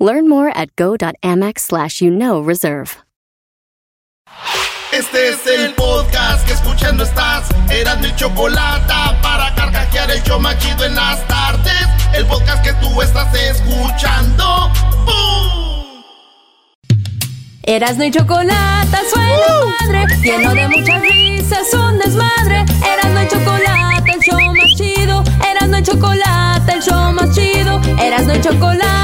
Learn more at go.amex slash you know reserve. Este es el podcast que escuchando estás. Eran mi chocolate para carcajear el show machido en las tardes. El podcast que tú estás escuchando. ¡Bum! Erasno y chocolate suena padre, lleno de muchas risas, un desmadre. Erasno y chocolate, el show más chido. Erasno y chocolate, el show más chido. Erasno y chocolate.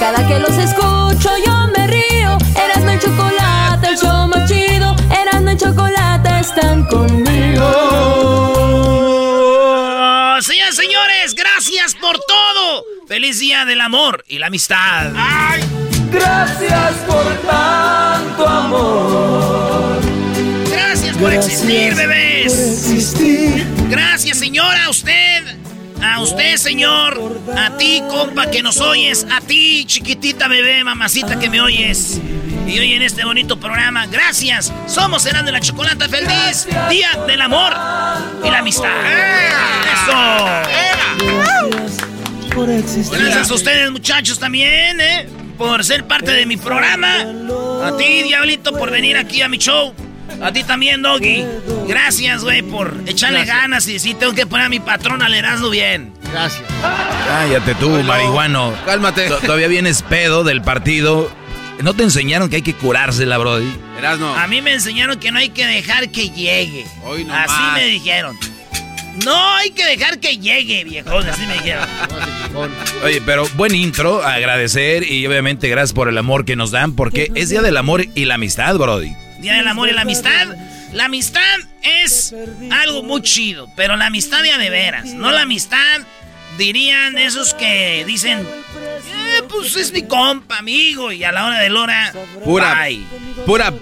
Cada que los escucho yo me río. Erasno y chocolate, el show más chido. Erasno y chocolate están conmigo. Señoras y señores, gracias por todo. Feliz día del amor y la amistad. Gracias por tanto amor. Gracias por existir, bebés. existir. Gracias, señora, a usted. A usted, señor. A ti, compa, que nos oyes. A ti, chiquitita bebé, mamacita que me oyes. Y hoy en este bonito programa, gracias. Somos Cenando la Chocolata Feliz. Día del amor y la amistad. Eso. Por existir. Gracias a ustedes, muchachos, también, ¿eh? Por ser parte de mi programa. A ti, Diablito, por venir aquí a mi show. A ti también, Doggy. Gracias, güey, por echarle ganas y sí, tengo que poner a mi patrón al Erasmo bien. Gracias. Cállate tú, marihuano. Cálmate. T- Todavía vienes pedo del partido. ¿No te enseñaron que hay que curársela, Brody? Erasno. A mí me enseñaron que no hay que dejar que llegue. Hoy no Así más. me dijeron. No hay que dejar que llegue, viejón. Así me dijeron. Oye, pero buen intro, agradecer y obviamente gracias por el amor que nos dan, porque es Día del Amor y la Amistad, Brody. Día del amor y la amistad. La amistad es algo muy chido, pero la amistad ya de veras. No la amistad, dirían esos que dicen, eh, pues es mi compa, amigo, y a la hora de hora, Pura, bye. pura.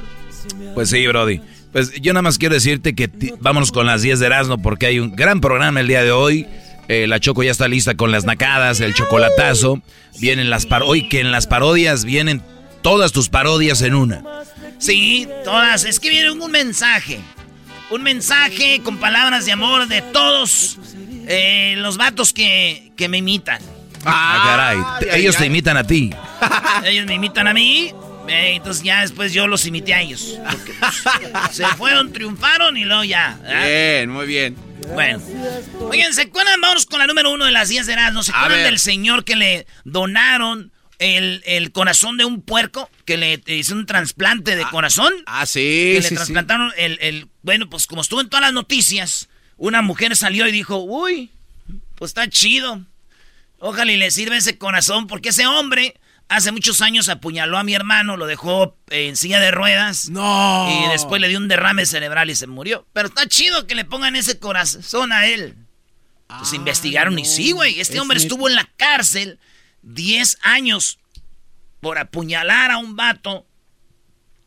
Pues sí, Brody. Pues yo nada más quiero decirte que vámonos con las 10 de Erasmo porque hay un gran programa el día de hoy. Eh, la Choco ya está lista con las nacadas, el chocolatazo. Vienen las par hoy que en las parodias vienen todas tus parodias en una. Sí, todas. Es que viene un mensaje. Un mensaje con palabras de amor de todos eh, los vatos que, que me imitan. Ah, caray. ellos te imitan a ti. Ellos me imitan a mí. eh, entonces ya después yo los imité a ellos. Porque, pues, se fueron, triunfaron y luego ya. ¿verdad? Bien, muy bien. Bueno. Oigan, ¿se acuerdan? Vamos con la número uno de las 10 de Erasmus. ¿Se A acuerdan del señor que le donaron el, el corazón de un puerco? Que le hizo un trasplante de corazón. Ah, sí, que le sí. trasplantaron el, el- Bueno, pues como estuvo en todas las noticias, una mujer salió y dijo, uy, pues está chido. Ojalá y le sirva ese corazón, porque ese hombre hace muchos años apuñaló a mi hermano, lo dejó en silla de ruedas. No. Y después le dio un derrame cerebral y se murió. Pero está chido que le pongan ese corazón a él. Pues investigaron y sí, güey. Este Es hombre estuvo en la cárcel 10 años por apuñalar a un vato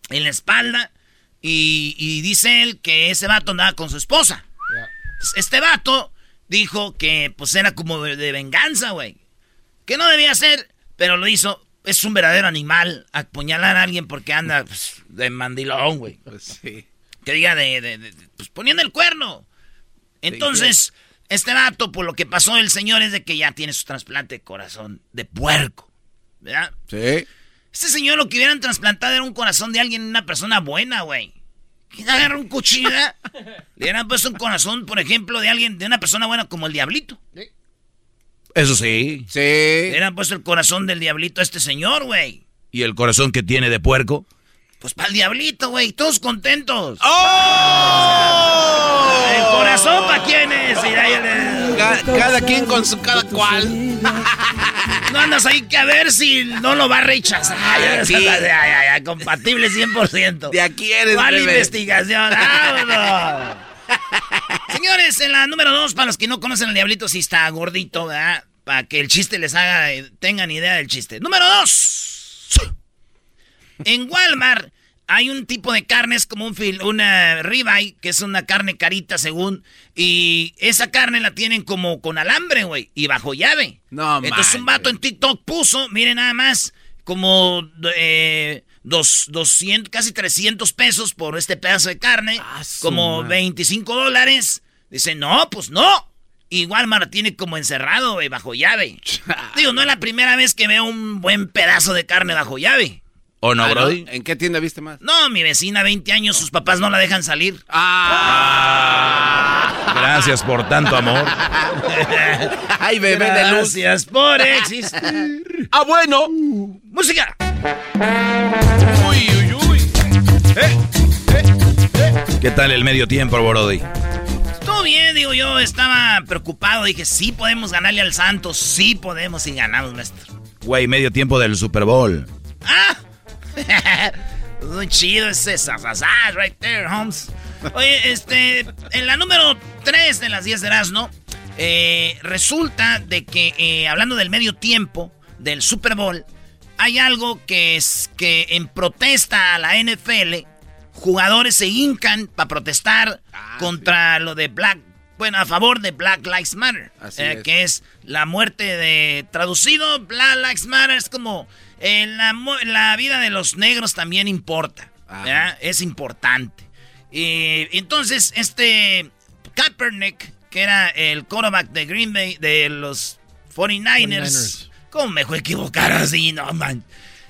en la espalda. Y, y dice él que ese vato andaba con su esposa. Este vato dijo que pues era como de, de venganza, güey. Que no debía ser, pero lo hizo. Es un verdadero animal apuñalar a alguien porque anda pues, de mandilón, güey. Pues sí. Que diga de, de- de- pues poniendo el cuerno. Entonces, este vato, por lo que pasó el señor es de que ya tiene su trasplante de corazón de puerco. ¿Verdad? Sí. Este señor lo que hubieran trasplantado era un corazón de alguien, una persona buena, güey. ¿Quién agarra un cuchillo? Le hubieran puesto un corazón, por ejemplo, de alguien, de una persona buena como el diablito. Eso sí. Sí. Le hubieran puesto el corazón del diablito a este señor, güey. ¿Y el corazón que tiene de puerco? Pues para el diablito, güey, todos contentos. ¡Oh! ¿El corazón para quién es? Cada quien con su cada cual. No andas ahí que a ver si no lo va a rechazar. Sí. ay, ay, ay, compatible 100%. De aquí eres, ¿Cuál bebé. investigación? ¡Vámonos! Señores, en la número dos, para los que no conocen al diablito, sí está gordito, ¿verdad? Para que el chiste les haga, eh, tengan idea del chiste. Número dos. En Walmart hay un tipo de carne, es como un fil, una ribeye, que es una carne carita según, y esa carne la tienen como con alambre, güey, y bajo llave. No, Entonces un vato en TikTok puso, miren nada más, como eh, dos, 200, casi 300 pesos por este pedazo de carne, Ah, como madre. 25 dólares. Dice, no, pues no. Y Walmart tiene como encerrado, güey, bajo llave. Digo, no es la primera vez que veo un buen pedazo de carne bajo llave. ¿O no, Ah, ¿no? Brody? ¿En qué tienda viste más? No, mi vecina, 20 años, sus papás no la dejan salir. Ah. Gracias por tanto amor. Ay, bebé de luz. Gracias por existir. Ah, bueno. Música. Uy, uy, uy. ¿Qué tal el medio tiempo, Brody? Estuvo bien, digo yo, estaba preocupado. Dije, sí podemos ganarle al Santos, sí podemos y ganamos, maestro. Güey, medio tiempo del Super Bowl. ¡Ah! Muy chido ese sasasas right there, Holmes. Oye, este, en la número 3 de las 10 de Erasmo, eh, resulta de que, eh, hablando del medio tiempo del Super Bowl, hay algo que es que en protesta a la NFL, jugadores se hincan para protestar Ah, contra lo de Black, bueno, a favor de Black Lives Matter, Así eh, es. que es la muerte de, traducido, Black Lives Matter es como eh, la, vida de los negros también importa, es importante. Y entonces este Kaepernick, que era el quarterback de Green Bay, de los 49ers, 49ers. ¿cómo me fue a equivocar así? No, man.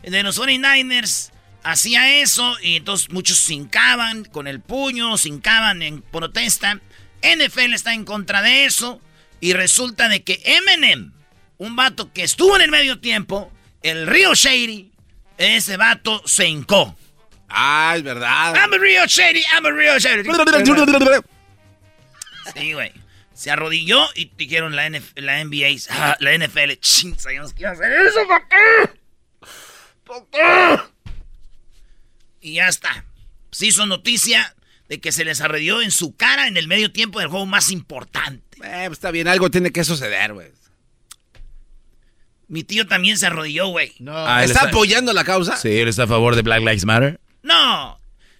De los 49ers hacía eso y entonces muchos se hincaban con el puño, se hincaban en protesta. NFL está en contra de eso y resulta de que Eminem, un vato que estuvo en el medio tiempo, el Río Shady, ese vato se hincó. Ah, es verdad. I'm a Rio Shady, I'm a Rio Shady. Sí, güey. Se arrodilló y dijeron la, NF la NBA, ah, la NFL, ching, sabíamos que iba a hacer eso, ¿por qué? ¿Por qué? Y ya está. Se hizo noticia de que se les arrodilló en su cara en el medio tiempo del juego más importante. Eh, pues está bien, algo tiene que suceder, güey. Mi tío también se arrodilló, güey. No. Ah, ¿Está está- apoyando la causa? Sí, él está a favor de Black Lives Matter. No.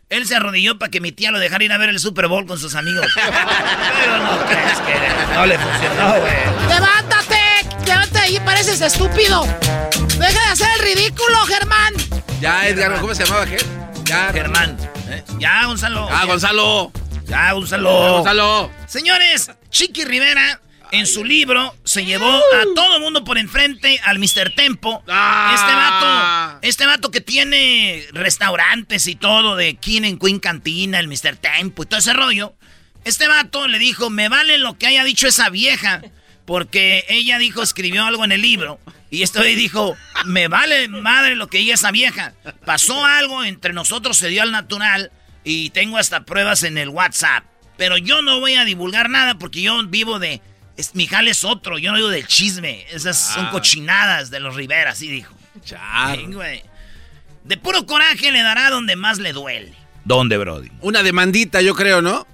Él se arrodilló para que mi tía lo dejara ir a ver el Super Bowl con sus amigos. Pero no crees que no le funcionó, güey. ¡Levántate! ¡Levántate ahí! ¡Pareces estúpido! ¡Deja de hacer el ridículo, Germán! Ya, Edgar, ¿cómo se llamaba aquel? Ya, Germán. ¿eh? Ya, Gonzalo. Ah, Gonzalo. Ya, Gonzalo. Gonzalo. Señores, Chiqui Rivera en su libro se llevó a todo el mundo por enfrente al Mr. Tempo. Ah. Este vato, este vato que tiene restaurantes y todo de King and Queen Cantina, el Mr. Tempo y todo ese rollo. Este vato le dijo, me vale lo que haya dicho esa vieja, porque ella dijo, escribió algo en el libro. Y esto ahí dijo, me vale madre lo que diga esa vieja. Pasó algo entre nosotros, se dio al natural y tengo hasta pruebas en el WhatsApp. Pero yo no voy a divulgar nada porque yo vivo de... Es, mi jale es otro, yo no vivo del chisme. Esas son Ah. cochinadas de los Rivera, así dijo. Güey. De puro coraje le dará donde más le duele. ¿Dónde, Brody? Una demandita, yo creo, ¿no?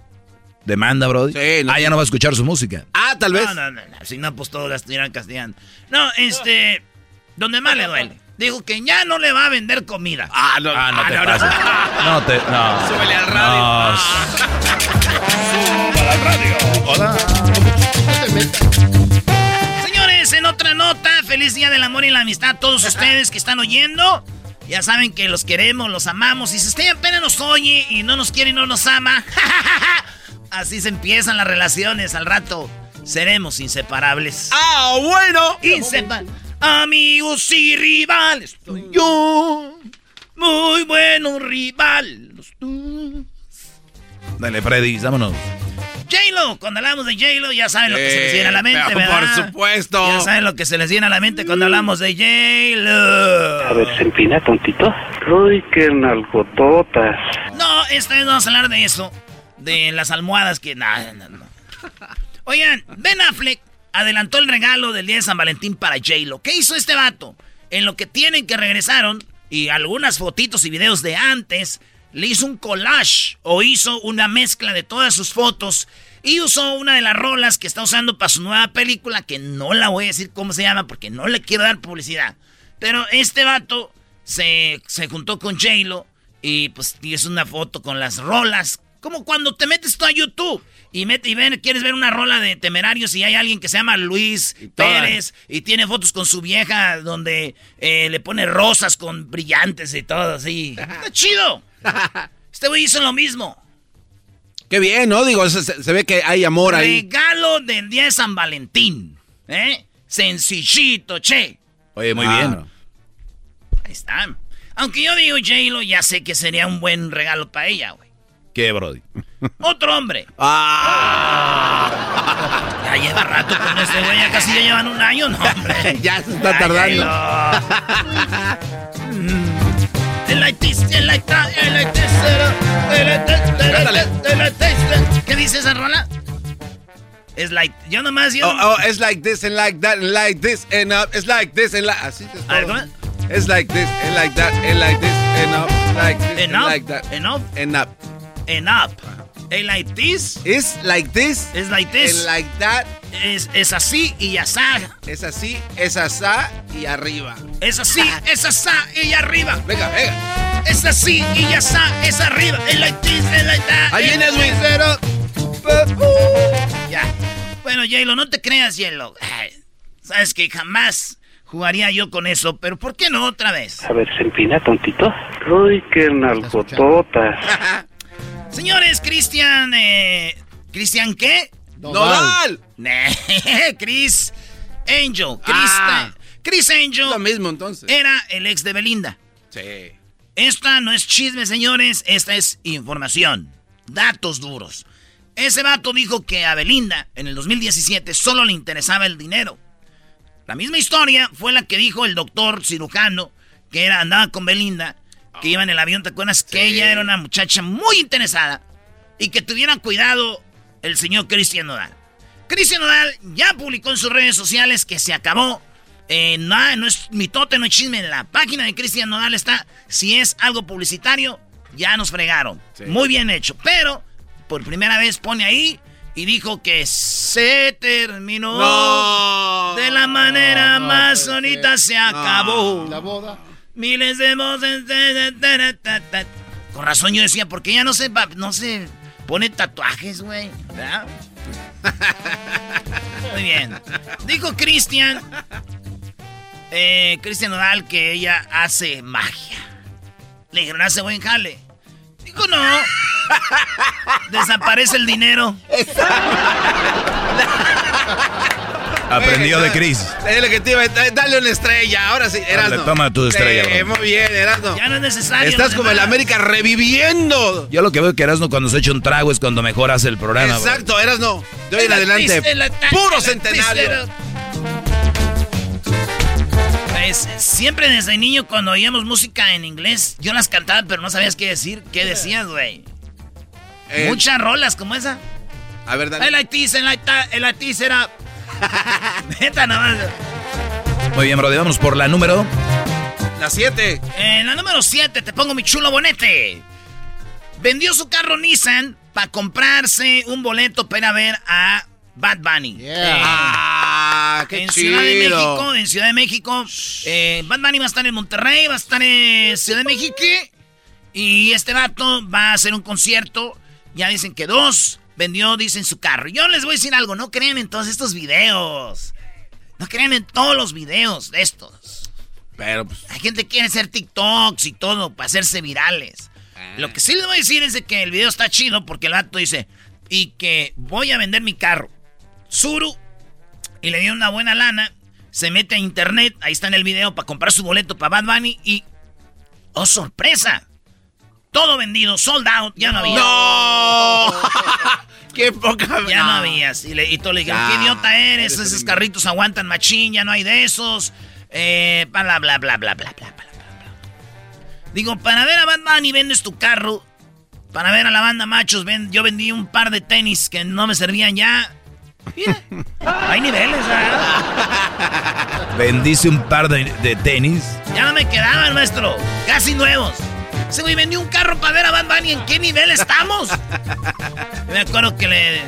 ¿Demanda, Brody? Sí, no- Ah, ya no va a escuchar su música. Ah, tal vez. No, no, no, no, Si no, pues todos la estuvieran castigando. No, este. Donde más le duele. Dijo que ya no le va a vender comida. Ah, no, Ah, no te no, pases. No te... No. Súbele al radio. No. Señores, en otra nota, feliz día del amor y la amistad a todos ustedes que están oyendo. Ya saben que los queremos, los amamos. Y si usted apenas nos oye y no nos quiere y no nos ama, así se empiezan las relaciones. Al rato seremos inseparables. Ah, bueno. Inseparables. Amigos y rivales, soy yo. Muy buenos rivales. tú. Dale, Freddy, vámonos. J-Lo, cuando hablamos de J-Lo, ya saben lo que se les viene a la mente, Eh, pero ¿verdad? Por supuesto. Ya saben lo que se les viene a la mente cuando hablamos de J-Lo. A ver, se empina tontito. Uy, qué nalgototas. No, esta vez vamos a hablar de eso. De las almohadas que... No, no, no. Oigan, Ben Affleck adelantó el regalo del día de San Valentín para J-Lo. ¿Qué hizo este vato? En lo que tienen que regresaron, y algunas fotitos y videos de antes, le hizo un collage o hizo una mezcla de todas sus fotos y usó una de las rolas que está usando para su nueva película, que no la voy a decir cómo se llama porque no le quiero dar publicidad. Pero este vato se, se juntó con J-Lo y pues es una foto con las rolas. Como cuando te metes tú a YouTube y, met- y ven, quieres ver una rola de temerarios y hay alguien que se llama Luis. Pérez y tiene fotos con su vieja donde eh, le pone rosas con brillantes y todo así. Está chido. Este güey hizo lo mismo. Qué bien, ¿no? Digo, se, ve que hay amor ahí. Regalo del día de San Valentín. ¿Eh? Sencillito, che. Oye, muy bien. Ahí está. Aunque yo digo J-Lo, ya sé que sería un buen regalo para ella, güey. ¿Qué, Brody? Otro hombre. Ah, Ya lleva rato con este güey, ya casi ya llevan un año, no, hombre. ya se está tardando. ¿Qué dice esa rola? Es like, yo nomás, yo Oh, oh, it's like this and like that and like this and up. It's like this and like. Así es todo. It's like this and like that and like this and up. Like this and Enough, like that. enough, And up. El like this, It's like this es like and this, like that. es, es así y ya está. Es así, es asá y arriba. Es así, es así y arriba. Venga, venga. Es así y ya está, es arriba. El like this, el like that. Ahí el viene Edwin. this. Ya. Bueno, J-Lo, no te creas. Ay, Sabes que jamás jugaría yo con eso, pero ¿por qué no otra vez? A ver, se empina tontito. Uy, qué nalgototas. Señores, Cristian, eh, ¿Cristian qué? ¡Nodal! Chris Angel. Chris, Ah. Chris Angel Lo mismo entonces. era el ex de Belinda. Sí. Esta no es chisme, señores, esta es información. Datos duros. Ese vato dijo que a Belinda en el 2017 solo le interesaba el dinero. La misma historia fue la que dijo el doctor cirujano que era, andaba con Belinda, que iba en el avión, ¿te acuerdas? Que ella era una muchacha muy interesada y que tuvieran cuidado el señor Cristian Nodal. Cristian Nodal ya publicó en sus redes sociales que se acabó. Eh, no, no es mitote, no es chisme. En la página de Cristian Nodal está. Si es algo publicitario, ya nos fregaron. Muy bien hecho. Pero, por primera vez pone ahí y dijo que se terminó. No. De la manera más bonita se acabó. La boda. Miles de voces. Con razón yo decía, porque ella no se, va- no se pone tatuajes, güey. ¿verdad? Muy bien. Dijo Cristian, eh, Cristian Nodal, que ella hace magia. Le dijeron, hace buen jale. Dijo, no. Desaparece el dinero. Aprendió de Chris. Es lo que te iba a- Dale una estrella. Ahora sí, Erasno. toma tu estrella, Sí, bro. muy bien, Erasno. Ya no es necesario. Estás como el. América reviviendo. Yo lo que veo que Erasmo cuando se echa un trago es cuando mejor hace el programa. bro. Exacto, Erasno. De hoy en La adelante. Puro centenario. Pues siempre desde niño cuando oíamos música en inglés, yo las cantaba, pero no sabías qué decir. ¿Qué decías, güey? Eh, Muchas rolas como esa. A ver, dale. El IT, el IT, el IT será. Neta, nada más. Muy bien, Brody. Vamos por la número. La 7. En la número 7 te pongo mi chulo bonete. Vendió su carro Nissan para comprarse un boleto para ver a Bad Bunny. Yeah. Ah, qué en chido. Ciudad de México, en Ciudad de México, eh, Bad Bunny va a estar en Monterrey, va a estar en Ciudad de México. Y este vato va a hacer un concierto. Ya dicen que dos vendió, dicen su carro. Yo les voy a decir algo, no crean en todos estos videos. No crean en todos los videos de estos. Pero pues. Hay gente que quiere hacer TikToks y todo para hacerse virales. Lo que sí les voy a decir es de que el video está chido porque el vato dice, y que voy a vender mi carro. Suru, y le dio una buena lana, se mete a internet, ahí está en el video, para comprar su boleto para Bad Bunny y... ¡Oh, sorpresa! Todo vendido, sold out, ya no había. ¡No! ¡Qué poca Ya no habías. Y, le, y todos le dijeron, ¿qué idiota eres? eres Esos carritos aguantan machín, ya no hay de esos. Eh, bla, bla, bla, bla, bla, bla, bla, bla, bla. Digo, para ver a Bad Bunny vendes tu carro. Para ver a la banda machos, ven, yo vendí un par de tenis que no me servían ya. Mira, hay niveles, ¿verdad? Bendice un par de, de tenis. Ya no me quedaban, maestro. Casi nuevos. Ese güey vendió un carro para ver a Bad Bunny. ¿En qué nivel estamos? Me acuerdo que le...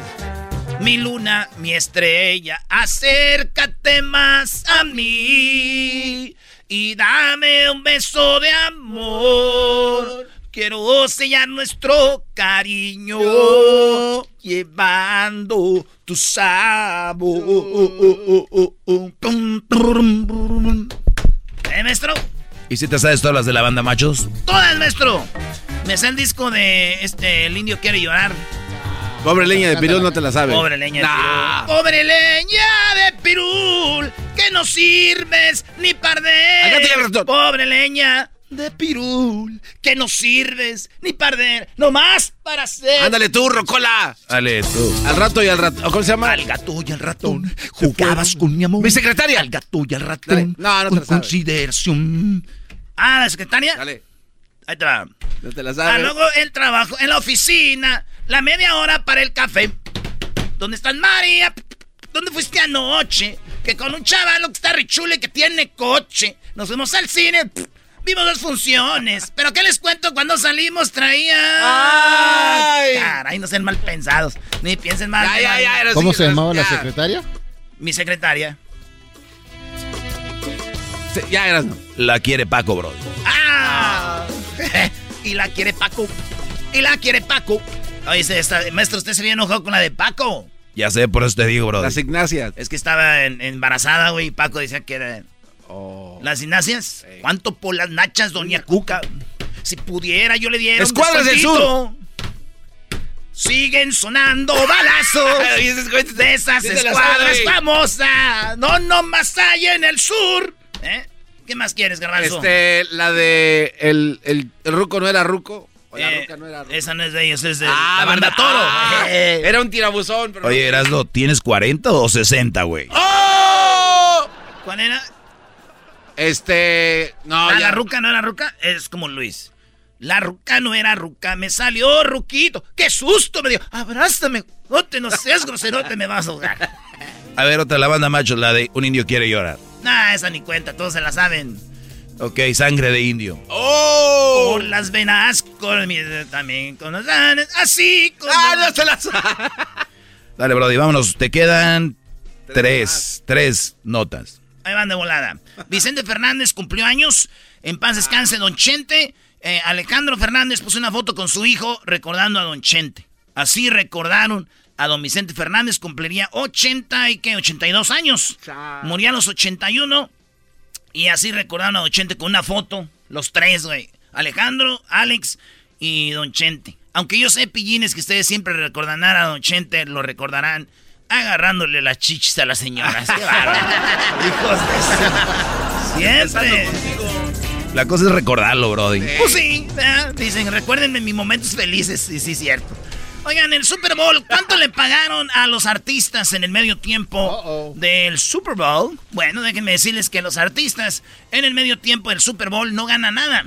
Mi luna, mi estrella, acércate más a mí. y dame un beso de amor. Quiero sellar nuestro cariño llevando tu sabor. ¿Eh, maestro? ¿Y si te sabes todas las de la banda, machos? Todas, maestro. Me sé el disco de este El Indio Quiere Llorar. Pobre leña de pirul no te la sabes. Pobre leña de pirul. Pobre leña de pirul, que no sirves ni parder. Pobre leña de pirul, que no sirves ni parder. Nomás para ser. Ándale tú, Rocola. Dale, tú. Al rato y al rato. ¿Cómo se llama? Al gato y al ratón jugabas con mi amor. Mi secretaria. Al gato y al Dale. ratón. No, no te con la sabes. consideración. Ah, la secretaria. Dale. Ahí te va. No te la Ah, sabes. luego el trabajo en la oficina, la media hora para el café. ¿Dónde estás, María? ¿Dónde fuiste anoche? Que con un chavalo que está richule que tiene coche. Nos fuimos al cine. Vimos dos funciones. Pero ¿qué les cuento? Cuando salimos traía... ¡Ay! Caray, no sean mal pensados. Ni piensen mal. Ya, ¿Cómo sí, se ya. llamaba la secretaria? Mi secretaria. Sí, Ya eras. La quiere Paco, bro. ¡Ah! y la quiere Paco. Y la quiere Paco. Oye, esta- maestro, usted se había enojado con la de Paco. Ya sé, por eso te digo, bro. Las Ignacias. Es que estaba en- embarazada, güey, y Paco decía que era... Oh. ¿Las Ignacias? ¿Cuánto por las nachas, doña Cuca? Si pudiera, yo le diera Escuadras del descuentito. Siguen sonando balazos de esas escuadras famosas. No, no más allá en el sur. ¿Eh? ¿Qué más quieres, garbanzo? Este, la de. El, el, el ruco no era ruco. O la Eh, ruca no era ruca. esa no es de ellos, es de Ah, la banda ¿verdad? Toro. Ah, Eh. Era un tirabuzón. Pero Oye, Erasmo, ¿tienes 40 o 60, güey? ¡Oh! ¿Cuál era? Este. No, Ah, ya. la ruca no era ruca, es como Luis. La ruca no era ruca, me salió ruquito. ¡Qué susto! Me dio, abrázame. No te no seas groserote, me vas a ahogar. A ver, otra la banda, machos, la de Un Indio Quiere Llorar. Nah, esa ni cuenta, todos se la saben. Ok, sangre de indio. ¡Oh! Por las venas, con mi, también con las venas, así como... ¡Ah, no se la sabe! Dale, Brody, vámonos. Te quedan tres, tres notas. Ahí van de volada. Vicente Fernández cumplió años. En paz descanse, Don Chente. Eh, Alejandro Fernández puso una foto con su hijo recordando a Don Chente. Así recordaron a Don Vicente Fernández. Cumpliría 80 y qué, 82 años. Moría a los 81. Y así recordaron a Don Chente con una foto. Los tres, güey. Alejandro, Alex y Don Chente. Aunque yo sé, pillines, que ustedes siempre recordarán a Don Chente, lo recordarán agarrándole las chichis a las señoras. Hijos de Siempre. La cosa es recordarlo, Brody. Pues sí, ¿verdad? dicen, recuérdenme mis momentos felices. Sí, sí, cierto. Oigan, el Super Bowl, ¿cuánto le pagaron a los artistas en el medio tiempo del Super Bowl? Bueno, déjenme decirles que los artistas en el medio tiempo del Super Bowl no ganan nada.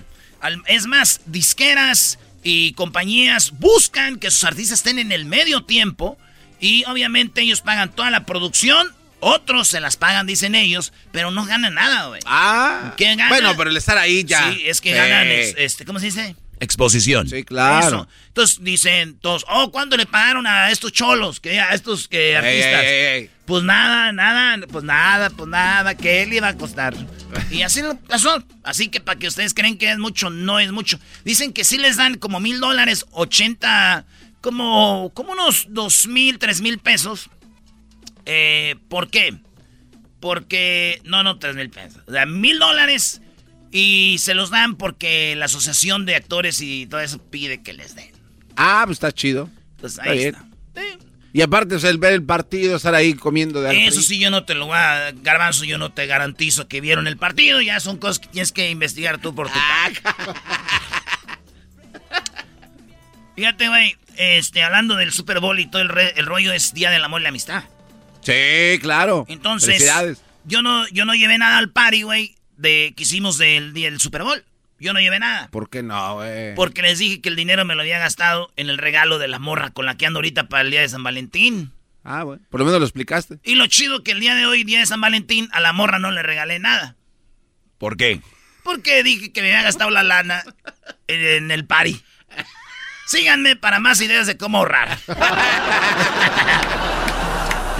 Es más, disqueras y compañías buscan que sus artistas estén en el medio tiempo y obviamente ellos pagan toda la producción, otros se las pagan, dicen ellos, pero no ganan nada, güey. Ah. Bueno, pero el estar ahí ya. Sí, es que ganan, es- este, ¿cómo se dice? Exposición. Sí, claro. Eso. Entonces dicen todos, oh, ¿cuánto le pagaron a estos cholos? Que a estos que artistas. ey, ey, ey. Pues nada, nada, pues nada, pues nada, ¿qué le iba a costar? Y así lo pasó. Así que para que ustedes creen que es mucho, no es mucho. Dicen que sí les dan como mil dólares, ochenta, como, como unos dos mil, tres mil pesos. Eh, ¿Por qué? Porque, no, no, tres mil pesos. O sea, mil dólares y se los dan porque la asociación de actores y todo eso pide que les den. Ah, pues está chido. Entonces Está ahí está. Sí. Y aparte, o sea, el ver el partido, estar ahí comiendo de Eso sí, yo no te lo voy a. Garbanzo, yo no te garantizo que vieron el partido. Ya son cosas que tienes que investigar tú por tu parte. Fíjate, güey. Este, hablando del Super Bowl y todo el, re- el rollo es Día del Amor y la Amistad. Sí, claro. Entonces, yo no, yo no llevé nada al party, güey, de que hicimos del día del Super Bowl. Yo no llevé nada. ¿Por qué no, güey? Porque les dije que el dinero me lo había gastado en el regalo de la morra con la que ando ahorita para el día de San Valentín. Ah, bueno. Por lo menos lo explicaste. Y lo chido que el día de hoy, día de San Valentín, a la morra no le regalé nada. ¿Por qué? Porque dije que me había gastado la lana en, en el party. Síganme para más ideas de cómo ahorrar.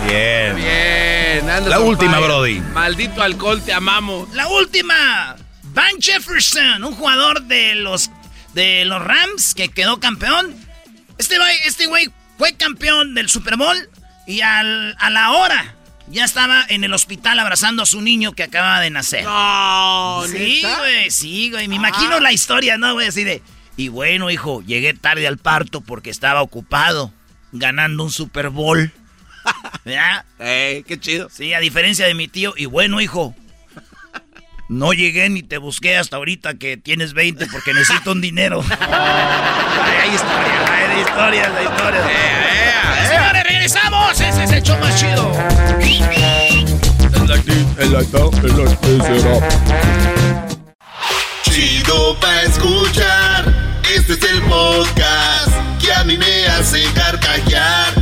Bien. Bien, La última, fire. Brody. Maldito alcohol, te amamos. La última. Van Jefferson, un jugador de los, de los Rams que quedó campeón. Este güey este güey fue campeón del Super Bowl y al- a la hora ya estaba en el hospital abrazando a su niño que acababa de nacer. No, Sí, güey, sí, güey. Me imagino la historia, ¿no, güey? Así de. Y bueno, hijo, llegué tarde al parto porque estaba ocupado ganando un Super Bowl. ¿Verdad? Ey, qué chido. Sí, a diferencia de mi tío. Y bueno, hijo, no llegué ni te busqué hasta ahorita que tienes 20 porque necesito un dinero. Ay, hay historias, hay historias, hay historias. Señores, regresamos. Ese es el show más chido. Chido pa' escuchar. Este es el podcast que a mí me hace carcajear.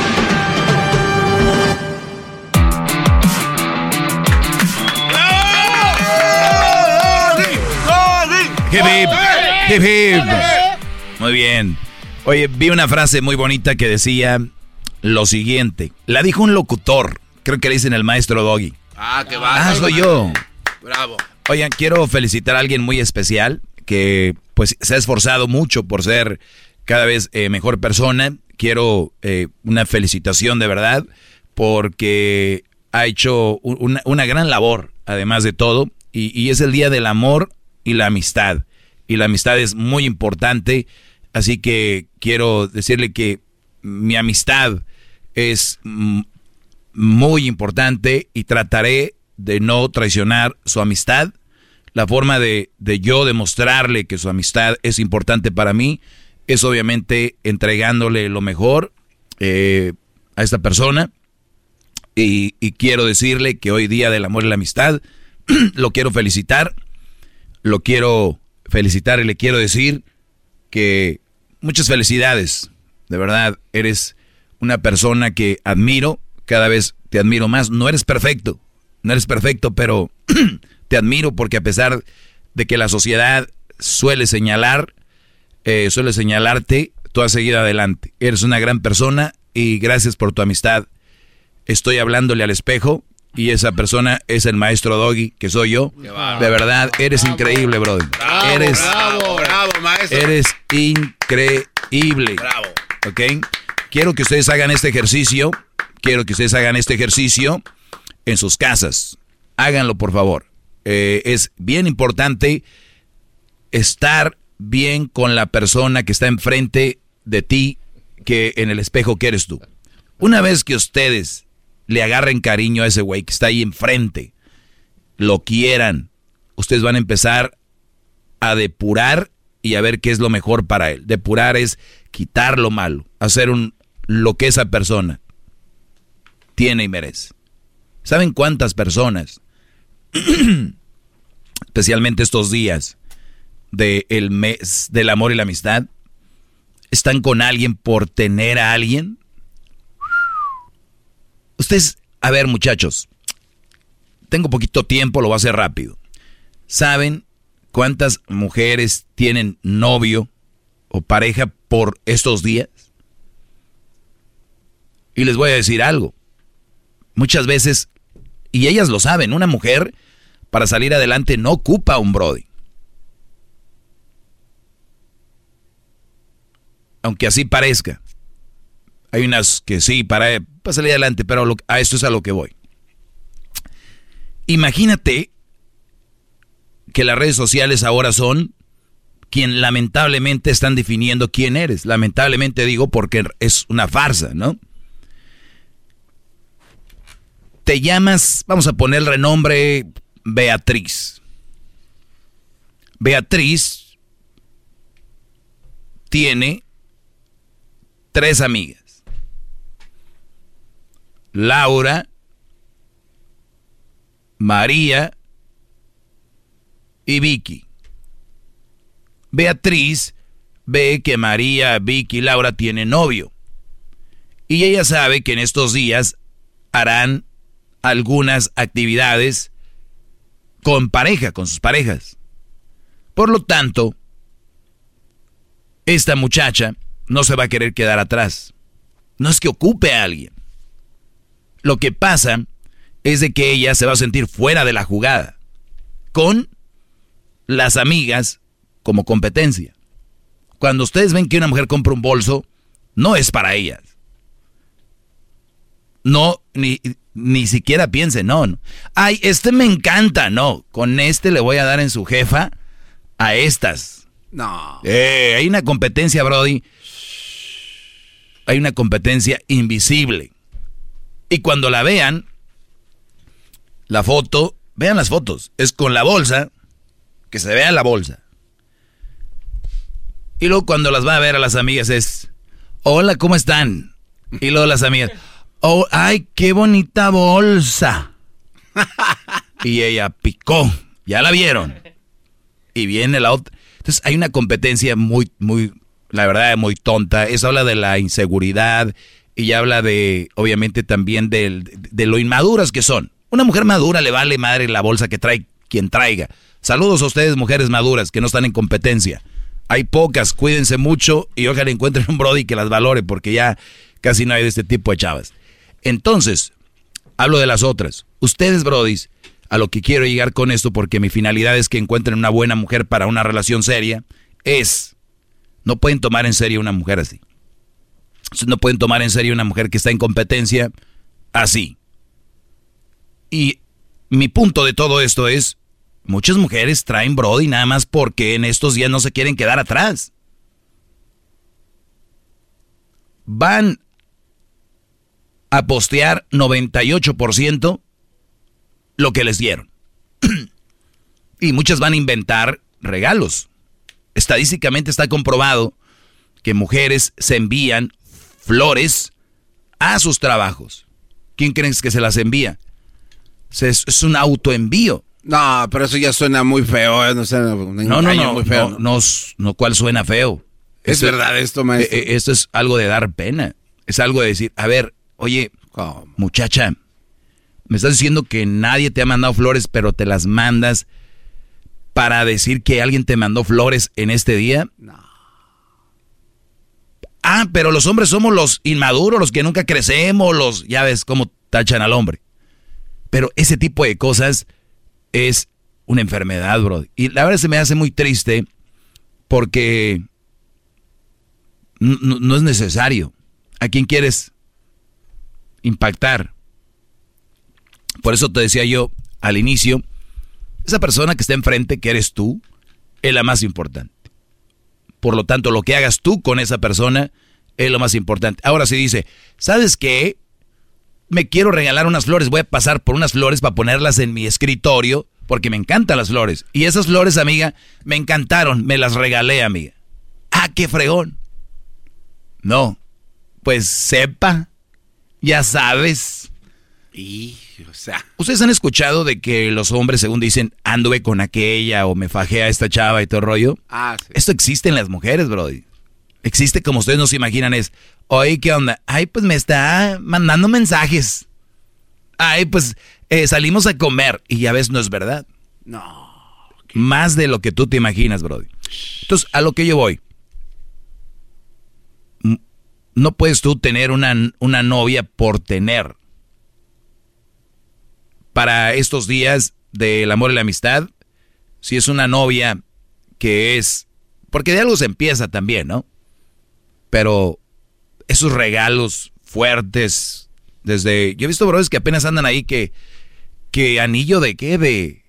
Hip hip, hip hip. Muy bien. Oye, vi una frase muy bonita que decía lo siguiente. La dijo un locutor. Creo que le dicen el maestro Doggy. Ah, qué va. Ah, soy yo. Bravo. Oigan, quiero felicitar a alguien muy especial que pues se ha esforzado mucho por ser cada vez eh, mejor persona. Quiero eh, una felicitación de verdad porque ha hecho una, una gran labor, además de todo, y, y es el Día del Amor y la Amistad. Y la amistad es muy importante, así que quiero decirle que mi amistad es muy importante y trataré de no traicionar su amistad. La forma de, de yo demostrarle que su amistad es importante para mí es obviamente entregándole lo mejor eh, a esta persona. Y quiero decirle que hoy día del amor y la amistad lo quiero felicitar. Lo quiero felicitar y le quiero decir que muchas felicidades. De verdad, eres una persona que admiro. Cada vez te admiro más. No eres perfecto. No eres perfecto, pero te admiro porque a pesar de que la sociedad suele señalar, eh, suele señalarte, tú has seguido adelante. Eres una gran persona y gracias por tu amistad. Estoy hablándole al espejo y esa persona es el maestro Doggy, que soy yo. De verdad, eres increíble, brother. Bravo, eres, bravo, bravo, maestro. eres increíble. Bravo. ¿Ok? Quiero que ustedes hagan este ejercicio. Quiero que ustedes hagan este ejercicio en sus casas. Háganlo, por favor. Eh, es bien importante estar bien con la persona que está enfrente de ti, que en el espejo que eres tú. Una vez que ustedes le agarren cariño a ese güey que está ahí enfrente, lo quieran, ustedes van a empezar a depurar y a ver qué es lo mejor para él. Depurar es quitar lo malo, hacer un lo que esa persona tiene y merece. ¿Saben cuántas personas, especialmente estos días del mes del amor y la amistad, están con alguien por tener a alguien? Ustedes, a ver muchachos, tengo poquito tiempo, lo voy a hacer rápido. ¿Saben cuántas mujeres tienen novio o pareja por estos días? Y les voy a decir algo. Muchas veces, y ellas lo saben, una mujer para salir adelante no ocupa un Brody. Aunque así parezca. Hay unas que sí, para, para salir adelante, pero a esto es a lo que voy. Imagínate que las redes sociales ahora son quien lamentablemente están definiendo quién eres. Lamentablemente digo porque es una farsa, ¿no? Te llamas, vamos a poner el renombre Beatriz. Beatriz tiene tres amigas. Laura, María y Vicky. Beatriz ve que María, Vicky y Laura tienen novio. Y ella sabe que en estos días harán algunas actividades con pareja, con sus parejas. Por lo tanto, esta muchacha no se va a querer quedar atrás. No es que ocupe a alguien. Lo que pasa es de que ella se va a sentir fuera de la jugada, con las amigas como competencia. Cuando ustedes ven que una mujer compra un bolso, no es para ellas. No, ni, ni siquiera piensen, no, no. Ay, este me encanta, no. Con este le voy a dar en su jefa a estas. No. Eh, hay una competencia, Brody. Hay una competencia invisible. Y cuando la vean, la foto, vean las fotos, es con la bolsa, que se vea la bolsa. Y luego cuando las va a ver a las amigas es, hola, ¿cómo están? Y luego las amigas, oh, ay, qué bonita bolsa. y ella picó, ya la vieron. Y viene la otra. Entonces hay una competencia muy, muy, la verdad, muy tonta. Eso habla de la inseguridad y habla de, obviamente, también de, lo inmaduras que son. Una mujer madura le vale madre la bolsa que trae quien traiga. Saludos a ustedes, mujeres maduras, que no están en competencia. Hay pocas, cuídense mucho y ojalá encuentren un Brody que las valore porque ya casi no hay de este tipo de chavas. Entonces, hablo de las otras. Ustedes, Brodis, a lo que quiero llegar con esto, porque mi finalidad es que encuentren una buena mujer para una relación seria, es, no pueden tomar en serio una mujer así. No pueden tomar en serio una mujer que está en competencia así. Y mi punto de todo esto es, Muchas mujeres traen Brody nada más porque en estos días no se quieren quedar atrás. Van a postear 98% lo que les dieron. y muchas van a inventar regalos. Estadísticamente está comprobado que mujeres se envían flores a sus trabajos. ¿Quién crees que se las envía? Es un autoenvío. No, pero eso ya suena muy feo. ¿eh? No, no, no, no, muy feo. No, no, ¿cuál suena feo? Es verdad esto, maestro. Eh, eh, esto es algo de dar pena. Es algo de decir, a ver, oye, muchacha, me estás diciendo que nadie te ha mandado flores, pero te las mandas para decir que alguien te mandó flores en este día. No. Ah, pero los hombres somos los inmaduros, los que nunca crecemos, los, ya ves cómo tachan al hombre. Pero ese tipo de cosas es una enfermedad, bro. Y la verdad se me hace muy triste porque no, es necesario. ¿A quién quieres impactar? Por eso te decía yo al inicio, esa persona que está enfrente, que eres tú, es la más importante. Por lo tanto, lo que hagas tú con esa persona es lo más importante. Ahora si dice, ¿sabes qué? me quiero regalar unas flores, voy a pasar por unas flores para ponerlas en mi escritorio, porque me encantan las flores. Y esas flores, amiga, me encantaron, me las regalé, amiga. Ah, qué fregón. No, pues sepa, ya sabes. Y, o sea. ¿Ustedes han escuchado de que los hombres, según dicen, anduve con aquella o me fajé a esta chava y todo el rollo? Ah, sí. Esto existe en las mujeres, brody. Existe como ustedes no se imaginan, es, oye, ¿qué onda? Ay, pues me está mandando mensajes. Ay, pues eh, salimos a comer. Y ya ves, no es verdad. No. Más de lo que tú te imaginas, Brody. Entonces, a lo que yo voy. No puedes tú tener una, una novia por tener. Para estos días del amor y la amistad, si es una novia que es... Porque de algo se empieza también, ¿no? Pero esos regalos fuertes, desde... Yo he visto brothers que apenas andan ahí que... que anillo de qué, de...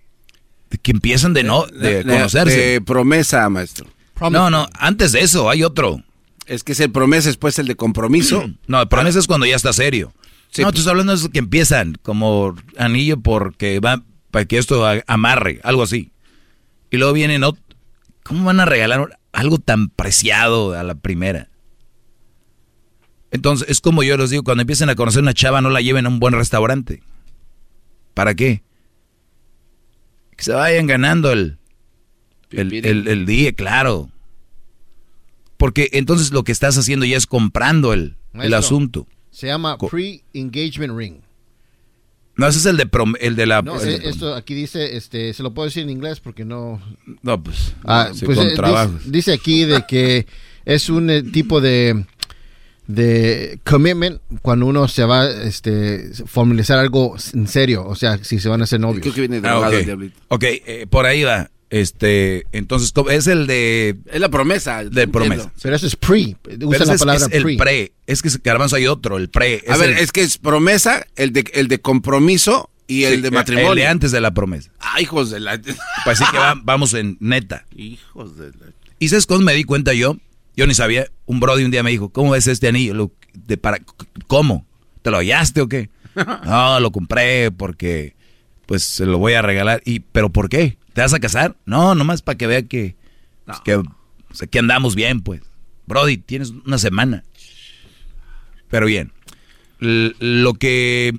que empiezan de no... de, conocerse. De promesa, maestro. No, no, antes de eso hay otro. Es que es el promesa, después el de compromiso. no, el promesa es cuando ya está serio. No, tú estás hablando de que empiezan como anillo porque va para que esto amarre, algo así. Y luego vienen, ¿cómo van a regalar algo tan preciado a la primera? Entonces, es como yo les digo, cuando empiecen a conocer una chava, no la lleven a un buen restaurante. ¿Para qué? Que se vayan ganando el, El, el, el DIE, claro. Porque entonces lo que estás haciendo ya es comprando el, el asunto. Se llama pre-engagement ring. No, ese es el de, prom- el de la... No, el de eh, esto aquí dice, este, se lo puedo decir en inglés porque no. No, pues, Ah, sí, pues, con eh, dice, dice aquí de que es un eh, tipo de de commitment cuando uno se va este formalizar algo en serio, o sea, si se van a hacer novios. Creo que viene Ah, ok, diablito. Ok, eh, por ahí va. Este, entonces, ¿cómo- es el de... Es la promesa. De promesa. Pero eso es pre, usa la es, palabra es el pre. pre. Es que Garbanzo hay otro, el pre. A ver, el- es que es promesa, el de, el de compromiso y el sí, de matrimonio. El de antes de la promesa. Ah, hijos de la... Pues sí que va- vamos en neta. hijos de la... ¿Y sabes cómo me di cuenta yo? Yo ni sabía. Un brody un día me dijo, ¿cómo ves este anillo? Lo- de para, ¿Cómo? ¿Te lo hallaste o qué? No, lo compré porque pues se lo voy a regalar. ¿Y pero por qué? ¿Te vas a casar? No, nomás para que vea que, pues, que, o sea, que andamos bien, pues. Brody, tienes una semana. Pero bien. L- lo que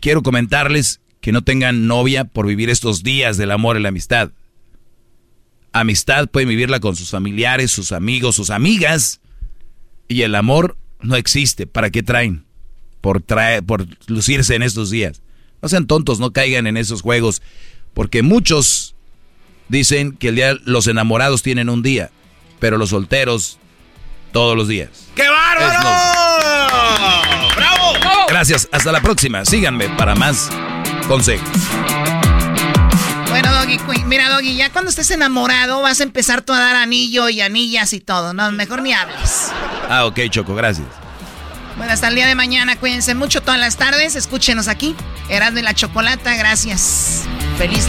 quiero comentarles que no tengan novia por vivir estos días del amor y la amistad. Amistad pueden vivirla con sus familiares, sus amigos, sus amigas. Y el amor no existe. ¿Para qué traen? Por, traer, por lucirse en estos días. No sean tontos, no caigan en esos juegos. Porque muchos dicen que el día los enamorados tienen un día, pero los solteros todos los días. ¡Qué bárbaro! ¡Bravo! Gracias, hasta la próxima. Síganme para más consejos. Bueno, Doggy, mira, Doggy, ya cuando estés enamorado vas a empezar tú a dar anillo y anillas y todo, ¿no? Mejor ni hables. Ah, ok, Choco, gracias. Bueno, hasta el día de mañana, cuídense mucho todas las tardes, escúchenos aquí. Erasmo y la Chocolata, gracias. Feliz,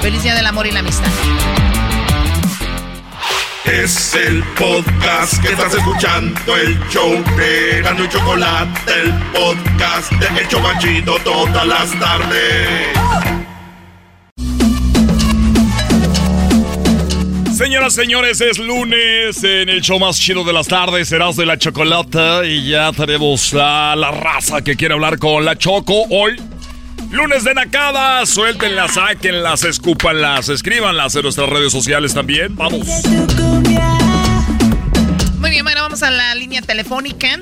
feliz día del amor y la amistad. Es el podcast que estás escuchando, el show de Erasmo y Chocolate, el podcast de El Chobachito todas las tardes. Señoras, señores, es lunes en el show más chido de las tardes, serás de la chocolata y ya tenemos a la raza que quiere hablar con la Choco hoy. Lunes de nacadas, suéltenlas, sáquenlas, escúpanlas, escríbanlas en nuestras redes sociales también. Vamos. Muy bien, bueno, vamos a la línea telefónica.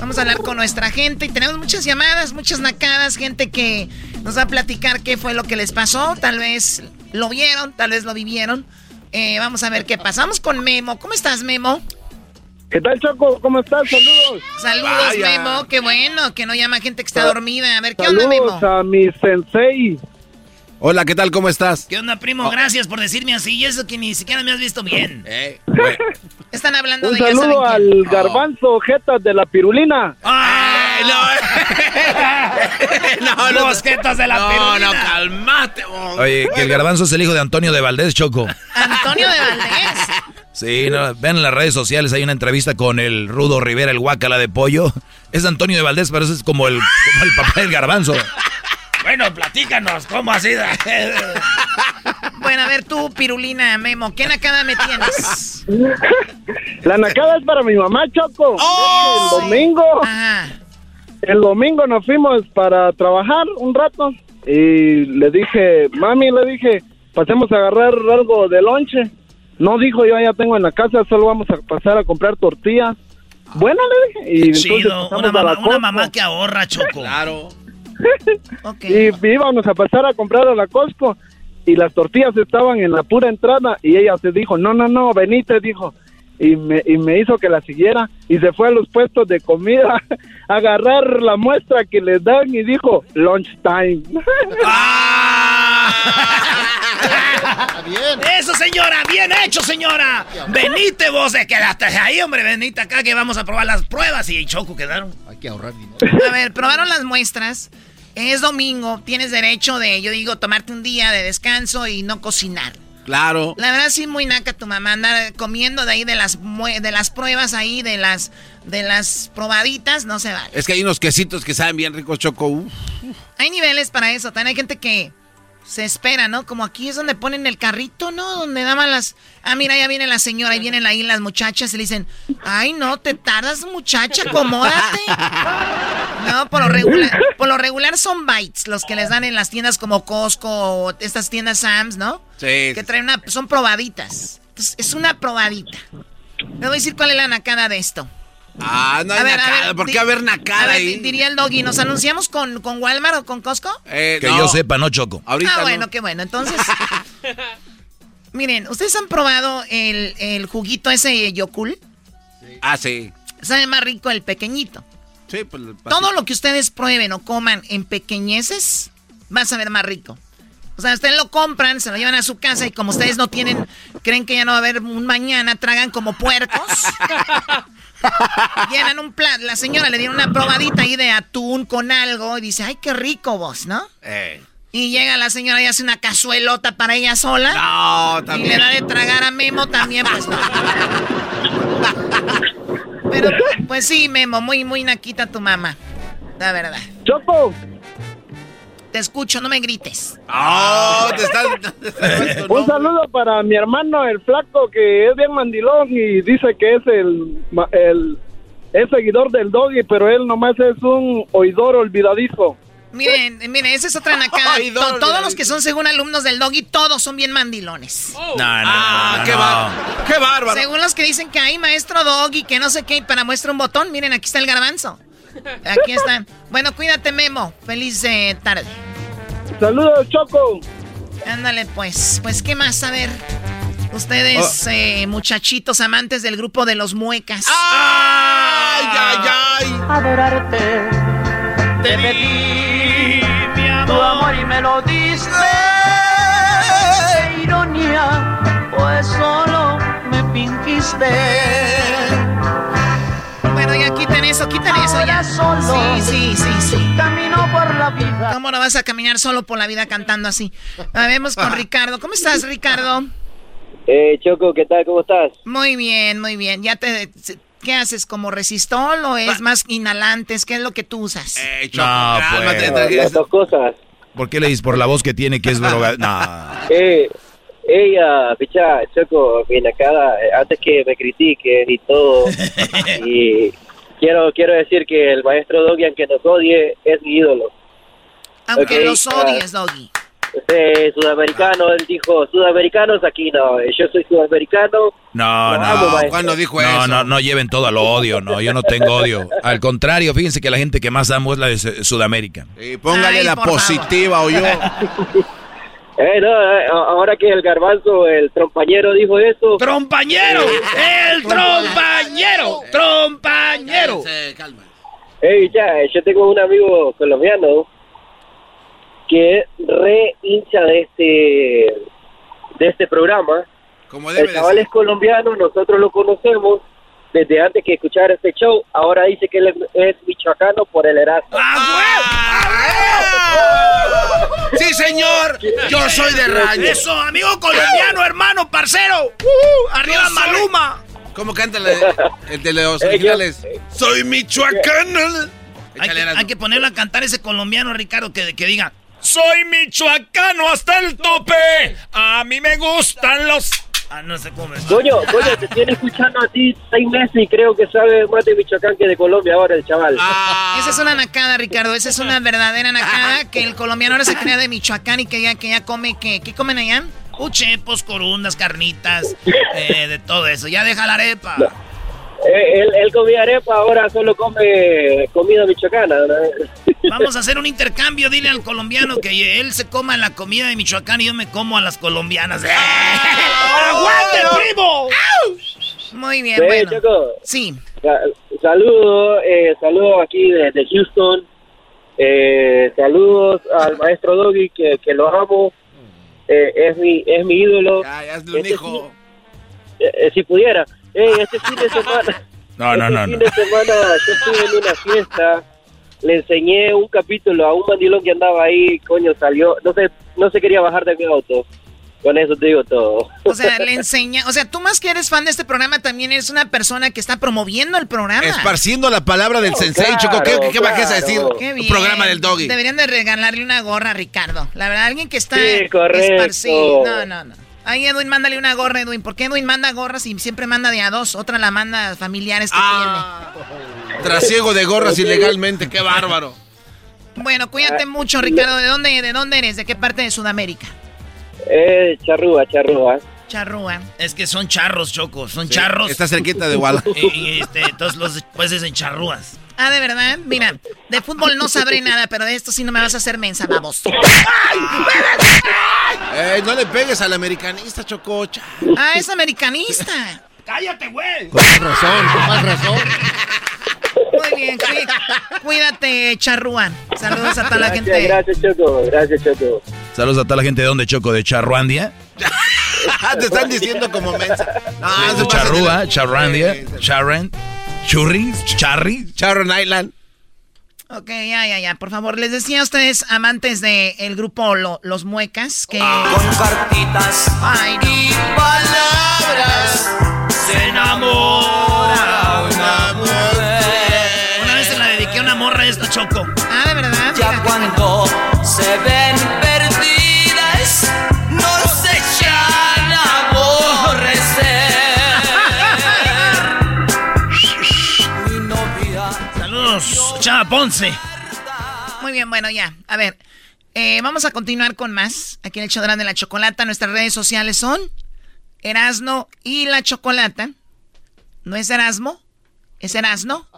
Vamos a hablar con nuestra gente y tenemos muchas llamadas, muchas nacadas, gente que nos va a platicar qué fue lo que les pasó. Tal vez lo vieron, tal vez lo vivieron. Eh, vamos a ver qué pasamos con Memo. ¿Cómo estás, Memo? ¿Qué tal, Choco? ¿Cómo estás? Saludos. Saludos, Vaya. Memo. Qué bueno que no llama gente que está Sa- dormida. A ver, ¿qué onda, Memo? Saludos a mi sensei. Hola, ¿qué tal? ¿Cómo estás? ¿Qué onda, primo? Gracias por decirme así. Y eso que ni siquiera me has visto bien. Eh, Están hablando Un de ya saben saludo quién. al garbanzo Jetas de la pirulina. no, no, Mosquetas de la no, pirulina. no, calmate. oh. Oye, que el garbanzo es el hijo de Antonio de Valdés, Choco. Antonio de Valdés. Sí, no, vean en las redes sociales, hay una entrevista con el Rudo Rivera, el guacala de pollo. Es Antonio de Valdés, pero ese es como el, como el papá del garbanzo. Bueno, platícanos, ¿cómo ha sido? Bueno, a ver tú, Pirulina, Memo, ¿qué nacada me tienes? La nacada es para mi mamá, Choco. el domingo. Ajá. El domingo nos fuimos para trabajar un rato. Y le dije, mami, le dije, pasemos a agarrar algo de lonche. No dijo, yo ya tengo en la casa, solo vamos a pasar a comprar tortillas. Bueno, le dije. Y Chido, una mamá, una mamá que ahorra, Choco. Claro. Y íbamos a pasar a comprar a la Costco y las tortillas estaban en la pura entrada y ella se dijo, no, no, no, venite, dijo. Y me, y me hizo que la siguiera y se fue a los puestos de comida agarrar la muestra que les dan y dijo, lunch time. bien. Eso, señora, bien hecho, señora. Venite vos, de quedaste ahí, hombre, venite acá que vamos a probar las pruebas y Choco quedaron. Hay que ahorrar dinero. A ver, probaron las muestras. Es domingo, tienes derecho de, yo digo, tomarte un día de descanso y no cocinar. Claro. La verdad sí muy naca tu mamá andar comiendo de ahí de las de las pruebas ahí de las de las probaditas, no se vale. Es que hay unos quesitos que saben bien ricos, Choco. Uf. Hay niveles para eso, también hay gente que se espera, ¿no? Como aquí es donde ponen el carrito, ¿no? Donde daban las... Ah, mira, ya viene la señora, ahí vienen ahí las muchachas y le dicen, ay, no, te tardas, muchacha, acomódate. No, por lo regular, por lo regular son bites, los que les dan en las tiendas como Costco o estas tiendas Sam's, ¿no? Sí. Que traen una, son probaditas. Entonces, es una probadita. Le voy a decir cuál es la nacada de esto. Ah, no hay A ver, a nacada. ver, ¿Por qué haber A nacada ver, ahí? di- diría el doggy, ¿nos anunciamos con, con Walmart o con Costco? Eh, Que no. yo sepa, no choco. Ahorita ah, no. bueno, qué bueno. Entonces, miren, ¿ustedes han probado el, el juguito ese Yokul? Ah, sí. Sabe más rico el pequeñito. Sí, pues. el Todo lo que ustedes prueben o coman en pequeñeces va a saber más rico. O sea, ustedes lo compran, se lo llevan a su casa y como ustedes no tienen, creen que ya no va a haber un mañana, tragan como puercos. Llenan un plato. La señora le dieron una probadita ahí de atún con algo y dice, ay, qué rico vos, ¿no? Eh. Y llega la señora y hace una cazuelota para ella sola. No, Y también. le da de tragar a Memo también, pues no. Pero, pues sí, Memo, muy, muy naquita tu mamá. La verdad. Choco, Te escucho, no me grites. Oh, te estás. te estás puesto, un saludo para mi hermano, el flaco, que es bien mandilón y dice que es el, el es seguidor del doggy, pero él nomás es un oidor olvidadizo. Miren, miren, esa es otra Doggy. todos los que son según alumnos del doggy, todos son bien mandilones. No, no, Ah, no, qué, no. bar- qué bárbaro. Según los que dicen que hay maestro doggy, que no sé qué, y para muestra un botón, miren, aquí está el garbanzo. Aquí están. Bueno, cuídate, Memo. Feliz eh, tarde. Saludos, Choco. Ándale, pues. Pues, ¿qué más? A ver. Ustedes, eh, muchachitos amantes del grupo de los muecas. ¡Ay, ay, ay! adorarte. Te pedí tu amor y me lo diste. Ironía, pues solo me fingiste. Bueno, ya quiten eso, quiten eso ya. Solo. Sí, sí, sí, sí. Camino por la vida. ¿Cómo no vas a caminar solo por la vida cantando así? Vamos con Ricardo. ¿Cómo estás, Ricardo? Eh, Choco, ¿qué tal? ¿Cómo estás? Muy bien, muy bien. ¿Ya te, ¿Qué haces? ¿Como resistol o es más inhalantes? ¿Qué es lo que tú usas? Eh, Choco, No, cálmate, pues. Las dos cosas. ¿Por qué le dices por la voz que tiene que es droga? No. Eh, ella, picha, Choco, bien acá, eh, antes que me critiques y todo, y quiero quiero decir que el maestro Doggy, aunque nos odie, es mi ídolo. Aunque ok, los ah. odies, Doggy. Este sudamericano, él dijo, sudamericanos aquí no, eh, yo soy sudamericano. No, no. amo, maestro. ¿Cuándo dijo No, eso? no, no lleven todo al odio, no, yo no tengo odio. Al contrario, fíjense que la gente que más amo es la de Su- Sudamérica. Y póngale Ay, la positiva o yo. Eh, no, eh, a- ahora que el garbanzo, el trompañero dijo eso, ¡Trompañero! ¡El trompañero! ¡Trompañero! Se calma. Hey, ya, yo tengo un amigo colombiano que es re hincha de este de este programa. Como debe El chaval es colombiano, nosotros lo conocemos desde antes que escuchar este show. Ahora dice que él es, es michoacano por el Erasmo. ¡Ah! ¡Sí, señor! Yo soy de rancho. ¡Eso, amigo colombiano, hermano, parcero! ¡Uh! ¡Arriba Maluma! ¿Cómo canta el de los originales? Soy michoacano. Hay que, hay que ponerlo a cantar ese colombiano, Ricardo, que, que diga... Soy michoacano hasta el tope. A mí me gustan los. Ah, no sé cómo es. Coño, coño, te tiene escuchando a ti seis meses y creo que sabe más de Michoacán que de Colombia ahora el chaval. Ah, Esa es una nacada, Ricardo. Esa es una verdadera nacada que el colombiano ahora se crea de Michoacán y que ya, que ya come, que, ¿qué comen allá? Uchepos, corundas, carnitas, eh, de todo eso. Ya deja la arepa. Él, él comía arepa, ahora solo come comida michoacana. ¿no? Vamos a hacer un intercambio. Dile al colombiano que él se coma la comida de Michoacán y yo me como a las colombianas. ¡Eh! ¡Aguante, primo! Muy bien, Sí, bueno. Choco. Sí. Sa- Saludos, eh, saludos aquí desde Houston. Eh, saludos al maestro Doggy, que, que lo amo. Eh, es mi es mi ídolo. Ya, ya hazle un Este hijo. Eh, eh, si pudiera. Eh, este fin de semana. No, no, este no, fin no. de semana yo estuve en una fiesta. Le enseñé un capítulo a un mandilón que andaba ahí. Coño, salió. No se, no se quería bajar de mi auto. con eso te digo todo. O sea, le enseña, o sea, tú más que eres fan de este programa, también eres una persona que está promoviendo el programa. Esparciendo la palabra del sensei, Choco. ¿Qué, qué, qué bajés a decir? Qué bien. Un programa del doggy. Deberían de regalarle una gorra a Ricardo. La verdad, alguien que está Sí, correcto. esparcido. No, no, no. Ahí Edwin, mándale una gorra, Edwin. ¿Por qué Edwin manda gorras y siempre manda de a dos? Otra la manda a familiares que Ah. Trasiego de gorras ilegalmente, qué bárbaro. tiene. Bueno, cuídate mucho, Ricardo. ¿De dónde, ¿De dónde eres? ¿De qué parte de Sudamérica? Eh, charrúa, charrúa. Charrúa. Es que son charros, Choco, son charros. Está cerquita de Guala. Y, y, este, entonces los pues en charrúas. Ah, de verdad. Mira, de fútbol no sabré nada, pero de esto sí no me vas a hacer mensa, vamos. Eh, no le pegues al americanista, Chococha. Ah, es americanista. ¡Cállate, güey! Con más razón, con más razón. Muy bien, cuí- cuídate, Charrúa. Saludos a toda la gente. gracias, Choco. Gracias, Choco. Saludos a toda la gente de donde Choco, de Charruandia. Te están diciendo como mensa. No, de Charrúa, Charrandia, Charran, Churris, Charry. Charron Island. Ok, ya, ya, ya. Por favor, les decía a ustedes, amantes del grupo Lo- Los Muecas, que... Con cartitas Ay, no. y palabras se enamora una mujer. Una vez se la dediqué a una morra a esta Choco. Ah, de verdad. Ya Mira, cuando se ven Ponce. Muy bien, bueno, ya. A ver, eh, vamos a continuar con más. Aquí en el Chodrán de la Chocolata, nuestras redes sociales son Erasno y la Chocolata. ¿No es Erasmo? ¿Es Erasno?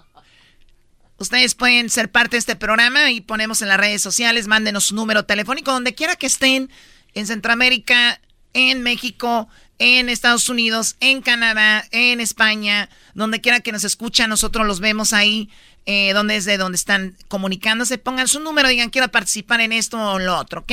Ustedes pueden ser parte de este programa y ponemos en las redes sociales, mándenos su número telefónico, donde quiera que estén, en Centroamérica, en México, en Estados Unidos, en Canadá, en España, donde quiera que nos escuchan, nosotros los vemos ahí, eh, donde es de donde están comunicándose, pongan su número, digan quiero participar en esto o lo otro, ¿ok?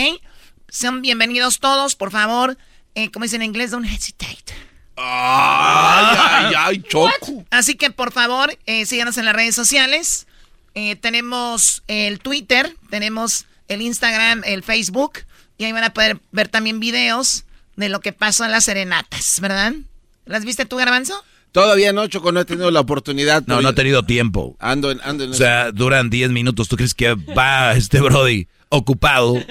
Sean bienvenidos todos, por favor, eh, como dicen en inglés, don't hesitate. Ay, ay, ay, Choco. Así que por favor, eh, síganos en las redes sociales. Eh, tenemos el Twitter, tenemos el Instagram, el Facebook. Y ahí van a poder ver también videos de lo que pasó en las serenatas, ¿verdad? ¿Las viste tú, Garbanzo? Todavía no, Choco, no he tenido la oportunidad. No, no ha tenido tiempo. Ando en, ando en O sea, duran 10 minutos. ¿Tú crees que va este Brody ocupado?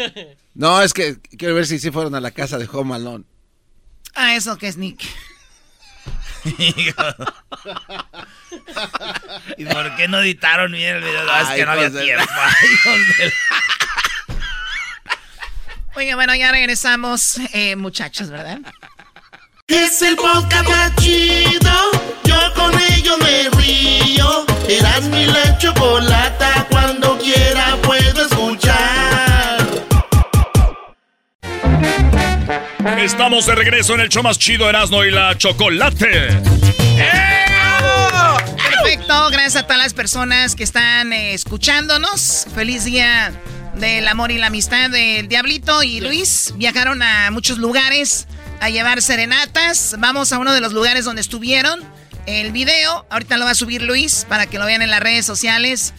No, es que quiero ver si sí fueron a la casa de Home Alone. Ah, eso que es Nick. ¿Y por qué no editaron bien el video? No, es que no había tiempo. Oye, bueno, ya regresamos, eh, muchachos, ¿verdad? Es el podcast más chido. Yo con ello me río. Eras mi la chocolata. Cuando quiera puedo escuchar. Estamos de regreso en el show más chido Erasmo y la Chocolate. Perfecto, gracias a todas las personas que están eh, escuchándonos. Feliz día del amor y la amistad del Diablito y Luis. Viajaron a muchos lugares a llevar serenatas. Vamos a uno de los lugares donde estuvieron. El video, ahorita lo va a subir Luis para que lo vean en las redes sociales.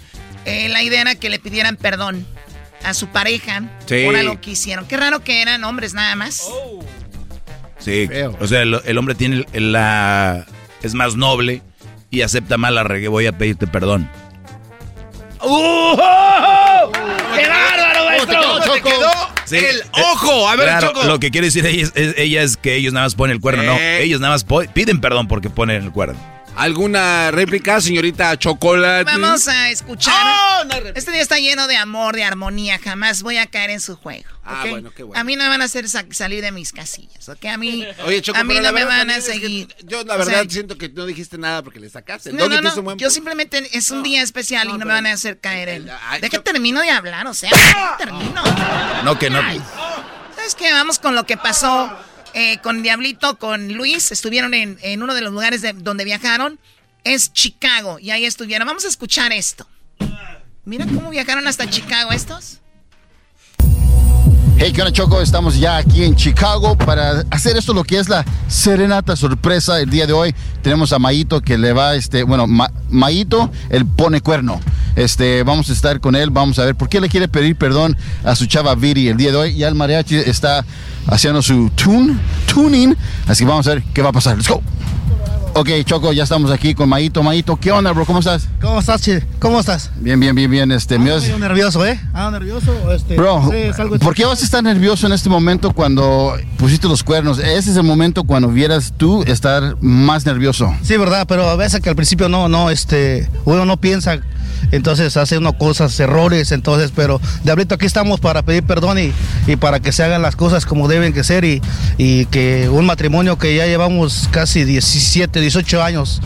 Eh, la idea era que le pidieran perdón a su pareja Sí. por algo que hicieron. Qué raro que eran hombres nada más. Sí. O sea, el, el hombre tiene el- la... Es más noble y acepta mal la regué. Voy a pedirte perdón. ¡Uh! ¡Qué bárbaro, maestro! ¿Cómo te quedó? Sí. El ojo. A ver, Claro, Choco. lo que quiere decir ella es, es- ella es que ellos nada más ponen el cuerno. No, Eh. ellos nada más piden perdón porque ponen el cuerno. ¿Alguna réplica, señorita Chocolate? Vamos a escuchar. Oh, no este día está lleno de amor, de armonía. Jamás voy a caer en su juego. Ah, bueno, qué bueno. A mí no me van a hacer sa- salir de mis casillas, ¿ok? A mí, Oye, Choco, a mí no me van a es que seguir. Yo la O verdad sea, siento que no dijiste nada porque le sacaste. No, no, no. buen Yo simplemente es un día especial y no me van a hacer caer en. Deja Choco. termino de hablar, o sea, deja termino. No, que no. ¿Sabes qué? Vamos con lo que pasó eh, con Diablito, con Luis. Estuvieron en, en uno de los lugares de- donde viajaron. Es Chicago. Y ahí estuvieron. Vamos a escuchar esto. Mira cómo viajaron hasta Chicago estos. Hey, ¿qué onda, Choco? Estamos ya aquí en Chicago para hacer esto lo que es la serenata sorpresa el día de hoy. Tenemos a Mayito que le va, este, bueno, Ma- el pone cuerno. Este, vamos a estar con él, vamos a ver por qué le quiere pedir perdón a su chava Viri el día de hoy. Ya el mariachi está haciendo su tune, tuning, así que vamos a ver qué va a pasar. Let's go. Ok, Choco, ya estamos aquí con Maito. Maito, ¿qué onda, bro? ¿Cómo estás? ¿Cómo estás, Che? ¿Cómo estás? Bien, bien, bien, bien. Este, me Estoy nervioso, ¿eh? Ah, nervioso. Este, Bro, es algo ¿por qué vas a estar nervioso en este momento cuando pusiste los cuernos? Ese es el momento cuando vieras tú estar más nervioso. Sí, verdad, pero a veces que al principio no, no, este, uno no piensa, entonces hace uno cosas, errores, entonces, pero Diablito, aquí estamos para pedir perdón y, y para que se hagan las cosas como deben que ser y, y que un matrimonio que ya llevamos casi 17, 18 años,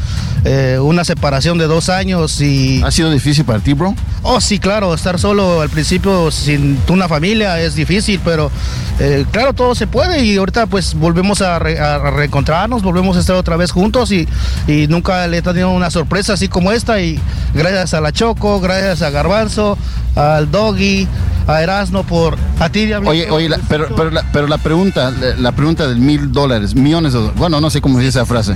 eh, una separación de dos años y... ¿Ha sido difícil para ti, bro? Oh, sí, claro, estar solo al principio sin una familia es difícil, pero eh, claro, todo se puede y ahorita pues volvemos a, re- a reencontrarnos, volvemos a estar otra vez juntos y, y nunca le he tenido una sorpresa así como esta y gracias a la Choco, gracias a Garbanzo, al Doggy, a Erasno por a ti, Diablito. Oye, oye, la- pero, pero, la, pero la pregunta, la, la pregunta del mil dólares, millones de dólares, bueno, no sé cómo dice esa frase.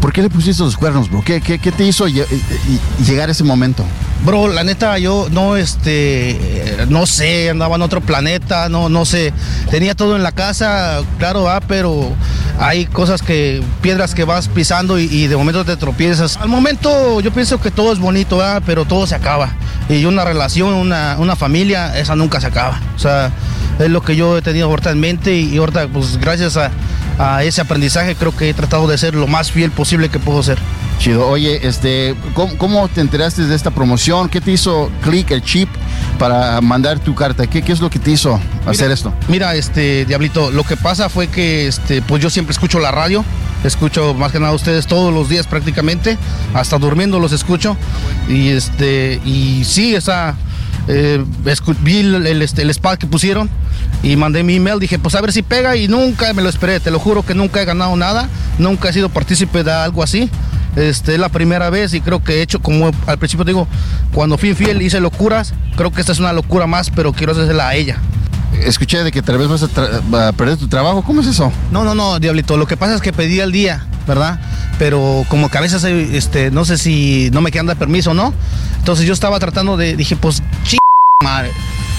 ¿Por qué le pusiste los cuernos, bro? ¿Qué, qué, qué te hizo lle- y- y llegar a ese momento? Bro, la neta, yo no, este, eh, no sé, andaba en otro planeta, no, no sé. Tenía todo en la casa, claro, ah, pero hay cosas que, piedras que vas pisando y, y de momento te tropiezas. Al momento yo pienso que todo es bonito, ah, pero todo se acaba. Y una relación, una, una familia, esa nunca se acaba. O sea, es lo que yo he tenido ahorita en mente y, y ahorita, pues gracias a, a ese aprendizaje, creo que he tratado de ser lo más fiel posible que puedo ser. Chido. Oye, este, ¿cómo, cómo te enteraste de esta promoción? ¿Qué te hizo clic el chip para mandar tu carta? ¿Qué, qué es lo que te hizo hacer esto? Mira, este, Diablito, lo que pasa fue que, este, pues yo siempre escucho la radio, escucho más que nada a ustedes todos los días prácticamente, hasta durmiendo los escucho, y este, y sí, esa, eh, vi el, el, este, el spot que pusieron y mandé mi email, dije, pues a ver si pega y nunca me lo esperé, te lo juro que nunca he ganado nada, nunca he sido partícipe de algo así. Este, es la primera vez y creo que he hecho, como al principio digo, cuando fui infiel hice locuras, creo que esta es una locura más, pero quiero hacerla a ella. Escuché de que tal vez vas a, a perder tu trabajo. ¿Cómo es eso? No, no, no, Diablito. Lo que pasa es que pedí al día, ¿verdad? Pero como que a veces, este, no sé si no me quedan de permiso o no. Entonces yo estaba tratando de, dije, pues, ch madre.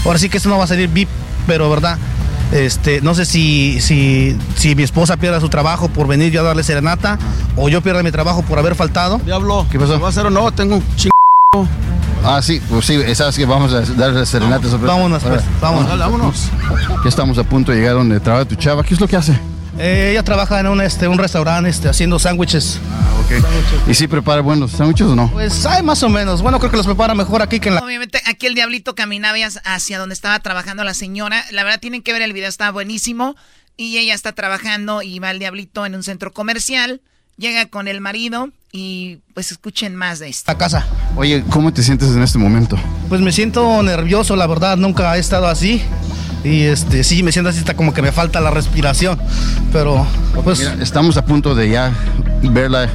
Ahora sí que esto no va a salir VIP, pero ¿verdad? Este, no sé si, si, si mi esposa pierda su trabajo por venir yo a darle serenata o yo pierda mi trabajo por haber faltado. Diablo. ¿Qué pasó? ¿Va a ser o no? Tengo un Ah, sí, pues sí, sabes que vamos a darle serenata sorpresa. Vámonos, pues, vámonos. Dale, vámonos. Ya estamos a punto de llegar donde trabaja tu chava. ¿Qué es lo que hace? Eh, ella trabaja en un, este, un restaurante este, haciendo sándwiches. ¿Y si prepara buenos sándwiches o no? Pues hay más o menos. Bueno, creo que los prepara mejor aquí que en la... Obviamente, aquí el diablito caminaba hacia- hacia donde estaba trabajando la señora. La verdad, tienen que ver el video, está buenísimo. Y ella está trabajando y va el diablito en un centro comercial. Llega con el marido y pues escuchen más de esto. La casa. Oye, ¿cómo te sientes en este momento? Pues me siento nervioso, la verdad, nunca he estado así. Y este, sí, me siento así, está como que me falta la respiración. Pero, pues. Mira, estamos a punto de ya verla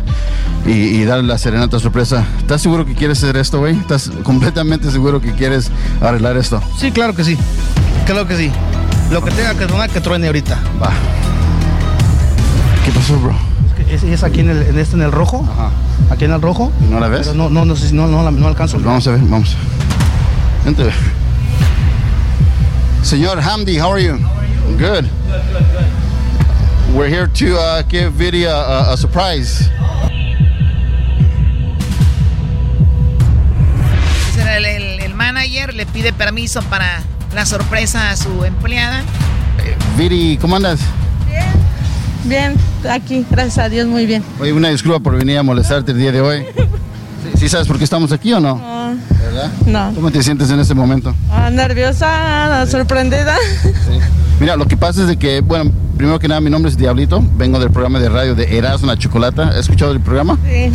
y, y darle la serenata sorpresa. ¿Estás seguro que quieres hacer esto, güey? ¿Estás completamente seguro que quieres arreglar esto? Sí, claro que sí. Claro que sí. Lo que tenga que tronar, que truene ahorita. Va. ¿Qué pasó, bro? Es, es aquí en, el, en este, en el rojo. Ajá. Aquí en el rojo. ¿No la ves? Pero no, no, no, sé si- no, no, la- no alcanzo. Pues vamos a ver, vamos. Vente. Señor Hamdi, how are you? Good. We're here to uh, give Vidi a, a, surprise. Era el, el- el manager, le pide permiso para la sorpresa a su empleada. Vidi, ¿cómo andas? Bien, aquí, gracias a Dios, muy bien. Oye, una disculpa por venir a molestarte el día de hoy. ¿Sí, sí sabes por qué estamos aquí o no? No, ¿Verdad? no. ¿Cómo te sientes en este momento? Ah, nerviosa, sorprendida. Mira, lo que pasa es de que, bueno, primero que nada, mi nombre es Diablito, vengo del programa de radio de Erasmo la Chocolata. ¿Has escuchado el programa? Sí.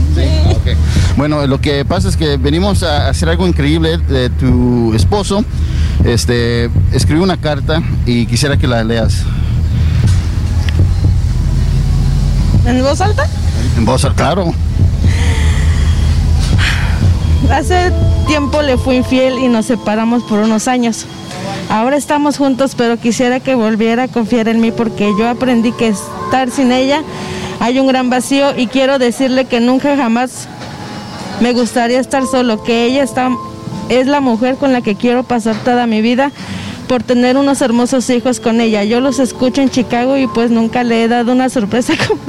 Ok. Bueno, lo que pasa es que venimos a hacer algo increíble de tu esposo. Este, escribí una carta y quisiera que la leas ¿En voz alta? en voz alta. Claro. Hace tiempo le fui infiel y nos separamos por unos años. Ahora estamos juntos, pero quisiera que volviera a confiar en mí porque yo aprendí que estar sin ella hay un gran vacío y quiero decirle que nunca jamás me gustaría estar solo, que ella está es la mujer con la que quiero pasar toda mi vida por tener unos hermosos hijos con ella. Yo los escucho en Chicago y pues nunca le he dado una sorpresa como,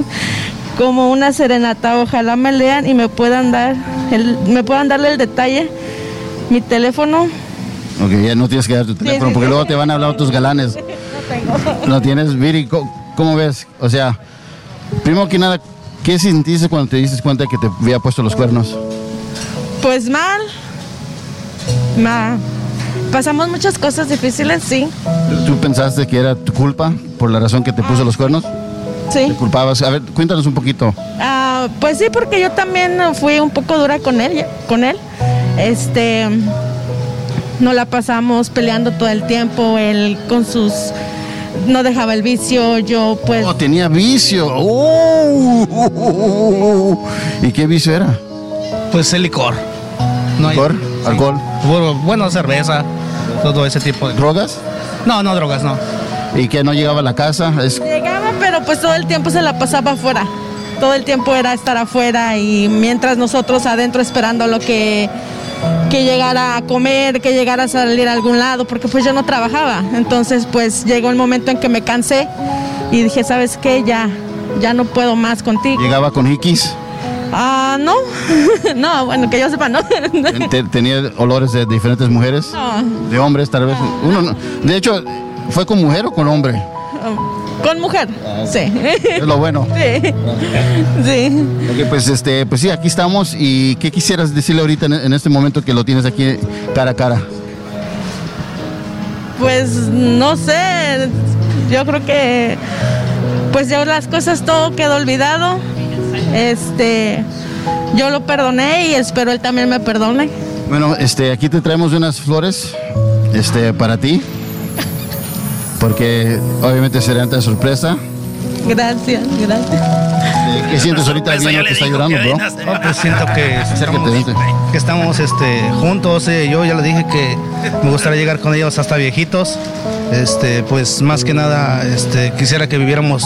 como una serenata. Ojalá me lean y me puedan dar el, me puedan darle el detalle. Mi teléfono. Ok, ya no tienes que dar tu teléfono sí, porque sí. luego te van a hablar otros galanes. No tengo. ¿No tienes, Viri? ¿Cómo, cómo ves? O sea, primero que nada, ¿qué sentiste cuando te diste cuenta que te había puesto los cuernos? Pues mal. Ma- Pasamos muchas cosas difíciles, sí. ¿Tú pensaste que era tu culpa por la razón que te puso los cuernos? Sí. ¿Te culpabas? A ver, cuéntanos un poquito. Ah, pues sí, porque yo también fui un poco dura con él, con él. Este, no la pasamos peleando todo el tiempo, él con sus, no dejaba el vicio, yo pues. Oh, tenía vicio. Oh. ¿Y qué vicio era? Pues el licor. No hay- ¿Licor? ¿Alcohol? Bueno, cerveza, todo ese tipo de... ¿Drogas? No, no, drogas, no. ¿Y que no llegaba a la casa? Es... Llegaba, pero pues todo el tiempo se la pasaba afuera. Todo el tiempo era estar afuera y mientras nosotros adentro esperando lo que, que llegara a comer, que llegara a salir a algún lado, porque pues yo no trabajaba. Entonces pues llegó el momento en que me cansé y dije, ¿sabes qué? Ya, ya no puedo más contigo. ¿Llegaba con hikis? Ah, no, no, bueno, que yo sepa, no. Te- ¿Tenía olores de diferentes mujeres? No. ¿De hombres, tal vez? Uno no- De hecho, ¿fue con mujer o con hombre? Con mujer, sí. Es lo bueno. Sí. Sí. Pues, este, pues sí, aquí estamos. ¿Y qué quisieras decirle ahorita en, en este momento que lo tienes aquí cara a cara? Pues no sé, yo creo que pues ya las cosas todo quedó olvidado. Este, yo lo perdoné y espero él también me perdone. Bueno, este, aquí te traemos unas flores, este, para ti. Porque obviamente será de sorpresa. Gracias, gracias. ¿Qué sientes ahorita viendo que está llorando, bro? No, pues siento que vente. que estamos este, juntos. eh, yo ya le dije que me gustaría llegar con ellos hasta viejitos. Este, pues más que nada, este, quisiera que viviéramos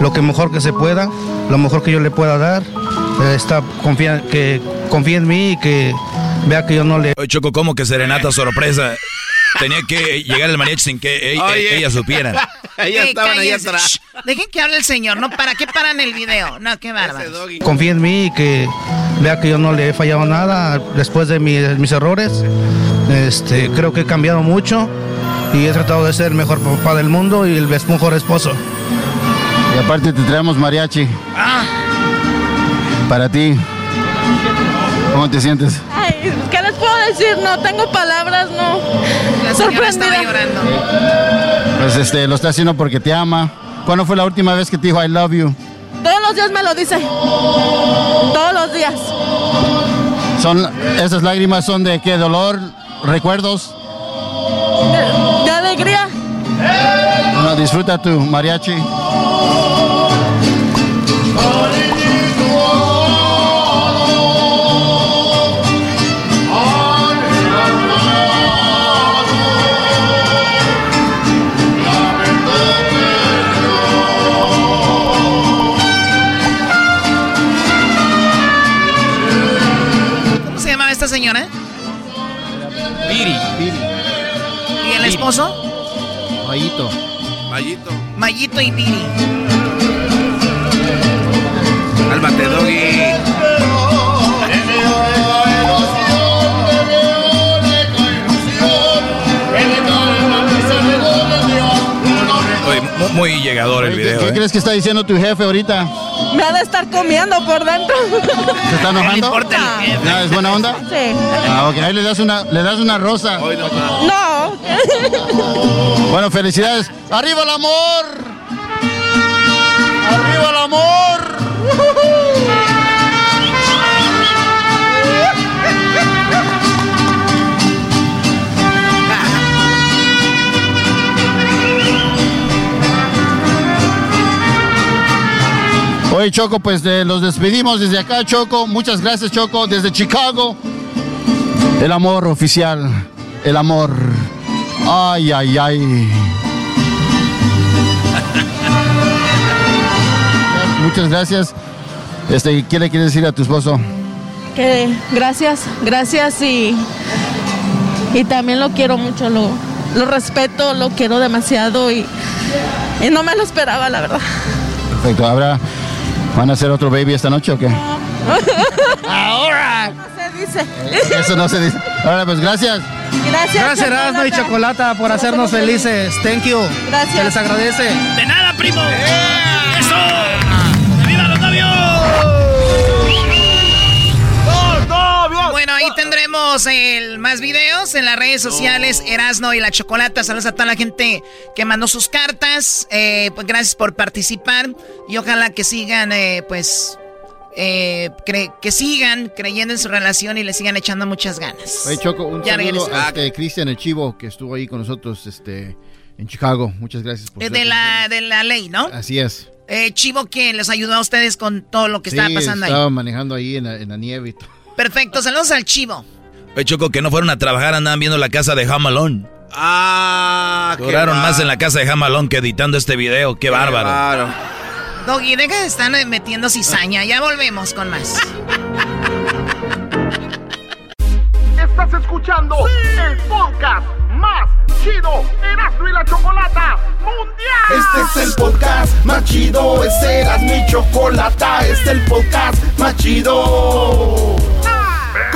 lo que mejor que se pueda, lo mejor que yo le pueda dar. Eh, está confía, que confíe en mí y que vea que yo no le. Oye, Choco, ¿cómo que serenata sorpresa? Tenía que llegar el mariachi sin que ella, ella supiera. Ey, cállense. Shh, Dejen que hable el señor, ¿no? ¿Para qué paran el video? No, qué bárbaro. confíe en mí y que vea que yo no le he fallado nada después de mi- mis errores. Este, creo que he cambiado mucho y he tratado de ser el mejor papá del mundo y el mejor esposo. Y aparte te traemos mariachi. Para ti. ¿Cómo te sientes? Ay, ¿qué les puedo decir? No tengo palabras, no. La Sorprendida. llorando. Pues este, lo está haciendo porque te ama. ¿Cuándo fue la última vez que te dijo I love you? Todos los días me lo dice. Todos los días. Son, esas lágrimas son de qué? ¿Dolor? ¿Recuerdos? De alegría. Bueno, disfruta tu mariachi. ¿Cómo se llamaba esta señora? Piri. ¿Y el esposo? Mayito. Y Viri. Cálmate, Doggy. Muy llegador el ¿Qué, video. qué ¿eh? crees que está diciendo tu jefe ahorita? Me ha de estar comiendo por dentro. ¿Se está enojando? ¿No, ¿Es buena onda? Sí. Ah, ok, ahí le das una, le das una rosa. No. Bueno, felicidades. ¡Arriba el amor! ¡Arriba el amor! Oye, Choco, pues de- los despedimos desde acá, Choco. Muchas gracias, Choco, desde Chicago. El amor oficial, el amor. Ay, ay, ay. Muchas gracias. Este, ¿qué le quieres decir a tu esposo? Que gracias, gracias y y también lo quiero mucho, lo, lo respeto, lo quiero demasiado y, y no me lo esperaba, la verdad. Perfecto. ¿Habrá, ¿Van a hacer otro baby esta noche o qué? Ahora. No se dice. Eso no se dice. Ahora, pues gracias. Gracias. Gracias, Erasmo y Chocolata, por hacernos felices. Thank you. Gracias. Se les agradece. De nada, primo. ¡Eso! El, más videos en las redes sociales, Erasno y la Chocolata. Saludos a toda la gente que mandó sus cartas. Eh, pues gracias por participar y ojalá que sigan, eh, pues, eh, que sigan creyendo en su relación y le sigan echando muchas ganas. Oye, Choco, un Ya saludo regresé. a este, Cristian el Chivo, que estuvo ahí con nosotros este, en Chicago. Muchas gracias por Eh, ser de la, de la ley, ¿no? Así es. Eh, Chivo, que les ayudó a ustedes con todo lo que estaba pasando estaba ahí. manejando ahí en la, en la nieve y todo. Perfecto, saludos al Chivo. Oye, Choco, que no fueron a trabajar, andaban viendo la casa de Jamalón. Ah, qué Duraron más bárbaro. en la casa de Jamalón que editando este video. Qué bárbaro. Doggy, deja de estar metiendo cizaña. Ya volvemos con más. Estás escuchando el podcast más chido Erasmo y la Chocolata Mundial. Este es el podcast más chido, este era mi chocolata, este es el podcast más chido.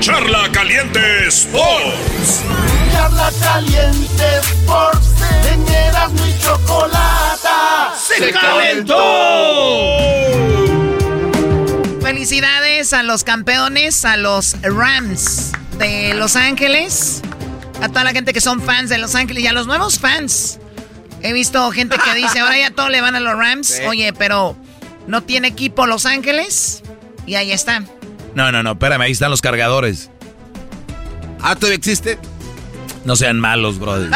Charla Caliente Sports. Charla caliente Sports, en Erasmo y chocolata. ¡Se Felicidades a los campeones, a los Rams de Los Ángeles, a toda la gente que son fans de Los Ángeles y a los nuevos fans. He visto gente que dice, ahora ya todo le van a los Rams. Sí. Oye, pero no tiene equipo Los Ángeles. Y ahí está. No, no, no, espérame, ahí están los cargadores. ¿Ah, todavía existe? No sean malos, brother.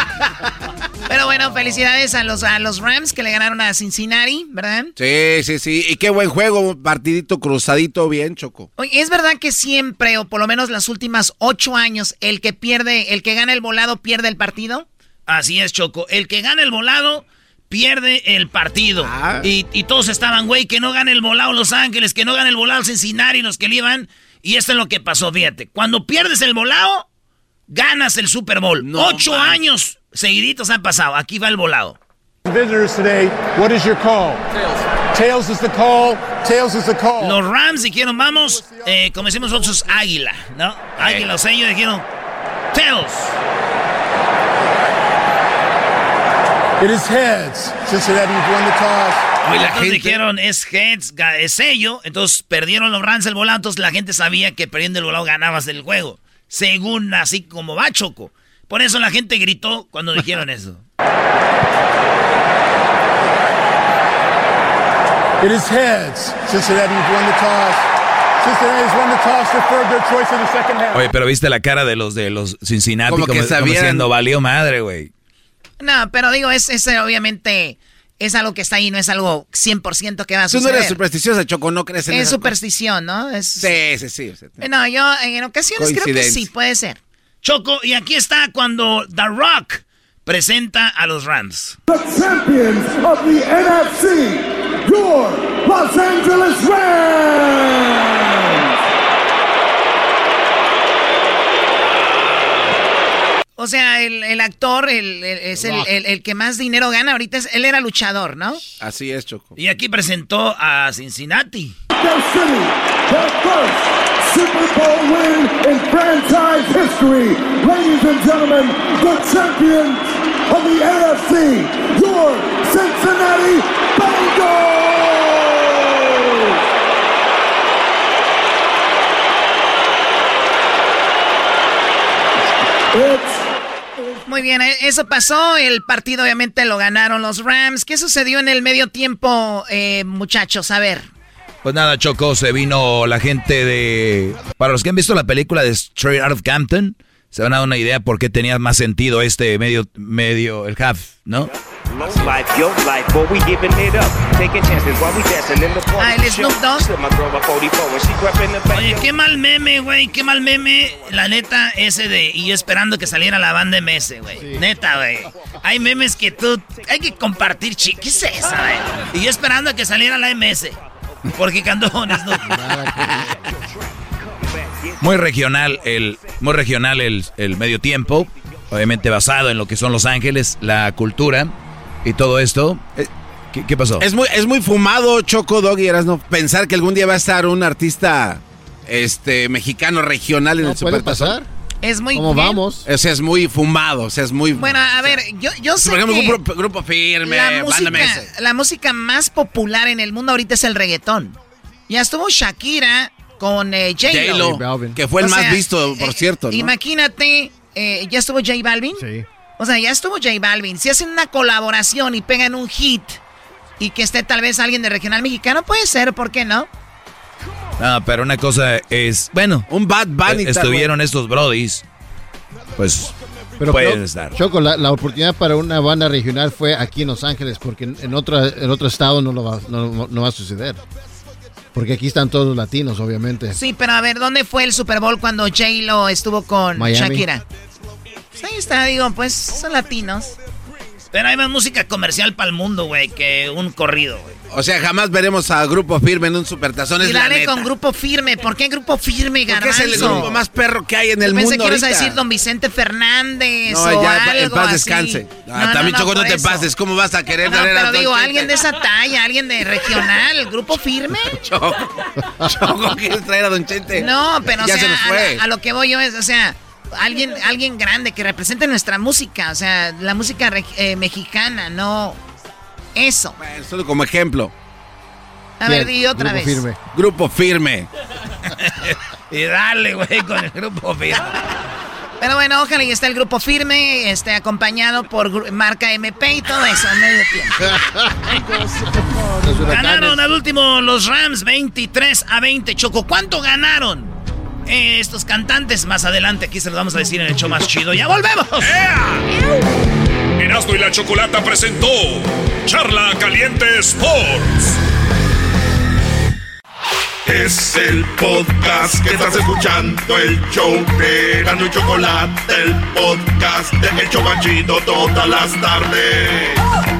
Pero bueno, felicidades a los, a los Rams que le ganaron a Cincinnati, ¿verdad? Sí, sí, sí. Y qué buen juego, partidito cruzadito bien, Choco. Oye, ¿es verdad que siempre, o por lo menos las últimas ocho años, el que pierde, el que gana el volado pierde el partido? Así es, Choco. El que gana el volado pierde el partido. Y, y todos estaban, güey, que no gane el volado Los Ángeles, que no gane el volado Cincinnati, los que le iban. Y esto es lo que pasó, fíjate. Cuando pierdes el volado, ganas el Super Bowl. Ocho años seguiditos han pasado. Aquí va el volado. Visitors today, what is your call? Tails. Tails is the call. Tails is the call. Los Rams dijeron, vamos, eh, como decimos nosotros, águila, ¿no? Águila, o sea, ellos dijeron, Tails. It is heads. Cincinnati won the toss. Y la gente dijeron, es heads, es sello. Entonces perdieron los Rams el volado. Entonces la gente sabía que perdiendo el volado ganabas el juego. Según así como va Choco. Por eso la gente gritó cuando dijeron eso. It is heads. Cincinnati's won the toss. Cincinnati's won the toss, deferred their choice in the second half. Oye, pero viste la cara de los de los Cincinnati Como como, que como diciendo, valió madre, güey. No, pero digo, es, es, eh, obviamente es algo que está ahí, no es algo 100% que va a Tú no suceder. eres supersticiosa, Choco, no crees en es esas superstición, ¿no? Es, Sí, sí, sí. o sea, No, yo en ocasiones creo que sí, puede ser. Choco, y aquí está cuando The Rock presenta a los Rams. The champions of the NFC, your Los Angeles Rams. O sea, el, el actor el, el- es el, el- el que más dinero gana ahorita. Es, él era luchador, ¿no? Así es, Choco. Y aquí presentó a Cincinnati. Super Bowl win in franchise history. Ladies and gentlemen, the champions of the AFC, your Cincinnati Bengals. Muy bien, eh, eso pasó. El partido obviamente lo ganaron los Rams. ¿Qué sucedió en el medio tiempo, eh, muchachos? A ver. Pues nada, Choco, se vino la gente de... Para los que han visto la película de Straight Out of Campton, se van a dar una idea por qué tenía más sentido este medio, medio, el half, ¿no? Low life, yo life, boy, we giving it up. Taking chances while we dancing in the park. Ah, el Snoop Dogg. My girl about 44 and she crept in the back. Oye, qué mal meme, güey, qué mal meme. La neta, ese de... Y yo esperando que saliera la banda MS, güey. Neta, güey. Hay memes que tú... Hay que compartir, chi... ¿Qué es eso, güey? Y yo esperando que saliera la MS. Porque cantó con Snoop. Muy regional el, muy regional el, el medio tiempo, obviamente basado en lo que son Los Ángeles, la cultura y todo esto. Eh, ¿Qué, qué pasó? Es muy, es muy fumado, Choco, Doggy, Erasno, pensar que algún día va a estar un artista este, mexicano regional en el puede pasar. Es muy ¿Cómo bien. vamos? O sea, es muy fumado, o sea, es muy... Bueno, a ver, yo, yo sé Por ejemplo, que un grupo, grupo firme, la banda música, la música más popular en el mundo ahorita es el reggaetón. Ya estuvo Shakira con eh. J-Lo, que fue el O más sea, visto, por eh, cierto, ¿no? Imagínate, eh, ¿ya estuvo J Balvin? Sí. O sea, ya estuvo J Balvin. Si hacen una colaboración y pegan un hit y que esté tal vez alguien de regional mexicano, puede ser, ¿por qué no? No, pero una cosa es, bueno, un Bad Bunny. tal, estuvieron estos brodies, pues Pero pueden creo- estar. Choco, la, la oportunidad para una banda regional fue aquí en Los Ángeles, porque en, en otro, en otro estado no, lo va, no, no va a suceder. Porque aquí están todos los latinos, obviamente. Sí, pero a ver, ¿dónde fue el Super Bowl cuando J-Lo estuvo con Miami. Shakira? Pues ahí está, digo, pues son latinos. Pero hay más música comercial para el mundo, güey, que un corrido, güey. O sea, jamás veremos a Grupo Firme en un Supertazón, es Y dale con Grupo Firme. ¿Por qué Grupo Firme, Porque Garbanzo? es el grupo más perro que hay en el Yo pensé mundo que ibas a decir Don Vicente Fernández No, o ya, algo en paz así. descanse. No, Ah, no, también, no, Choco, no te eso. pases. ¿Cómo vas a querer a pero Don digo, alguien de esa talla, alguien de regional, Grupo Firme. Choco, Choco, ¿quieres traer a Don Chente? No, pero o ya sea, se nos a fue. lo- A, lo que voy yo es, o sea, alguien, alguien grande que represente nuestra música, o sea, la música eh, mexicana, no eso. Bueno, solo como ejemplo. A ver, di otra vez. Grupo Firme. Y dale, güey, con el grupo firme. Pero bueno, ojalá y esté el grupo firme, esté acompañado por marca MP y todo eso en medio tiempo. Ganaron al último los Rams 23 a 20. Choco, ¿cuánto ganaron? Eh, estos cantantes más adelante aquí se los vamos a decir en el show más chido. ¡Ya volvemos! Erasmo y la Chocolata presentó Charla Caliente Sports. Es el podcast que estás escuchando, el show de Gano y Chocolate, el podcast de El Chobachito todas las tardes.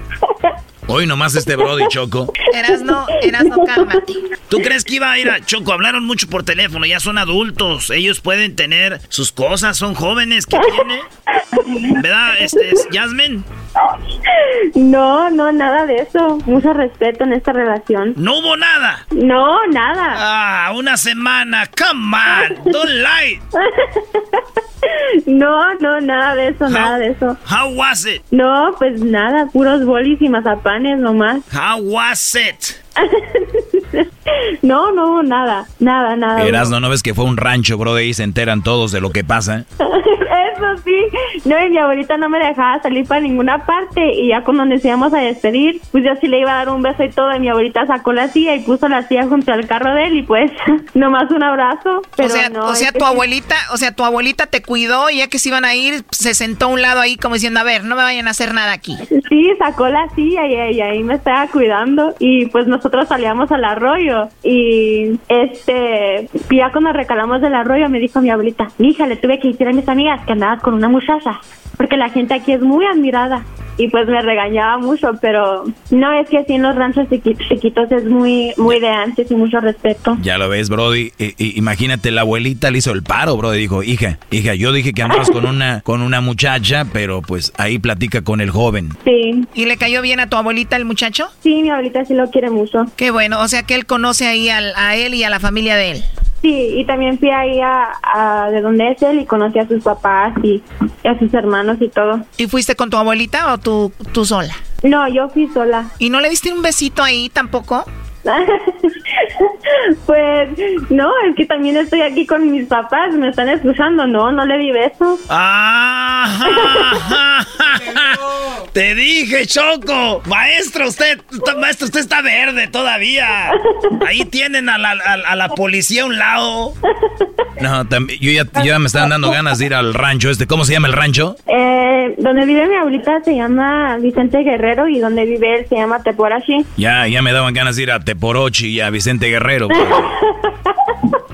Hoy nomás este Brody Choco. Eras no, eras no, cálmate. ¿Tú crees que iba a ir a Choco? Hablaron mucho por teléfono, ya son adultos. Ellos pueden tener sus cosas, son jóvenes. ¿Qué tiene? ¿Verdad, este, Jasmine? No, no, nada de eso. Mucho respeto en esta relación. ¿No hubo nada? No, nada. Ah, una semana. Come on, don't lie. No, no, nada de eso, nada de eso. How was it? No, pues nada, puros bolis y mazapanes nomás. How was it? no, no, nada, nada, nada. Eras, ¿no, ¿no ves que fue un rancho, bro? De ahí se enteran todos de lo que pasa. Eso sí. No, y mi abuelita no me dejaba salir para ninguna parte. Y ya cuando nos íbamos a despedir, pues yo sí le iba a dar un beso y todo. Y mi abuelita sacó la silla y puso la silla junto al carro de él. Y pues, nomás un abrazo. Pero o sea, no, o sea tu abuelita, o sea, tu abuelita te cuidó y ya que se iban a ir, se sentó a un lado ahí como diciendo, a ver, no me vayan a hacer nada aquí. Sí, sacó la silla y, y ahí me estaba cuidando. Y pues nosotros salíamos al arroyo. Y este, ya cuando recalamos del arroyo, me dijo mi abuelita, hija, le tuve que decir a mis amigas que andabas con una muchacha. Porque la gente aquí es muy admirada. Y pues me regañaba mucho, pero no es que así en los ranchos chiqui- chiquitos es muy, muy de antes y mucho respeto. Ya lo ves, Brody. I- i- imagínate, la abuelita le hizo el paro, Brody. Dijo, hija, hija, yo dije que andabas con una, con una muchacha, pero pues ahí platica con el joven. Sí. ¿Y le cayó bien a tu abuelita el muchacho? Sí, mi abuelita sí lo quiere mucho. Qué bueno, o sea que él conoce ahí al- a él y a la familia de él. Sí, y también fui ahí a, a de donde es él y conocí a sus papás y, y a sus hermanos y todo. ¿Y fuiste con tu abuelita o tú, tú sola? No, yo fui sola. ¿Y no le diste un besito ahí tampoco? pues no, es que también estoy aquí con mis papás, me están escuchando, no, no le di beso. Ah, Te dije, Choco. Maestro, usted, maestro, usted está verde todavía. Ahí tienen a la, a- a la policía a un lado. No, también, yo ya, yo ya me están dando ganas de ir al rancho este. ¿Cómo se llama el rancho? Eh, donde vive mi abuelita se llama Vicente Guerrero y donde vive él se llama Teporashi. Ya, ya me daban ganas de ir a Teporochi y a Vicente Guerrero.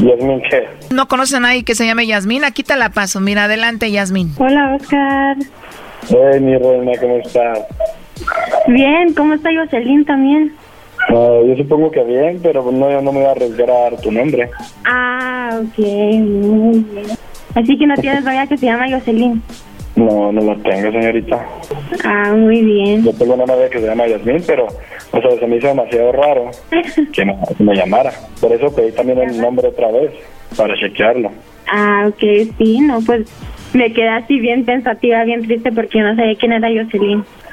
Yasmin, ¿qué? ¿No conoces a nadie que se llame Yasmín? Aquí te la paso. Mira, adelante, Yasmín. Hola, Oscar. Hey, mi reina, ¿cómo estás? Bien, ¿cómo está Jocelyn también? Ah, yo supongo que bien, pero no, yo no me voy a arriesgar a dar tu nombre. Ah, ok, muy bien. Así que no tienes novia que se llama Jocelyn. No, no la tengo, señorita. Ah, muy bien. Yo tengo una novia que se llama Yasmin, pero, o sea, se me hizo demasiado raro que me, me llamara. Por eso pedí también el nombre otra vez, para chequearlo. Ah, ok, sí, no, pues me quedé así bien pensativa, bien triste porque yo no sabía quién era Jocelyn.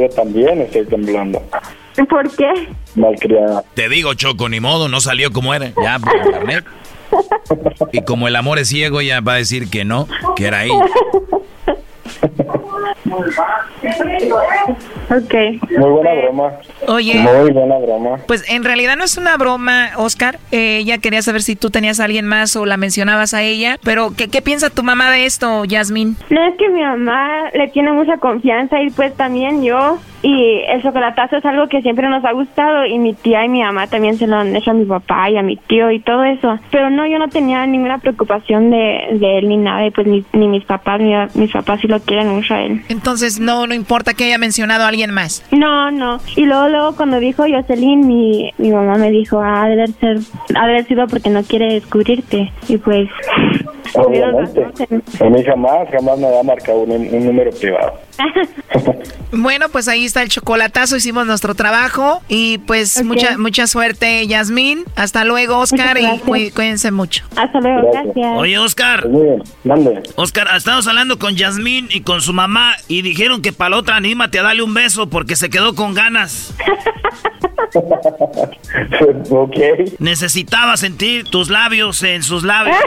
yo también estoy temblando. ¿Por qué? Malcriada. Te digo, Choco, ni modo, no salió como era. Ya, por internet. Y como el amor es ciego, ya va a decir que no, que era ella. Ok. Muy buena broma. Oye. Muy buena broma. Pues en realidad no es una broma, Oscar. Eh, ella quería saber si tú tenías a alguien más o la mencionabas a ella. Pero, ¿qué, qué piensa tu mamá de esto, Yasmín? No es que mi mamá le tiene mucha confianza y pues también yo. Y el chocolatazo es algo que siempre nos ha gustado y mi tía y mi mamá también se lo han hecho a mi papá y a mi tío y todo eso. Pero no, yo no tenía ninguna preocupación de, de él ni nada y pues ni, ni mis papás, ni mis papás sí lo quieren mucho a él. Entonces, no, no importa que haya mencionado a alguien más. No, no. Y luego, luego cuando dijo Jocelyn, mi, mi mamá me dijo, ah, debe ser, ha de haber sido porque no quiere descubrirte. Y pues, Obviamente. A mí jamás, jamás me ha marcado un, un número privado. Bueno, pues ahí está el chocolatazo, hicimos nuestro trabajo y pues mucha mucha suerte, Yasmín. Hasta luego, Oscar, y cuí- cuídense mucho. Hasta luego, gracias. Oye, Oscar. Mande. Oscar, estamos hablando con Yasmín y con su mamá y dijeron que para la otra anímate a darle un beso porque se quedó con ganas. ok. Necesitaba sentir tus labios en sus labios.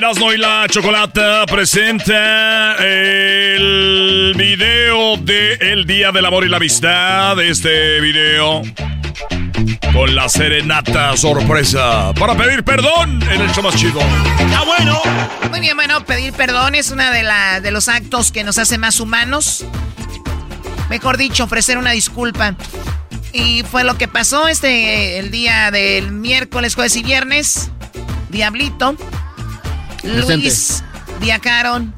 Erasno y la Chocolata presenta el video de El Día del Amor y la Amistad. Este video con la serenata sorpresa para pedir perdón en el show más chido. ¡Ah, bueno! Muy bien, bueno, pedir perdón es uno de, de los actos que nos hace más humanos. Mejor dicho, ofrecer una disculpa. Y fue lo que pasó este el día del miércoles, jueves y viernes. Diablito, Luis viajaron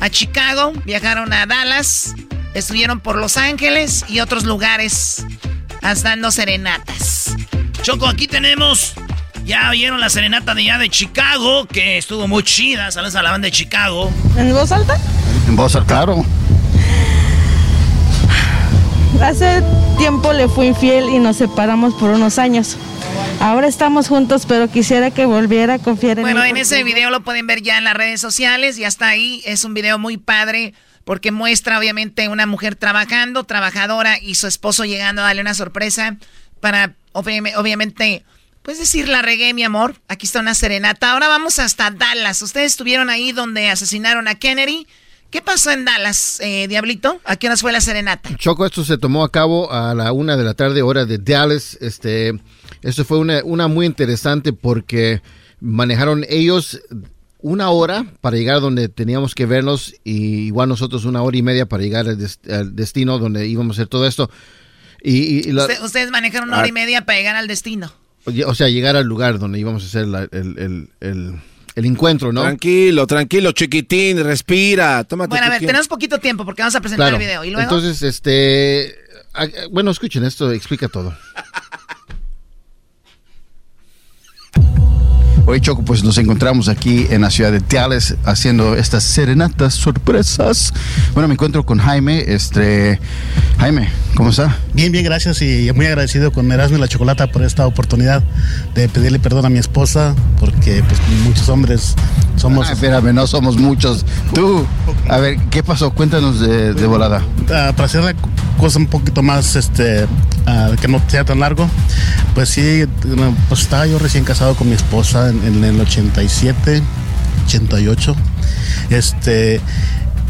a Chicago, viajaron a Dallas, estuvieron por Los Ángeles y otros lugares hasta dando serenatas. Choco, aquí tenemos. Ya vieron la serenata de allá de Chicago, que estuvo muy chida. Saludos a la banda de Chicago. ¿En voz alta? En voz alta, claro. Hace tiempo le fui infiel y nos separamos por unos años. Ahora estamos juntos, pero quisiera que volviera a confiar en Bueno, mí en ese video lo pueden ver ya en las redes sociales y hasta ahí es un video muy padre porque muestra obviamente una mujer trabajando, trabajadora y su esposo llegando a darle una sorpresa para obvi- obviamente pues decir la regué mi amor, aquí está una serenata. Ahora vamos hasta Dallas. Ustedes estuvieron ahí donde asesinaron a Kennedy. ¿Qué pasó en Dallas, eh, Diablito? ¿A qué horas fue la serenata? Choco, esto se tomó a cabo a la una de la tarde, hora de Dallas. Este, esto fue una, una muy interesante porque manejaron ellos una hora para llegar donde teníamos que vernos y igual nosotros una hora y media para llegar al, des- al destino donde íbamos a hacer todo esto. Y, y- y la- Usted- ustedes manejaron una hora y Ah. media para llegar al destino. o sea, llegar al lugar donde íbamos a hacer la- el, el- el- el encuentro, ¿no? Tranquilo, tranquilo, chiquitín, respira, tómate Bueno, a tu ver, tiempo. tenemos poquito tiempo porque vamos a presentar Claro. el video. ¿Y luego? Entonces, este, bueno, escuchen esto, explica todo. Hoy Choco, pues nos encontramos aquí en la ciudad de Dallas haciendo estas serenatas sorpresas. Bueno, me encuentro con Jaime. Este, Jaime, ¿cómo está? Bien, bien, gracias y muy agradecido con Erasmo y la Chocolata por esta oportunidad de pedirle perdón a mi esposa porque pues muchos hombres somos... Ah, espérame, no somos muchos. Tú, a ver, ¿qué pasó? Cuéntanos de, de volada. Ah, para hacer la cosa un poquito más, este, ah, que no sea tan largo, pues sí, pues estaba yo recién casado con mi esposa en, en el 87, 88. Este,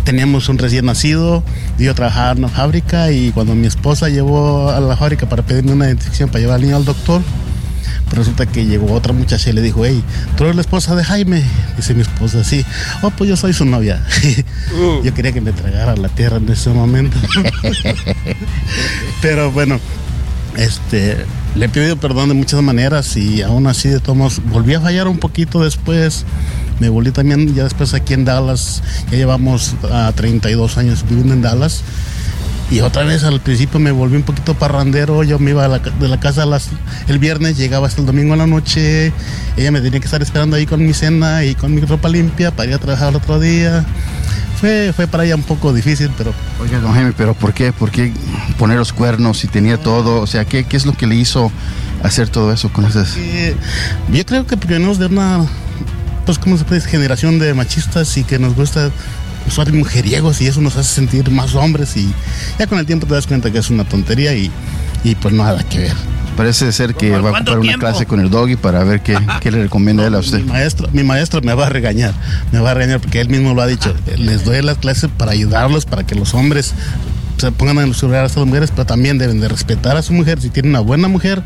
teníamos un recién nacido, yo trabajaba en una fábrica y cuando mi esposa llevó a la fábrica para pedirme una identificación para llevar al niño al doctor, resulta que llegó otra muchacha y le dijo, hey, ¿tú eres la esposa de Jaime? Dice mi esposa, sí. Oh, pues yo soy su novia. yo quería que me tragara la tierra en ese momento. Pero bueno, este, le he pedido perdón de muchas maneras y aún así de todos modos, volví a fallar un poquito después. Me volví también ya después aquí en Dallas. Ya llevamos a 32 años viviendo en Dallas. Y otra vez al principio me volví un poquito parrandero. Yo me iba a la de la casa a las- el viernes, llegaba hasta el domingo en la noche. Ella me tenía que estar esperando ahí con mi cena y con mi ropa limpia para ir a trabajar el otro día. Fue, fue para ella un poco difícil, pero Oiga, don Jaime, ¿pero por qué? ¿Por qué poner los cuernos si tenía todo? O sea, ¿qué, qué es lo que le hizo hacer todo eso con esas? Eh, yo creo que venimos de una pues, ¿cómo se puede? Generación de machistas y que nos gusta usar mujeriegos y eso nos hace sentir más hombres y ya con el tiempo te das cuenta que es una tontería y, y pues nada que ver. Parece ser que va a ocupar una clase con el doggy para ver qué, qué le recomienda él a usted. Mi maestro, mi maestro me va a regañar, me va a regañar porque él mismo lo ha dicho. Les doy las clases para ayudarlos, para que los hombres se pongan en los lugares a las mujeres, pero también deben de respetar a su mujer. Si tienen una buena mujer,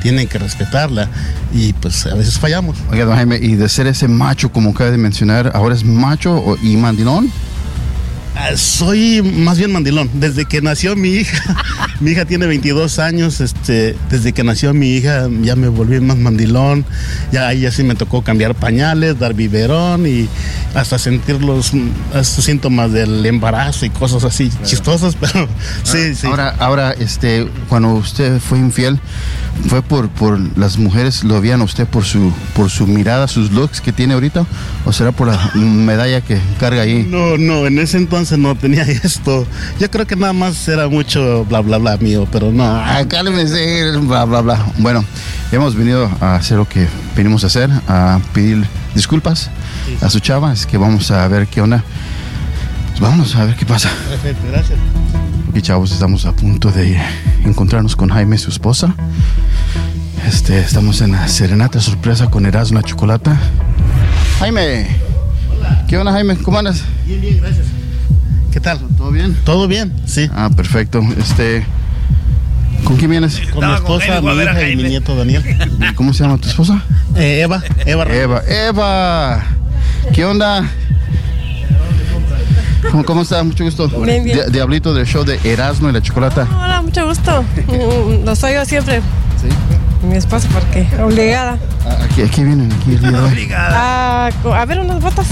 tienen que respetarla. Y pues a veces fallamos. Oiga, Jaime, y de ser ese macho, como acaba de mencionar, ¿ahora es macho y mandilón? Ah, Soy más bien mandilón. Desde que nació mi hija, mi hija tiene 22 años, este, desde que nació mi hija ya me volví más mandilón. Ya ahí así me tocó cambiar pañales, dar biberón y hasta sentir los estos síntomas del embarazo y cosas así chistosas, pero sí, sí. Ahora, ahora, este, cuando usted fue infiel, ¿fue por, por las mujeres, lo veían a usted por su, por su mirada, sus looks que tiene ahorita? ¿O será por la medalla que carga ahí? No, no, en ese entonces no tenía esto. Yo creo que nada más era mucho bla bla bla mío, pero no. Ah, cálmese, bla, bla, bla. Bueno, hemos venido a hacer lo que venimos a hacer, a pedir disculpas a su chava, es que vamos a ver qué onda. Pues vámonos a ver qué pasa. Perfecto, gracias. Y chavos, estamos a punto de encontrarnos con Jaime, su esposa. Este, estamos en la serenata sorpresa con Erasmo la Chocolata. Jaime, ¿qué onda Jaime? ¿Cómo andas? Bien, bien, gracias. ¿Qué tal? ¿Todo bien? Todo bien, sí. Ah, perfecto. Este, ¿con quién vienes? Con mi esposa, mi hija y mi nieto Daniel. ¿Cómo se llama tu esposa? Eh, Eva, Eva. Eva, Eva. ¿Qué onda? ¿Cómo, cómo estás? Mucho gusto. Bien, bien. Di- Diablito del show de Erasmo y la Chocolata. Hola, mucho gusto. Los oigo siempre. Sí. Mi esposo, porque obligada. Aquí, aquí vienen, aquí el día de hoy. A, ver unas botas.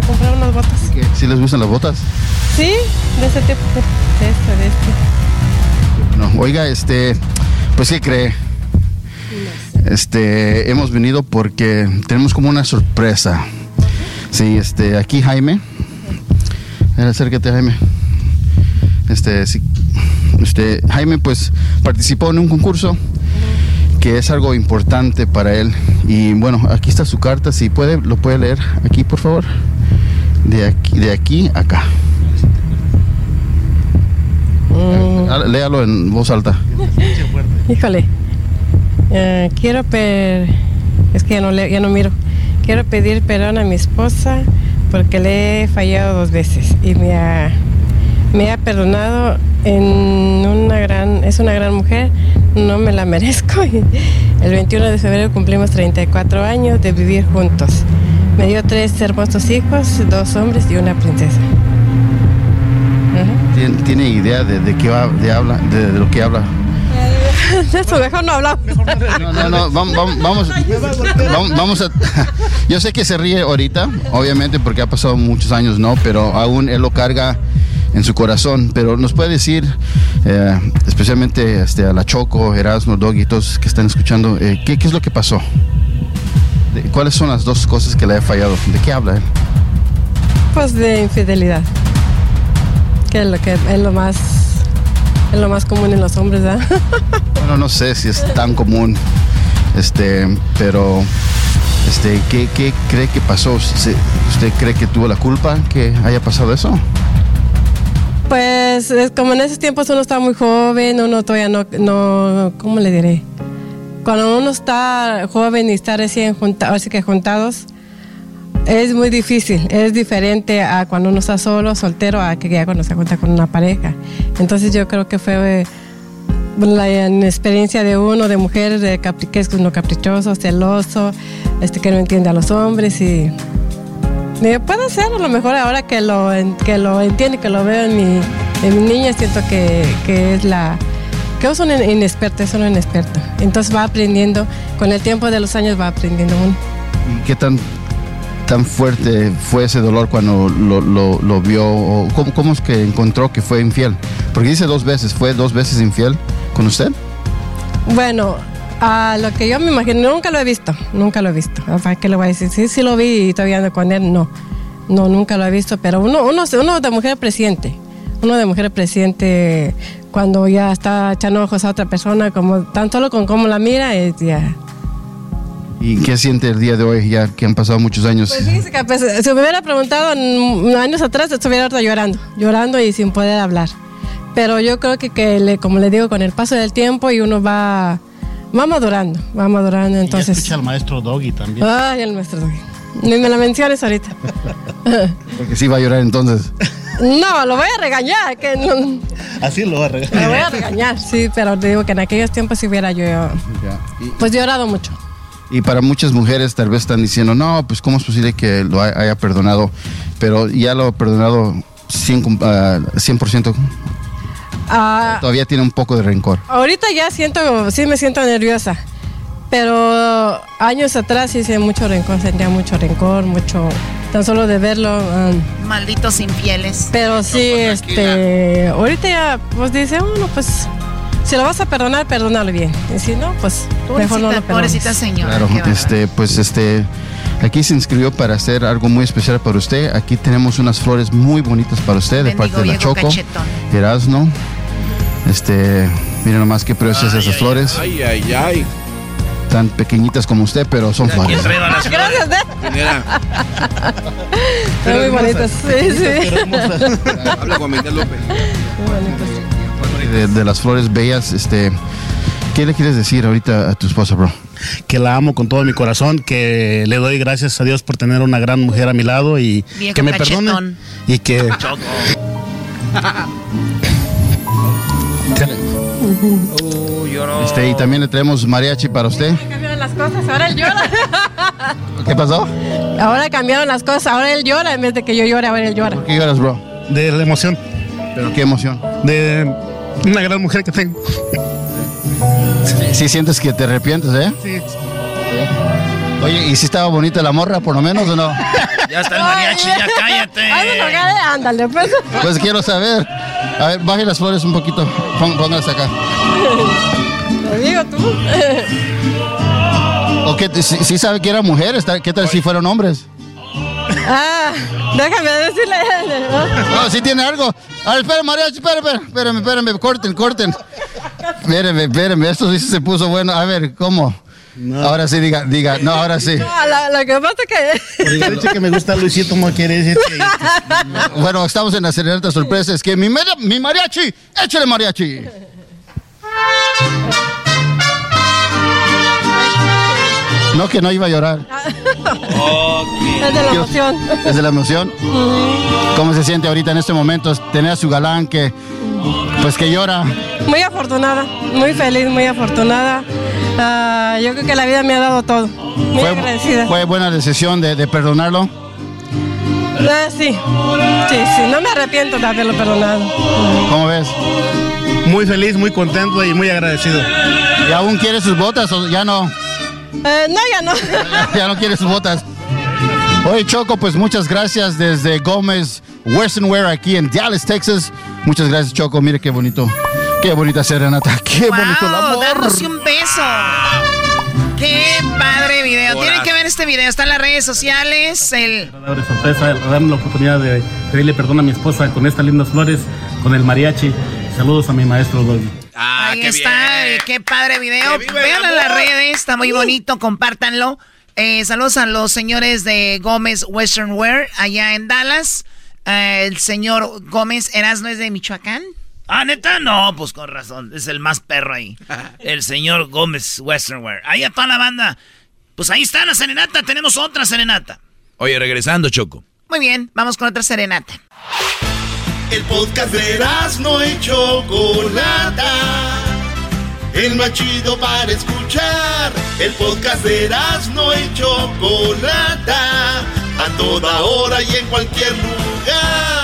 A comprar unas botas. ¿Sí les gustan las botas? Sí, de ese tipo. De este, de este. No, oiga, este, pues ¿qué cree? Este, hemos venido porque tenemos como una sorpresa. Sí, este, aquí Jaime. Acércate, Jaime. Este, sí, este, Jaime, pues participó en un concurso que es algo importante para él. Y bueno, aquí está su carta. Si puede, lo puede leer aquí, por favor. De aquí, de aquí a acá. Ah, Léalo en voz alta. Híjole. Eh, quiero per... Es que ya no, le- ya no miro. Quiero pedir perdón a mi esposa porque le he fallado dos veces y me ha, me ha perdonado en una gran... Es una gran mujer, no me la merezco. El 21 de febrero cumplimos 34 años de vivir juntos. Me dio tres hermosos hijos, dos hombres y una princesa. ¿Tiene, tiene idea de, de qué va, de, habla, de, de lo que habla? De eso mejor no hablamos. No, no, no, vamos, vamos, vamos, vamos- vamos a... Yo sé que se ríe ahorita, obviamente porque ha pasado muchos años, ¿no? Pero aún él lo carga en su corazón. Pero nos puede decir, eh, especialmente este, a la Choco, Erasmo, Doggy, todos que están escuchando, eh, ¿qué, qué es lo que pasó? ¿Cuáles son las dos cosas que le ha fallado? ¿De qué habla él? Pues de infidelidad. Que es lo que es lo más es lo más común en los hombres, ¿verdad? Bueno, no sé si es tan común, este, pero, este, ¿qué, qué cree que pasó? ¿Se- ¿Usted cree que tuvo la culpa que haya pasado eso? Pues es como en esos tiempos uno está muy joven, uno todavía no, no ¿cómo le diré? Cuando uno está joven y está recién juntado, así que juntados, es muy difícil, es diferente a cuando uno está solo, soltero, a que ya cuando se junta con una pareja. Entonces yo creo que fue la experiencia de uno, de mujer, de capri- caprichoso, celoso, este que no entiende a los hombres y eh, puede ser, a lo mejor ahora que lo, que lo entiendo que lo veo en mi, en mi niña, siento que, que es la... que es un in- inexperto, es un inexperto. Entonces va aprendiendo, con el tiempo de los años va aprendiendo uno. ¿Y qué tan, tan fuerte fue ese dolor cuando lo, lo- lo vio? ¿O cómo, cómo es que encontró que fue infiel? Porque dice dos veces, ¿fue dos veces infiel con usted? Bueno, a lo que yo me imagino, nunca lo he visto, nunca lo he visto. ¿Para qué le voy a decir? Sí, sí lo vi y todavía ando con él, no. No, nunca lo he visto, pero uno, uno, uno de mujer presidente, uno de mujer presidente cuando ya está echando ojos a otra persona, como tan solo con cómo la mira, es ya. ¿Y qué siente el día de hoy, ya que han pasado muchos años? Pues que pues, si me hubiera preguntado años atrás, estuviera ahorita llorando, llorando y sin poder hablar. Pero yo creo que, que le- como le digo, con el paso del tiempo y uno va, va madurando, va madurando. Ya Entonces, escucha al maestro Doggy también. ay, el maestro Doggy. Ni me la menciones ahorita. Porque sí va a llorar entonces. No, lo voy a regañar, que no, Así lo va a lo voy a regañar, sí, pero te digo que en aquellos tiempos si hubiera yo, pues llorado mucho. Y para muchas mujeres tal vez están diciendo, no, pues cómo es posible que lo hay- haya perdonado, pero ya lo ha perdonado 100%, ah, 100%, Ah, todavía tiene un poco de rencor. Ahorita ya siento, sí me siento nerviosa, pero años atrás sí sentía mucho rencor, sentía mucho rencor, mucho, tan solo de verlo. um, Malditos infieles. pero sí, este, ahorita ya, pues dice uno, pues, si lo vas a perdonar, perdónalo bien. Y si no, pues, mejor no lo pobrecita señora. Claro, este, pues este, aquí se inscribió para hacer algo muy especial para usted. Aquí tenemos unas flores muy bonitas para usted de Bendigo, parte de la Choco, cachetón. Erasno. Este, miren nomás qué preciosas esas flores. Ay, ay, ay. Tan pequeñitas como usted, pero son flores. Gracias, ¿eh? Están muy bonitas, sí, sí. Habla con Miguel López. De, de las flores bellas, este, ¿qué le quieres decir ahorita a tu esposa, bro? Que la amo con todo mi corazón, que le doy gracias a Dios por tener una gran mujer a mi lado y Viejo que me cachetón. perdone. Y que Este, y también le traemos mariachi para usted. Cambiaron las cosas, ahora él llora. ¿Qué pasó? Ahora cambiaron las cosas, ahora él llora en vez de que yo llore, ahora él llora. ¿Qué lloras, bro? de la emoción, ¿Pero qué emoción? de una gran mujer que tengo. Sí sientes que te arrepientes, ¿eh? Sí. Oye, ¿y si estaba bonita la morra, por lo menos, o no? Ya está el mariachi, ya cállate. Ay, me tocaré, ándale, pues. Pues quiero saber. A ver, baje las flores un poquito. Pón- Póngalas acá. Lo digo tú. ¿O qué? ¿Sí, sí sabe que era mujer? Está- ¿Qué tal si fueron hombres? Ah, déjame decirle. No, sí tiene algo. A ver, espérame, mariachi, espérame, espérame, espérame, corten, corten. Espérame, espérame, esto sí se puso bueno. A ver, ¿cómo? Ahora sí, diga, diga, no, ahora sí. No, lo, lo que pasa es Por hecho que me gusta Luisito, no quiere decir que... Bueno, estamos en la serenata sorpresa. Es que mi, mi mariachi, échale mariachi. No, que no iba a llorar. es de la emoción. Es de la emoción. ¿Cómo se siente ahorita en este momento tener a su galán que, pues que llora? Muy afortunada, muy feliz, muy afortunada. Ah, yo creo que la vida me ha dado todo. Muy agradecida. fue buena decisión de, de perdonarlo. Ah, sí, sí, sí, no me arrepiento de haberlo perdonado. ¿Cómo ves? Muy feliz, muy contento y muy agradecido. ¿Y aún quiere sus botas o ya no? Eh, no, ya no. ya no quiere sus botas. Oye, Choco, pues muchas gracias desde Gómez Western Wear aquí en Dallas, Texas. Muchas gracias, Choco. Mire qué bonito. Qué bonita serenata. Qué bonito el amor. dándose un beso. Qué padre video. Tienen que ver este video. Está en las redes sociales. El de sorpresa, darme la oportunidad de pedirle perdón a mi esposa con estas lindas flores, con el mariachi. Saludos a mi maestro Doggy. Ahí está, eh, qué padre video. Véanlo en las redes, está muy bonito, compártanlo. Eh, saludos a los señores de Gómez Western Wear allá en Dallas. Eh, el señor Gómez Erasno es de Michoacán. Ah, neta, no, pues con razón. Es el más perro ahí. El señor Gómez Westernwear. Ahí a toda la banda. Pues ahí está la serenata. Tenemos otra serenata. Oye, regresando, Choco. Muy bien, vamos con otra serenata. El podcast de no y Chocolata. El más chido para escuchar. El podcast de no y Chocolata. A toda hora y en cualquier lugar.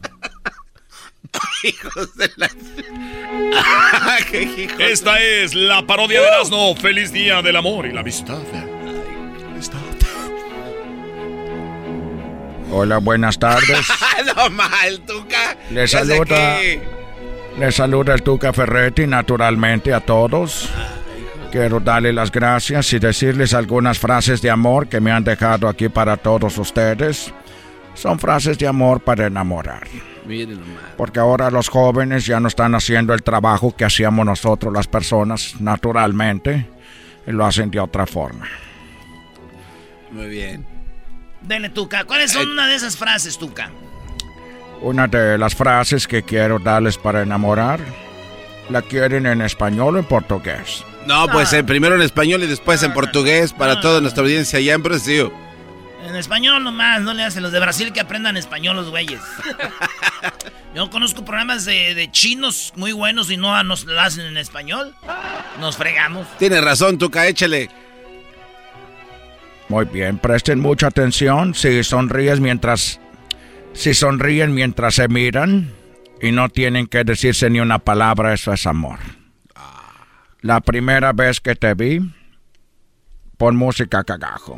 Hijos de la... Esta es la parodia de Erasmo. Feliz día del amor y la amistad. Hola, buenas tardes. no mal, Tuca. Le Ya sé saluda, que- le saluda el Tuca Ferretti naturalmente a todos. Quiero darle las gracias y decirles algunas frases de amor que me han dejado aquí para todos ustedes. Son frases de amor para enamorar. Miren nomás. Porque ahora los jóvenes ya no están haciendo el trabajo que hacíamos nosotros las personas naturalmente. Y lo hacen de otra forma. Muy bien. Dele, Tuca. ¿Cuáles son una de esas frases, Tuca? Una de las frases que quiero darles para enamorar, ¿la quieren en español o en portugués? No, pues eh, primero en español y después en portugués para toda nuestra audiencia allá en Brasil. En español nomás, no le hacen los de Brasil que aprendan español los güeyes. Yo conozco programas de, de chinos muy buenos y no nos lo hacen en español. Nos fregamos. Tienes razón, Tuca, échale. Muy bien, presten mucha atención. Si sonríes mientras. Si sonríen mientras se miran y no tienen que decirse ni una palabra, eso es amor. La primera vez que te vi, pon música cagajo.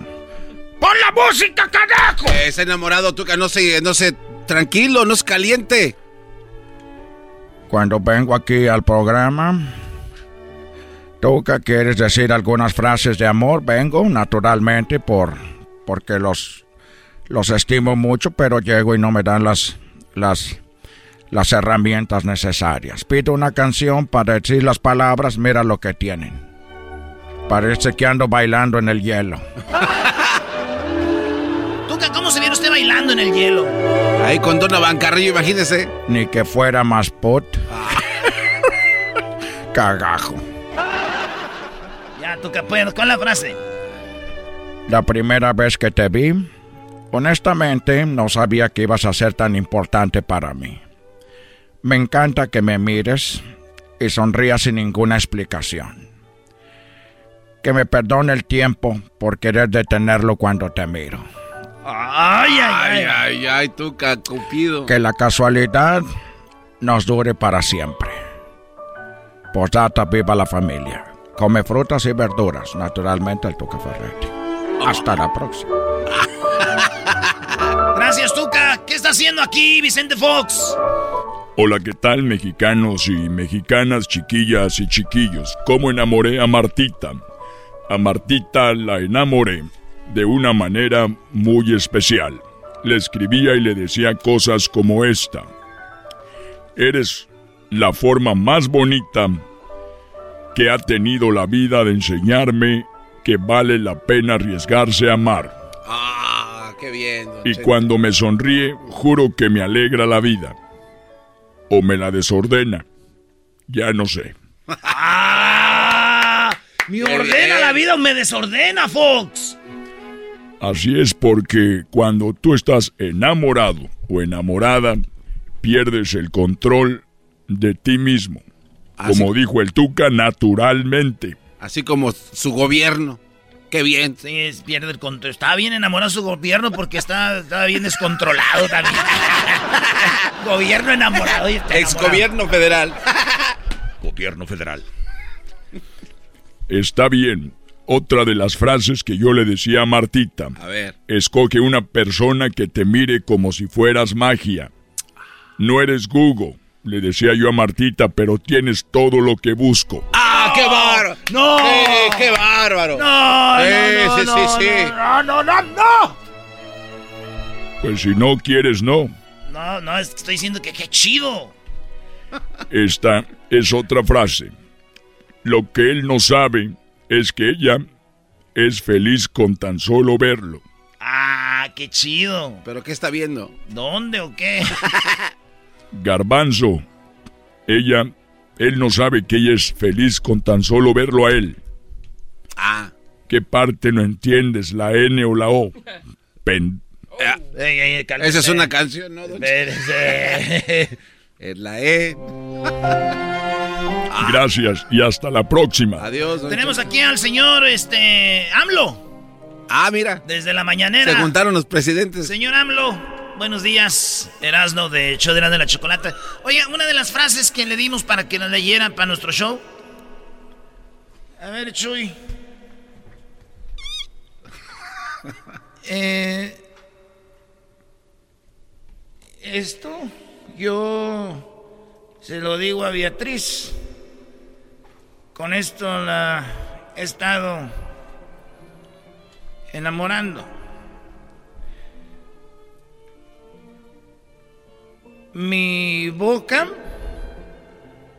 ¡Pon la música, carajo! está enamorado, Tuca, no se, no se, tranquilo, no se caliente. Cuando vengo aquí al programa, tú que quieres decir algunas frases de amor, vengo naturalmente por porque los los estimo mucho, pero llego y no me dan las las las herramientas necesarias. Pido una canción para decir las palabras, mira lo que tienen. Parece que ando bailando en el hielo. en el hielo? Ahí con Donovan Carrillo, imagínese. Ni que fuera más put. Cagajo. Ya, Tuca, pues, ¿cuál es la frase? La primera vez que te vi, honestamente no sabía que ibas a ser tan importante para mí. Me encanta que me mires y sonrías sin ninguna explicación. Que me perdone el tiempo por querer detenerlo cuando te miro. Ay, ay, ay. Ay, ay, Tuca, Cupido. Que la casualidad nos dure para siempre. Posdata, viva la familia. Come frutas y verduras, naturalmente el Tuca Ferretti. Hasta la próxima. Gracias, Tuca. ¿Qué está haciendo aquí, Vicente Fox? Hola, ¿qué tal mexicanos y mexicanas, chiquillas y chiquillos? ¿Cómo enamoré a Martita? A Martita la enamoré de una manera muy especial. Le escribía y le decía cosas como esta. Eres la forma más bonita que ha tenido la vida de enseñarme que vale la pena arriesgarse a amar. Ah, qué bien. Y cuando me sonríe, juro que me alegra la vida. O me la desordena. Ya no sé. ¡Ah! ¿Me ordena la vida o me desordena, Fox? Así es porque cuando tú estás enamorado o enamorada, pierdes el control de ti mismo. Como dijo el Tuca, naturalmente. Así como su gobierno. Qué bien. Sí, es- pierde el control. Está bien enamorado su gobierno porque está, está bien descontrolado también. gobierno enamorado. y está Ex enamorado. gobierno federal. Gobierno federal. Está bien. Otra de las frases que yo le decía a Martita. A ver. Escoge una persona que te mire como si fueras magia. No eres Google, le decía yo a Martita, pero tienes todo lo que busco. ¡Ah, qué bárbaro! ¡No! ¡Eh, qué bárbaro! No, Eh, no, sí, no, sí, no, sí. no, no, no, no. Pues si no quieres, no. No, no, es que estoy diciendo que qué chido. Esta es otra frase. Lo que él no sabe es que ella es feliz con tan solo verlo. Ah, qué chido. ¿Pero qué está viendo? ¿Dónde o qué? Garbanzo, ella, él no sabe que ella es feliz con tan solo verlo a él. Ah. ¿Qué parte no entiendes, la N o la O? Pen- Ey, ey, cálmese. Esa es una canción, ¿no? Es la E. Gracias y hasta la próxima. Adiós. don Tenemos aquí al señor, este, AMLO. Ah, mira. Desde la mañanera. Se juntaron los presidentes. Señor AMLO, buenos días. Erasno de Chodera de la Chocolata. Oiga, una de las frases que le dimos para que la leyeran para nuestro show. A ver, Chuy. Eh, esto yo se lo digo a Beatriz. Con esto la he estado enamorando. Mi boca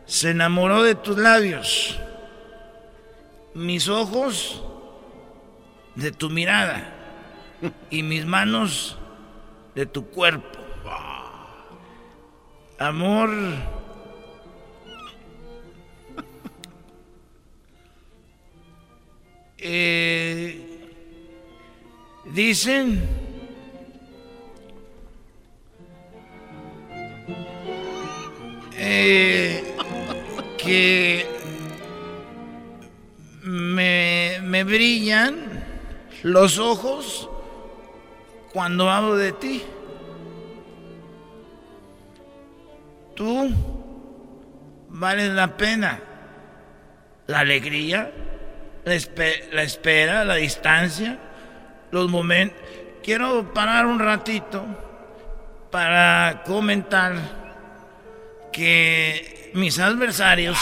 se enamoró de tus labios. Mis ojos de tu mirada. Y mis manos de tu cuerpo. Amor. Eh, dicen eh, que me, me brillan los ojos cuando hablo de ti. Tú vales la pena. La alegría, la, la espera, la distancia, los momentos. Quiero parar un ratito para comentar que mis adversarios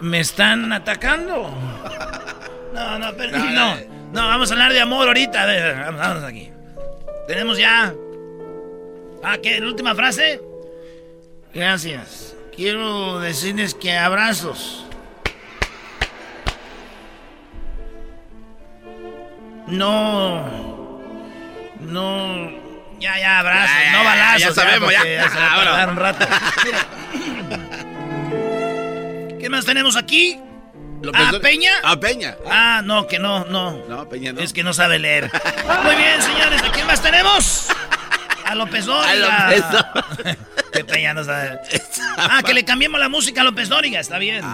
me están atacando. No, no, pero no, no, vamos a hablar de amor ahorita. A ver, vamos aquí. Tenemos ya. Ah, ¿qué? ¿La última frase? Gracias. Quiero decirles que abrazos. No. No. Ya, ya, abrazos. no balazos. Ya, sabemos, ya. ya se va a un rato. ¿Qué más tenemos aquí? ¿Ah, Peña? Ah, Peña. Ah, no, que no, no. No, Peña no. Es que no sabe leer. Muy bien, señores, ¿a quién más tenemos? A López Dóriga. A López Que Peña no sabe. Ah, que le cambiemos la música a López Dóriga, está bien.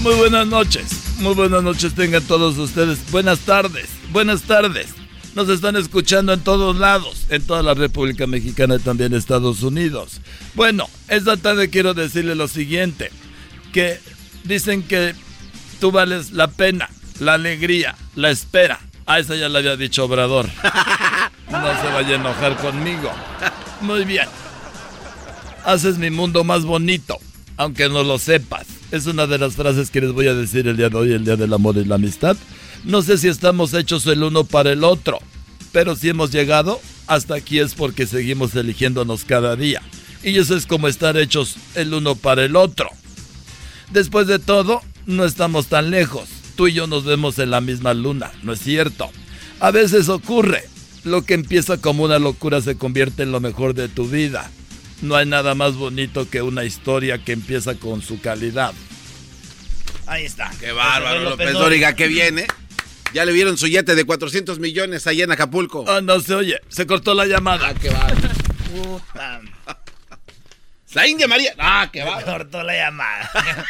Muy buenas noches. Muy buenas noches tengan todos ustedes. Buenas tardes. Buenas tardes. Nos están escuchando en todos lados, en toda la República Mexicana y también Estados Unidos. Bueno, esta tarde quiero decirle lo siguiente, que dicen que tú vales la pena, la alegría, la espera. A esa ya la había dicho Obrador. No se vaya a enojar conmigo. Muy bien. Haces mi mundo más bonito, aunque no lo sepas. Es una de las frases que les voy a decir el día de hoy, el día del amor y la amistad. No sé si estamos hechos el uno para el otro, pero si hemos llegado hasta aquí es porque seguimos eligiéndonos cada día. Y eso es como estar hechos el uno para el otro. Después de todo, no estamos tan lejos. Tú y yo nos vemos en la misma luna, ¿no es cierto? A veces ocurre. Lo que empieza como una locura se convierte en lo mejor de tu vida. No hay nada más bonito que una historia que empieza con su calidad. Ahí está. Qué bárbaro, López Dóriga, que viene. Ya le vieron su yete de 400 millones allá en Acapulco. Ah, no se oye. Se cortó la llamada. Ah, qué bárbaro. La India María. Ah, qué bárbaro. Se cortó la llamada.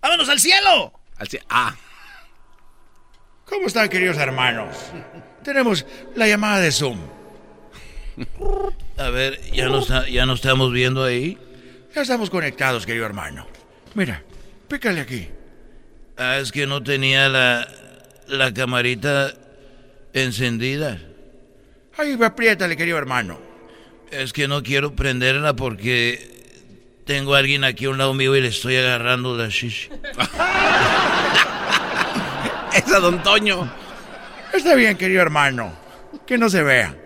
¡Vámonos al cielo! Al cielo. Ah. ¿Cómo están, queridos hermanos? Tenemos la llamada de Zoom. A ver, ¿ya nos, ya nos estamos viendo ahí? Ya estamos conectados, querido hermano. Mira, pícale aquí. Ah, es que no tenía la, la camarita encendida. Ahí, apriétale, querido hermano. Es que no quiero prenderla porque tengo a alguien aquí a un lado mío y le estoy agarrando la shishi. es a don Toño. Está bien, querido hermano. Que no se vea.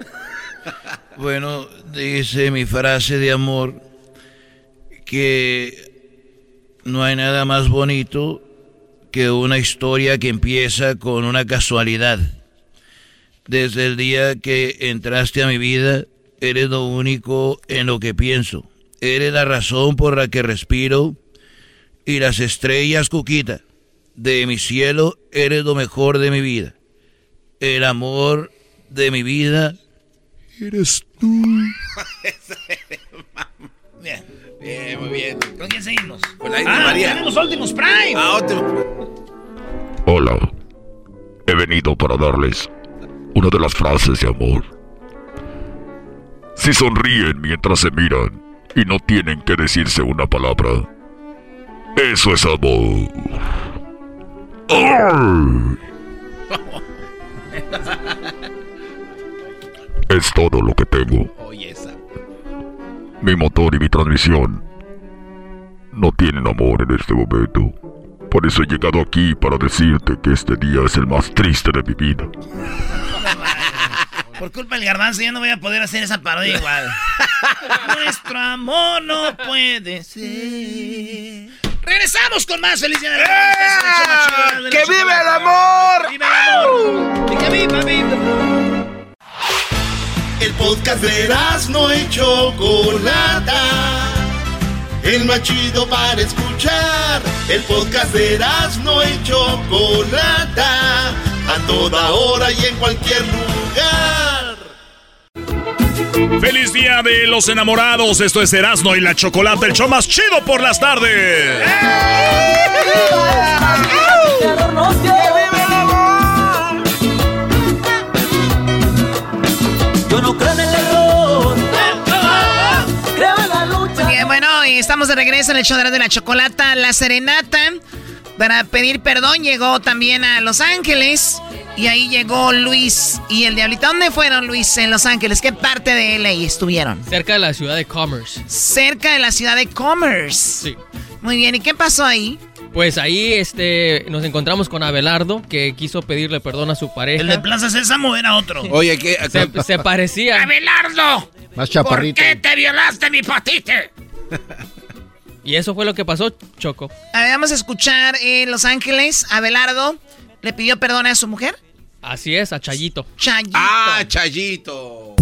Bueno, dice mi frase de amor que no hay nada más bonito que una historia que empieza con una casualidad. Desde el día que entraste a mi vida, eres lo único en lo que pienso. Eres la razón por la que respiro y las estrellas, Cuquita, de mi cielo, eres lo mejor de mi vida. El amor de mi vida eres tú. bien. Bien, muy bien. ¿Con quién seguimos? Con la India ah, María. tenemos Optimus Prime. Ah, Optimus. Hola. He venido para darles una de las frases de amor. Si sonríen mientras se miran y no tienen que decirse una palabra, eso es amor. ¡Ay! Es todo lo que tengo. Mi motor y mi transmisión no tienen amor en este momento. Por eso he llegado aquí para decirte que este día es el más triste de mi vida. Por culpa del garbanzo ya no voy a poder hacer esa parodia igual. Nuestro amor no puede ser. Regresamos con más felicidad. ¡Eh! ¡Que vive el amor! ¡Vive el amor! ¡Y que viva, viva! El podcast de no y Chocolata. El más chido para escuchar. El podcast de no y Chocolata. A toda hora y en cualquier lugar. ¡Feliz Día de los Enamorados! Esto es Erasmo y la Chocolata, el show más chido por las tardes. Yo Estamos de regreso en el show de la chocolata. La serenata para pedir perdón llegó también a Los Ángeles. Y ahí llegó Luis y el Diablito. ¿Dónde fueron, Luis, en Los Ángeles? ¿Qué parte de LA estuvieron? Cerca de la ciudad de Commerce. Cerca de la ciudad de Commerce. Sí. Muy bien, ¿y qué pasó ahí? Pues ahí este, nos encontramos con Abelardo, que quiso pedirle perdón a su pareja. ¿El de Plaza Sésamo era otro? Oye, ¿qué? Se, se parecía. ¡Abelardo! Más ¿Por chaparrito. qué te violaste mi patite? Y eso fue lo que pasó, Choco. A ver, vamos a escuchar en Los Ángeles. Abelardo le pidió perdón a su mujer. Así es, a Chayito. Chayito. Ah, Chayito.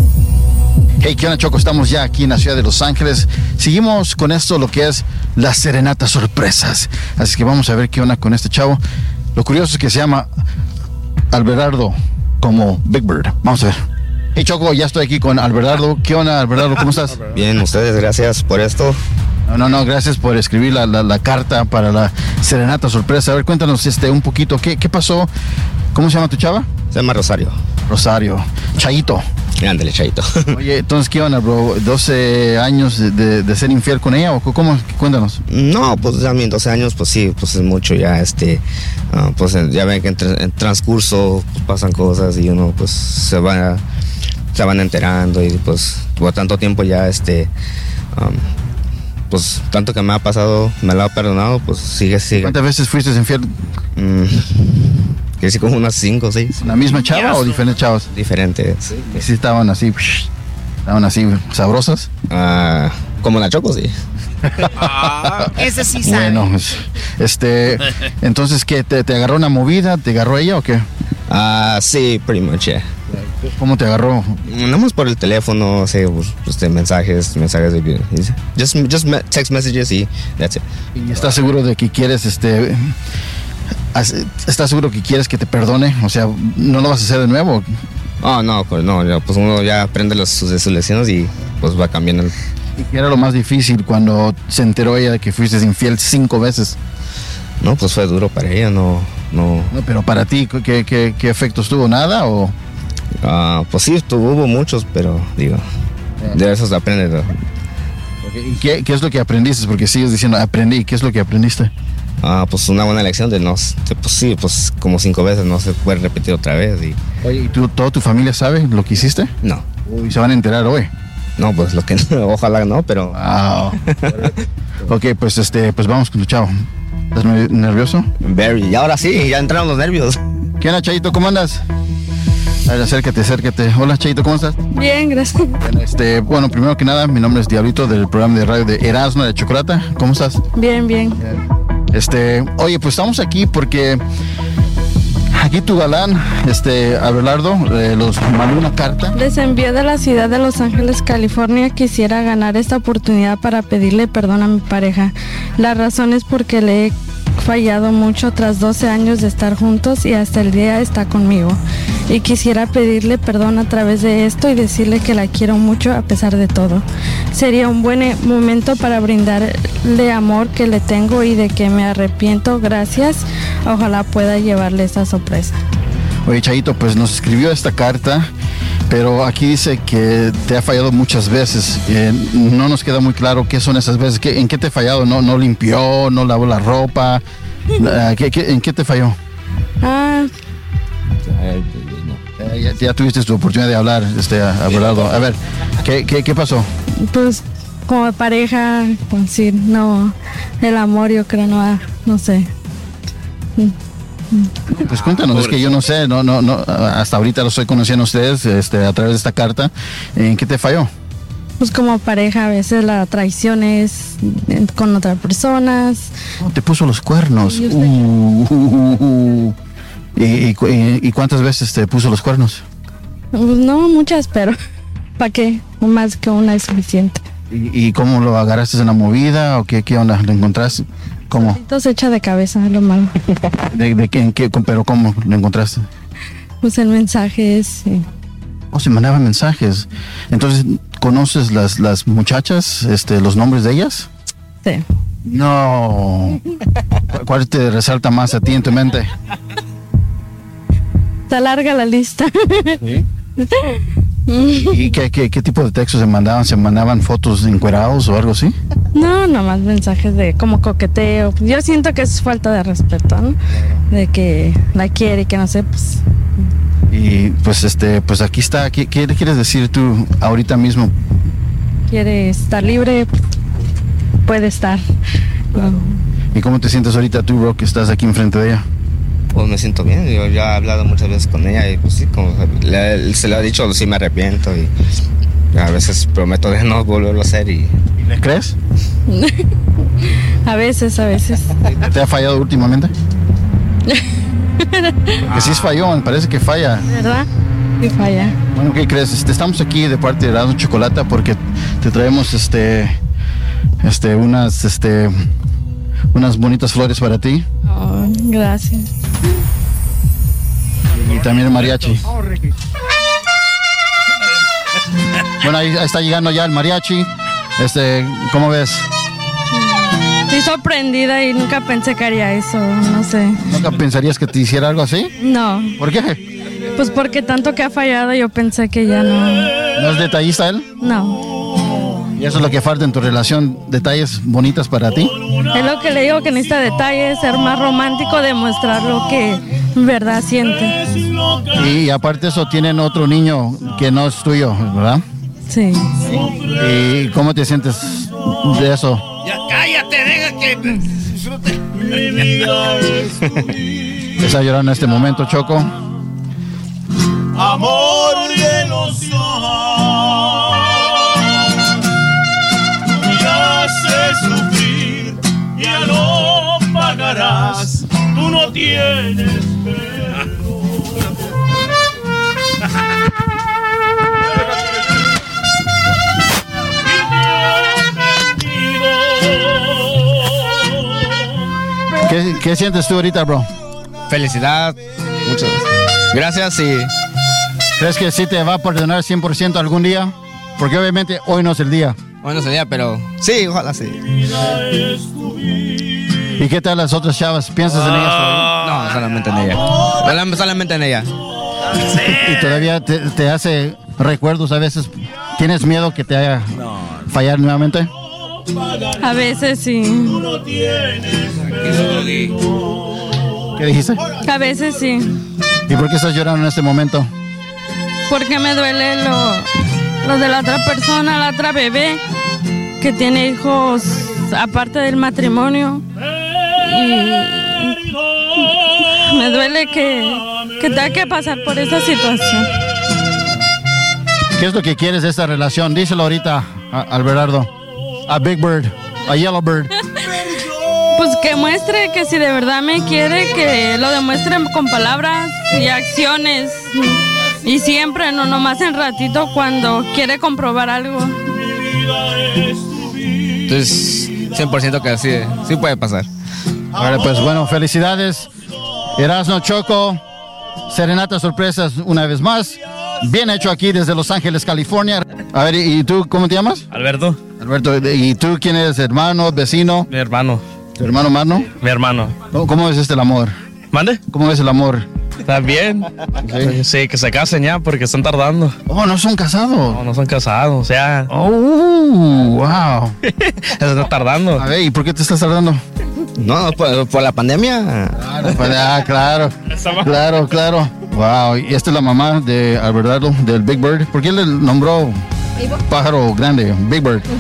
Hey, ¿qué onda, Choco? Estamos ya aquí en la ciudad de Los Ángeles. Seguimos con esto, lo que es las serenatas sorpresas. Así que vamos a ver qué onda con este chavo. Lo curioso es que se llama Alberardo como Big Bird. Vamos a ver. Hey, Choco, ya estoy aquí con Alberardo. ¿Qué onda, Alberardo? ¿Cómo estás? Bien, ustedes, gracias por esto. No, no, no, gracias por escribir la, la- la carta para la serenata sorpresa. A ver, cuéntanos este, un poquito, ¿qué, qué pasó? ¿Cómo se llama tu chava? Se llama Rosario. Rosario. Chayito. Ándale, Chayito. Oye, entonces, ¿qué onda, bro? ¿12 años de, de- ser infiel con ella o cómo? Cuéntanos. No, pues ya mis 12 años, pues sí, pues es mucho ya, este, ah, pues ya ven que en, tra- en transcurso pues, pasan cosas y uno pues se va, se van enterando y pues por tanto tiempo ya, este, am, pues tanto que me ha pasado, me lo ha perdonado, pues sigue, sigue. ¿Cuántas veces fuiste infiel? Mm, que sí, como unas 5 o 6. ¿La misma chava o diferentes chavas? Diferentes. ¿Y si estaban así, estaban así sabrosas? Ah, como la Choco, sí. Ese sí sabe. Bueno, este, entonces, ¿qué? ¿Te, te agarró una movida? ¿Te agarró ella o qué? Ah, sí, pretty much, yeah. ¿Cómo te agarró? Nada más por el teléfono, sí, pues, de mensajes, mensajes de just, just text messages y that's it. ¿Y estás seguro de que quieres, este, estás seguro que quieres que te perdone? O sea, ¿no lo vas a hacer de nuevo? Oh, no, no, pues uno ya aprende los, sus, sus lecciones y pues va cambiando. el- ¿Y qué era lo más difícil cuando se enteró ella de que fuiste infiel cinco veces? No, pues fue duro para ella, no, no. No, pero para ti, ¿qué, qué, qué efectos tuvo? ¿Nada o...? Ah, pues sí, tuvo, hubo muchos, pero digo, de esos aprende. ¿no? ¿Y qué, qué es lo que aprendiste? Porque sigues diciendo, aprendí. ¿Qué es lo que aprendiste? Ah, pues una buena lección de no, de, pues sí, pues como cinco veces no se puede repetir otra vez y Oye, ¿y tú, toda tu familia sabe lo que hiciste? no. Uy, se van a enterar hoy. No, pues lo que ojalá no, pero. Wow. ok, pues este, pues vamos con tu chavo. ¿Estás ne- nervioso? Very. Y ahora sí, ya entraron los nervios. ¿Qué onda, Chayito? ¿Cómo andas? A ver, acércate, acércate. Hola, Chayito, ¿cómo estás? Bien, gracias. Bueno, Este, bueno, primero que nada, mi nombre es Diablito del programa de radio de Erasmo de Chocolata. ¿Cómo estás? Bien, bien. Este, oye, pues estamos aquí porque aquí tu galán, este, Abelardo, eh, los mandó una carta. Les envié de la ciudad de Los Ángeles, California. Quisiera ganar esta oportunidad para pedirle perdón a mi pareja. La razón es porque le he fallado mucho tras 12 años de estar juntos y hasta el día está conmigo. Y quisiera pedirle perdón a través de esto y decirle que la quiero mucho a pesar de todo. Sería un buen eh, momento para brindarle amor que le tengo y de que me arrepiento. Gracias. Ojalá pueda llevarle esta sorpresa. Oye, Chayito, pues nos escribió esta carta, pero aquí dice que te ha fallado muchas veces. Eh, no nos queda muy claro qué son esas veces. ¿Qué- ¿En qué te ha fallado? ¿No, no limpió? ¿No lavó la ropa? Ah, ¿qué- qué- ¿En qué te falló? Ah, Ya, ya tuviste tu oportunidad de hablar, este, Abelardo. A ver, ¿qué, qué, qué pasó? Pues como pareja, pues sí, no, el amor yo creo no, no sé. Pues cuéntanos, es que yo no sé, no, no, no, hasta ahorita lo estoy conociendo a ustedes este, a través de esta carta. ¿En qué te falló? Pues como pareja a veces la traición es eh, con otras personas. Te puso los cuernos. Uh, uh, uh, uh. ¿Y, y cu- y- y cuántas veces te puso los cuernos? Pues no muchas, pero ¿para qué? Más que una es suficiente. ¿Y, y cómo lo agarraste en la movida o qué, qué onda? ¿Lo encontraste? ¿Cómo? Entonces echa de cabeza es lo malo. ¿De, de qué, en qué, pero cómo lo encontraste? Pues el mensaje es... eh, Oh, se mandaban mensajes. Entonces, ¿conoces las, las muchachas, este, los nombres de ellas? Sí. No. ¿Cu- ¿Cuál te resalta más a ti en tu mente? Está larga la lista. ¿Y qué, qué, qué tipo de textos se mandaban? ¿Se mandaban fotos encuerados o algo así? No, nomás mensajes de como coqueteo. Yo siento que es falta de respeto, ¿no? De que la quiere y que no sé, pues Y pues este, pues aquí está. ¿Qué, qué quieres decir tú ahorita mismo? quiere estar libre, puede estar. ¿Y cómo te sientes ahorita tú, bro, que estás aquí enfrente de ella? Pues me siento bien, yo ya he hablado muchas veces con ella y pues sí, como le- se lo ha dicho, sí me arrepiento y a veces prometo de no volverlo a hacer y... ¿Le crees? a veces, a veces. ¿Te ha fallado últimamente? Que sí es falló, me parece que falla. ¿Verdad? Y falla. Bueno, ¿qué crees? Este, estamos aquí de parte de Erasmo Chocolata porque te traemos este, este, unas, este, unas bonitas flores para ti Oh, gracias. y también el mariachi. Bueno, ahí, ahí está llegando ya el mariachi. Este, ¿cómo ves? Estoy sorprendida y nunca pensé que haría eso, no sé. ¿Nunca pensarías que te hiciera algo así? No. ¿Por qué? Pues porque tanto que ha fallado yo pensé que ya no. ¿No es detallista él? No. ¿Y eso es lo que falta en tu relación? ¿Detalles bonitas para ti? Es lo que le digo que necesita detalles, ser más romántico, demostrar lo que en verdad siente. Y aparte de eso, tienen otro niño que no es tuyo, ¿verdad? Sí. ¿Y cómo te sientes de eso? Ya cállate, deja que disfrute. Está llorando en este momento, Choco. Amor no tienes ¿Qué, qué sientes tú ahorita, bro? Felicidad, muchas gracias y... ¿Crees que sí te va a perdonar 100% algún día? Porque obviamente hoy no es el día. Hoy no sería, pero sí, ojalá sí. ¿Y qué tal las otras chavas? ¿Piensas en ellas todavía? No, solamente en ella. Solam- Solamente en ella. ¿Y todavía te, te hace recuerdos a veces? ¿Tienes miedo que te haga fallar nuevamente? A veces sí. ¿Qué dijiste? A veces sí. ¿Y por qué estás llorando en este momento? Porque me duele lo, lo de la otra persona, la otra bebé, que tiene hijos aparte del matrimonio. Y me duele que, que tenga que pasar por esa situación. ¿Qué es lo que quieres de esta relación? Díselo ahorita, a, al Berardo. A Big Bird, a Yellow Bird. Pues que muestre que si de verdad me quiere, que lo demuestre con palabras y acciones. Y siempre, no nomás en ratito cuando quiere comprobar algo. Entonces, 100% que sí, sí puede pasar. Vale, pues bueno, felicidades. Erasno Choco, Serenata Sorpresas una vez más. Bien hecho aquí desde Los Ángeles, California. A ver, ¿y tú cómo te llamas? Alberto. Alberto, ¿y tú quién eres? ¿Hermano, vecino? Mi hermano. ¿Tu hermano Mano? Mi hermano. ¿Cómo, cómo ves este el amor? ¿Mande? ¿Cómo ves el amor? ¿Está bien? Sí. que se casen ya porque están tardando. Oh, no son casados. No, no son casados, o sea. Oh, wow. se están tardando. A ver, ¿y por qué te estás tardando? No, por, por la pandemia. Claro, pues, ah, claro. Claro, claro. Wow, y esta es la mamá de Alberto, del Big Bird. ¿Por qué le nombró pájaro grande, Big Bird?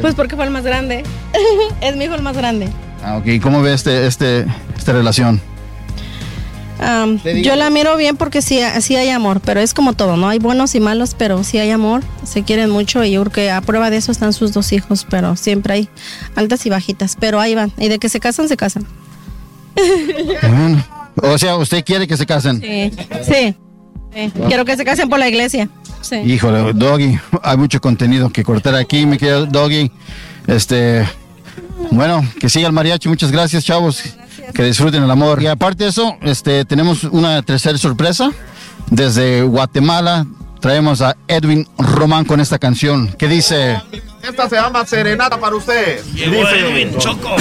Pues porque fue el más grande. es mi hijo el más grande. Ah, ok, ¿cómo ve este, este, esta relación? Am, yo la miro bien porque sí, sí hay amor, pero es como todo, ¿no? Hay buenos y malos, pero sí hay amor, se quieren mucho y yo creo que a prueba de eso están sus dos hijos, pero siempre hay altas y bajitas, pero ahí van. Y de que se casan, se casan. Bueno, o sea, ¿usted quiere que se casen? Sí, sí. Sí. Quiero que se casen por la iglesia. Sí. Híjole, Doggy, hay mucho contenido que cortar aquí, mi querido Doggy. Este, bueno, que siga el mariachi, muchas gracias, chavos. Que disfruten el amor. Y aparte de eso, este, tenemos una tercera sorpresa. Desde Guatemala traemos a Edwin Román con esta canción que dice... Esta se llama Serenata para usted. Llegó Edwin, Choco.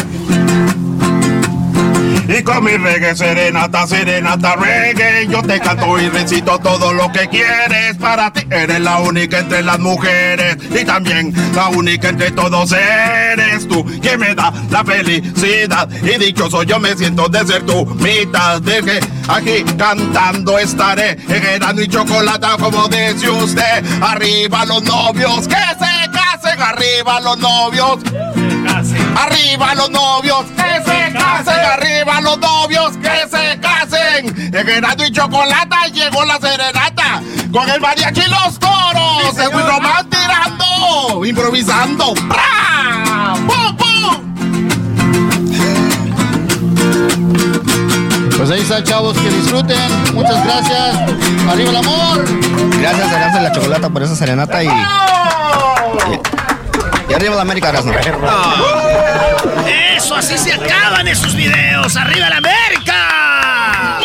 Y con mi reggae serenata, serenata reggae. Yo te canto y recito todo lo que quieres. Para ti eres la única entre las mujeres. Y también la única entre todos eres tú Quien me da la felicidad. Y dichoso yo me siento de ser tu mitad De que aquí cantando estaré. En y Chocolata como dice usted. Arriba los novios que se casen. Arriba los novios. Arriba los novios que se casen, arriba los novios que se casen. En Erasmo y Chocolata llegó la serenata con el mariachi y los toros. Se fue Román tirando, improvisando. ¡Pra! ¡Pum, Pues ahí está, chavos, que disfruten. Muchas gracias. Arriba el amor. Gracias, y la Chocolata por esa serenata y... Y arriba la América, Erasmo. Eso, así se acaban esos videos. ¡Arriba la América!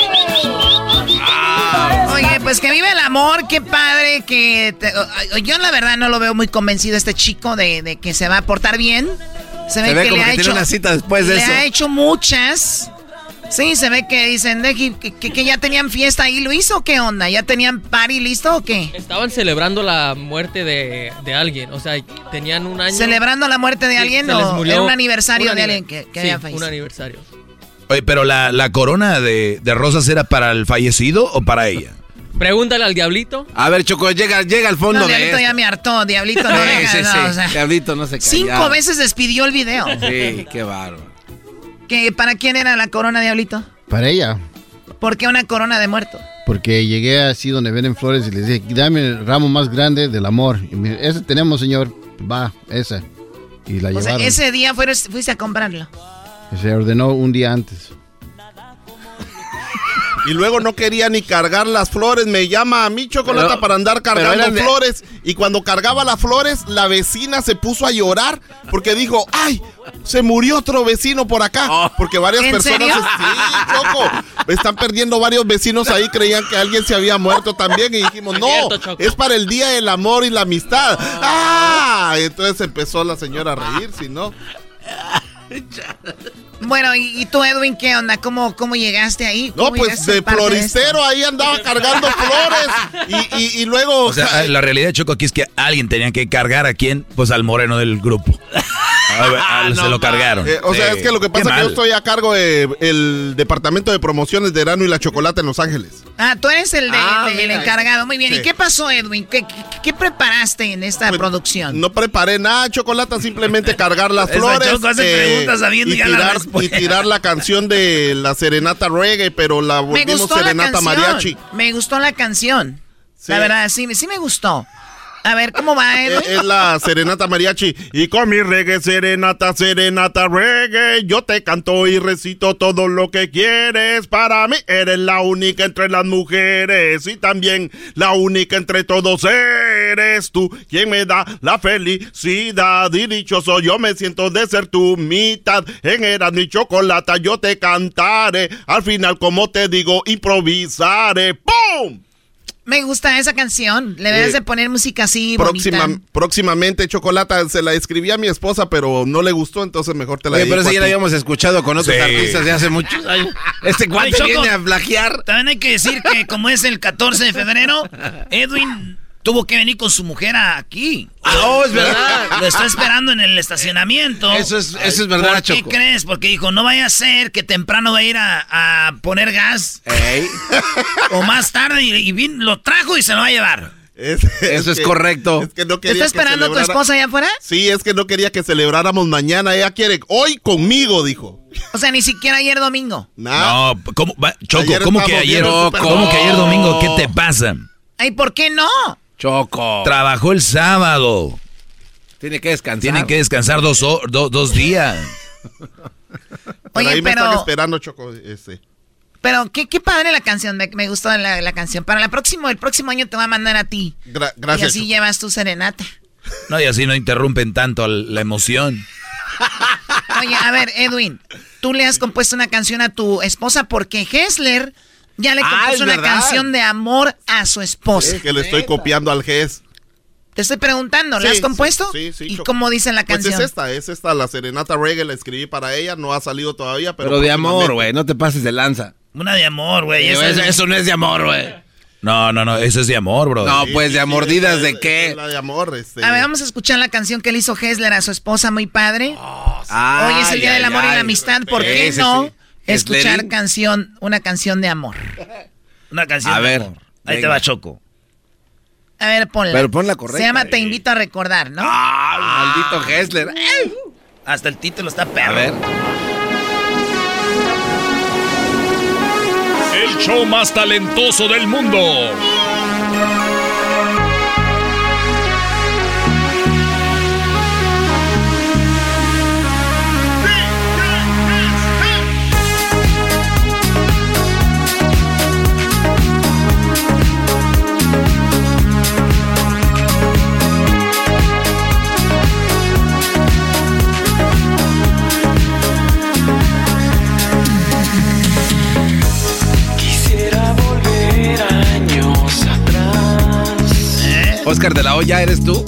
Oye, pues que vive el amor, qué padre que... te- yo la verdad no lo veo muy convencido este chico de, de que se va a portar bien. Se ve, Se ve que como le ha que tiene hecho... una cita después de le eso. ha hecho muchas. Sí, se ve que dicen de que, que- que ya tenían fiesta ahí. ¿Lo hizo o qué onda? ¿Ya tenían party listo o qué? Estaban celebrando la muerte de, de alguien. O sea, tenían un año. ¿Celebrando la muerte de Sí, alguien o murió era un aniversario un de alguien que, que sí, había fallecido? un aniversario. Oye, pero la, la corona de, de rosas era para el fallecido o para ella? Pregúntale al diablito. A ver, Choco, llega, llega al fondo No, de Diablito esto. ya me hartó. Diablito no Sí, deja, sí, no, sí. o sea, Diablito no se calla. Cinco veces despidió el video. Sí, qué bárbaro. ¿Que ¿Para quién era la corona, Diablito? Para ella. ¿Por qué una corona de muerto? Porque llegué así donde venden flores y les dije, dame el ramo más grande del amor. Y me, ese tenemos, señor. Va, ese. Y la O sea, ese día fueron- fuiste a comprarlo. Se ordenó un día antes. Y luego no quería ni cargar las flores. Me llama a mí Chocolata Pero- para andar cargando de- flores. Y cuando cargaba las flores, la vecina se puso a llorar porque dijo, ¡ay! Se murió otro vecino por acá. Porque varias ¿En personas... serio? Sí, Choco. Están perdiendo varios vecinos ahí. Creían que alguien se había muerto también. Y dijimos, no, es para el Día del Amor y la Amistad. ¡Ah! Entonces empezó la señora a reír, si no... Bueno, ¿y, y tú, Edwin, qué onda? ¿Cómo, cómo llegaste ahí? No, ¿Cómo pues de floristero ahí andaba cargando flores. Y, y- y luego... O sea, la realidad, Choco, aquí es que alguien tenía que cargar a quién, pues al moreno del grupo. A ver, a- se lo cargaron. Eh, o sea, es que lo que Qué pasa es que yo estoy a cargo del departamento de promociones de Erano y la Chocolate en Los Ángeles. Ah, tú eres el, de- Ah, de- el encargado. Muy bien. Sí. ¿Y qué pasó, Edwin? ¿Qué, qué, qué preparaste en esta producción? No preparé nada, Chocolata, simplemente cargar las flores. eh, Choco hace preguntas sabiendo y ya tirar, respuesta. y tirar la canción de la serenata reggae, pero la volvimos la serenata mariachi. Me gustó la canción. Sí. La verdad, sí, sí me gustó. A ver, ¿cómo va, Es, Edwin? es la serenata mariachi. Y con mi reggae, serenata, serenata, reggae. Yo te canto y recito todo lo que quieres. Para mí eres la única entre las mujeres. Y también la única entre todos eres tú. Quien me da la felicidad. Y dichoso yo me siento de ser tu mitad. En Erasmo y Chocolata yo te cantaré. Al final, como te digo, improvisaré. ¡Pum! Me gusta esa canción. Le debes Eh, de poner música así, Próxima, bonita. próximamente, Chocolata, se la escribí a mi esposa, pero no le gustó, entonces mejor te la Oye, pero esa ya la habíamos escuchado con otros Sí. artistas de hace muchos años. Este Ay, cuate Choco, viene a plagiar. También hay que decir que como es el 14 de febrero, Edwin tuvo que venir con su mujer aquí. Ah, oh, es verdad. Lo está esperando en el estacionamiento. Eso es, eso es verdad, ¿Por qué Choco. crees? Porque dijo, no vaya a ser que temprano va a ir a, a poner gas. o más tarde y, y vin- lo trajo y se lo va a llevar. Eso es correcto. Es que no ¿Te quería está que esperando tu celebrara- esposa allá afuera? Sí, es que no quería que celebráramos mañana. Ella quiere hoy conmigo, dijo. O sea, ni siquiera ayer domingo. No, ¿cómo, va- Choco, Ayer ¿cómo que ayer? ¿Cómo que ayer domingo? ¿Qué te pasa? Ay, ¿por qué no? Choco. Trabajó el sábado. Tiene que descansar. Tiene que descansar dos, do- dos días. Oye, ahí me pero- están esperando, Choco. Ese. Pero qué, qué padre la canción, me, me gustó la, la canción. Para la próximo, el próximo año te va a mandar a ti. Gra- y gracias. así Choco. llevas tu serenata. No, y así no interrumpen tanto la emoción. Oye, a ver, Edwin, tú le has compuesto una canción a tu esposa porque Hessler ya le Ah, compuso una verdad. canción de amor a su esposa. Es que le estoy copiando al GES. Te estoy preguntando, ¿la Sí, has compuesto? Sí, sí. ¿Y Choco. cómo dice la Pues canción? es esta, es esta, la serenata reggae, la escribí para ella, no ha salido todavía, pero... Pero de amor, güey. No te pases de lanza. Una de amor, güey. Sí, Eso, eso- es- eso no es de amor, güey. No, no, no, eso es de amor, bro. No, pues de mordidas de qué. La de amor, este... A ver, vamos a escuchar la canción que le hizo Hessler a su esposa, muy padre. Ay, Hoy es el Día del ay, Amor y la. Amistad, ¿por qué Sí, sí, no sí. Escuchar canción, una canción de amor? Una canción A de ver, amor. Ahí te va Choco. A ver, ponla. Pero ponla correcta, Se llama eh. Te invito a recordar, ¿no? Ah, maldito Hessler. Hasta el título está perro. A ver. El show más talentoso del mundo. Oscar de la Hoya, ¿eres tú?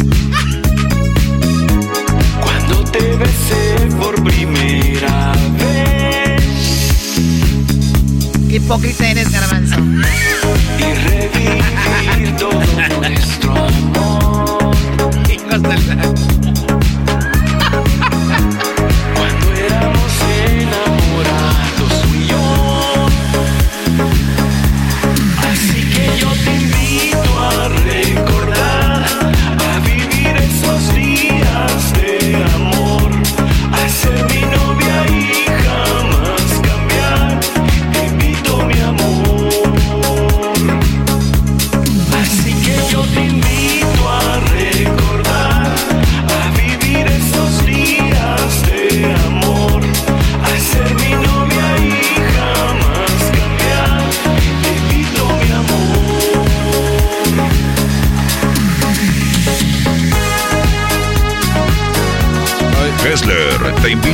Cuando te besé por primera vez. Qué hipócrita eres, garbanzo. Y revivir todo nuestro amor. Cuando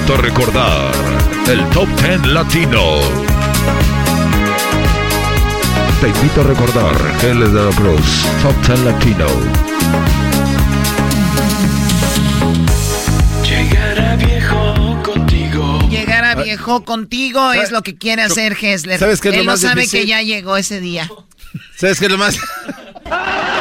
Hessler, te invito a recordar el Top 10 Latino. Te invito a recordar Hessler de la Cruz, Top 10 Latino. Llegar a viejo contigo. Llegar a viejo contigo es lo que quiere hacer Hessler. ¿Sabes qué es lo Él no más sabe difícil? que ya llegó ese día. ¿Sabes qué es lo más?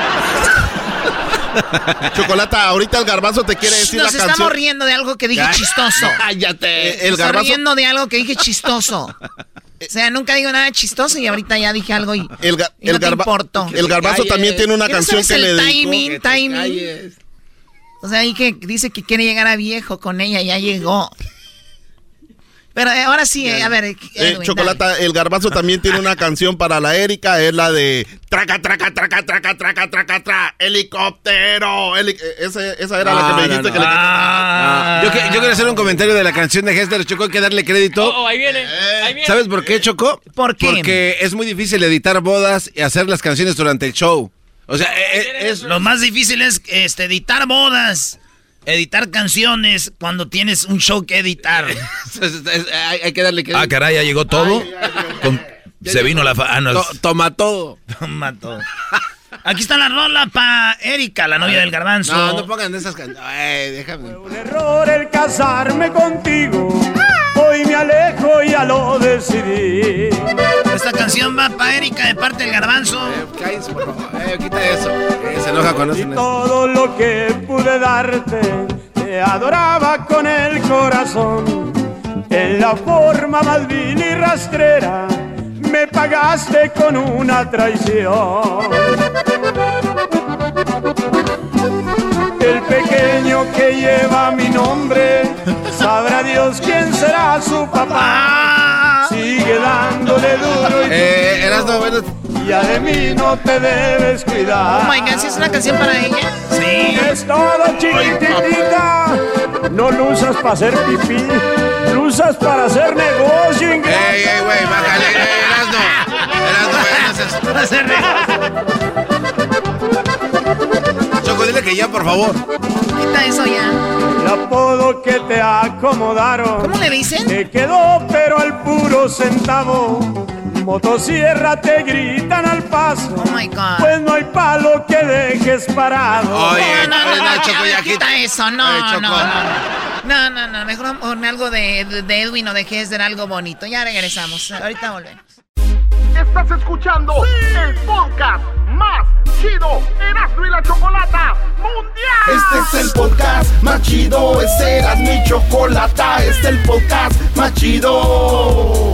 Chocolata, ahorita el garbanzo te quiere decir Nos la estamos canción. riendo de algo que dije Ay, chistoso. Cállate. El Está garbanzo... riendo de algo que dije chistoso. O sea, nunca digo nada chistoso y ahorita ya dije algo y, El, ga- y no el, te importó. el garbanzo también tiene una ¿Qué no canción sabes que le el dedicó. timing, timing? O sea, ahí que dice que quiere llegar a viejo con ella, ya llegó. Pero eh, ahora sí, eh, a ver, Eh, Edwin, Chocolata, el garbanzo también tiene una canción para la Erika, es la de traca, traca, traca, traca, traca, traca, traca, helicóptero. heli- eh, ese- esa era la que No, me no, dijiste no. que le Ah, Yo, que- yo quiero hacer un comentario de la canción de Hessler. Choco, hay que darle crédito. Oh, ahí viene. Ahí viene. ¿Sabes por qué, Choco? ¿Por qué? Porque es muy difícil editar bodas y hacer las canciones durante el show. O sea, eh, eh, es... Lo más difícil es este, editar bodas, editar canciones cuando tienes un show que editar. hay, hay que darle crédito. Ah, caray, ya llegó todo. Con- se vino la... fa- ah, no, To- toma todo. Toma todo. Aquí está la rola para Erika, la novia del garbanzo. No, no pongan esas canciones. Ay, déjame. Error el casarme contigo. Me alejo, ya lo decidí. Esta canción va para Erika de parte del garbanzo. Eh, por favor. Eh, quita eso. Eh, se enoja con Y todo lo que pude darte, te adoraba con el corazón. En la forma más vil y rastrera, me pagaste con una traición. El pequeño que lleva mi nombre, sabrá Dios quién será su papá. Sigue dándole duro y Eh, eras no, bueno. ya de mí no te debes cuidar. Oh my God, ¿sí es una canción para ella? Sí. Es todo chiquitita. No lo usas para hacer pipí, lo usas para hacer negocio. Ey, ey, güey, bájale, Erasno. Erasno, hacer Choco, dile que ya, por favor. Quita eso ya. El apodo que te acomodaron. ¿Cómo le dicen? Te quedó, pero al puro centavo. Motosierra te gritan al paso. Oh my God. Pues no hay palo que dejes parado. Oye, No, no, no, no, no, Choco, ya, quita eso, no, Oye, no, Choco. no, no, no, no, mejor ponme algo de, de- Edwin o de Hesder, algo bonito, ya regresamos, ahorita volvemos. Estás escuchando el podcast más chido Erasmo y la Chocolata Mundial. Este es el podcast más chido, este era mi chocolata, este es el podcast más chido.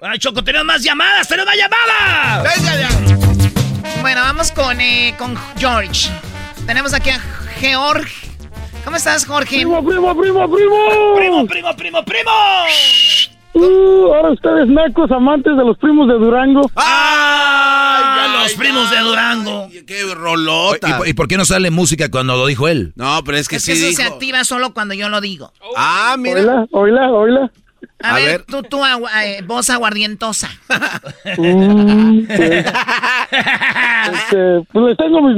Ay, Choco, tenemos más llamadas, tenemos más llamadas. Venga ya. Bueno, vamos con, eh, con George. Tenemos aquí a George. ¿Cómo estás, Jorge? Primo, primo, primo, primo. Primo, primo, primo, primo. Uh, ahora ustedes nacos amantes de los primos de Durango. Ah, los primos de Durango. Qué rolota. ¿Y, por- y por qué no sale música cuando lo dijo él? No, pero es que Es sí que eso se activa solo cuando yo lo digo. Ah, mira. Oíla, oíla, oíla. A, A ver, ver. tú, tú, eh, voz aguardientosa. Mm, pues, este, pues les tengo mis.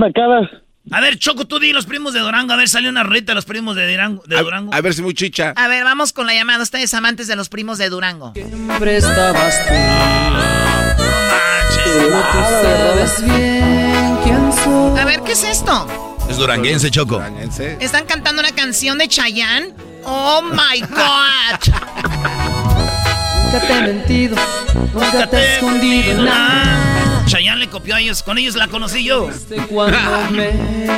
A ver, Choco, tú di los primos de Durango. A ver, salió una rita de los primos de Durango. De Durango. A ver si muy chicha. A ver, vamos con la llamada. Ustedes amantes de los primos de Durango. Siempre estabas tú. No Tú sabes bien quién soy. A ver, ¿qué es esto? Es duranguense, Choco. ¿Están cantando una canción de Chayanne? ¡Oh, my God! Nunca te he mentido, nunca te he escondido nada. Chayanne le copió a ellos. Con ellos la conocí yo. Cuando me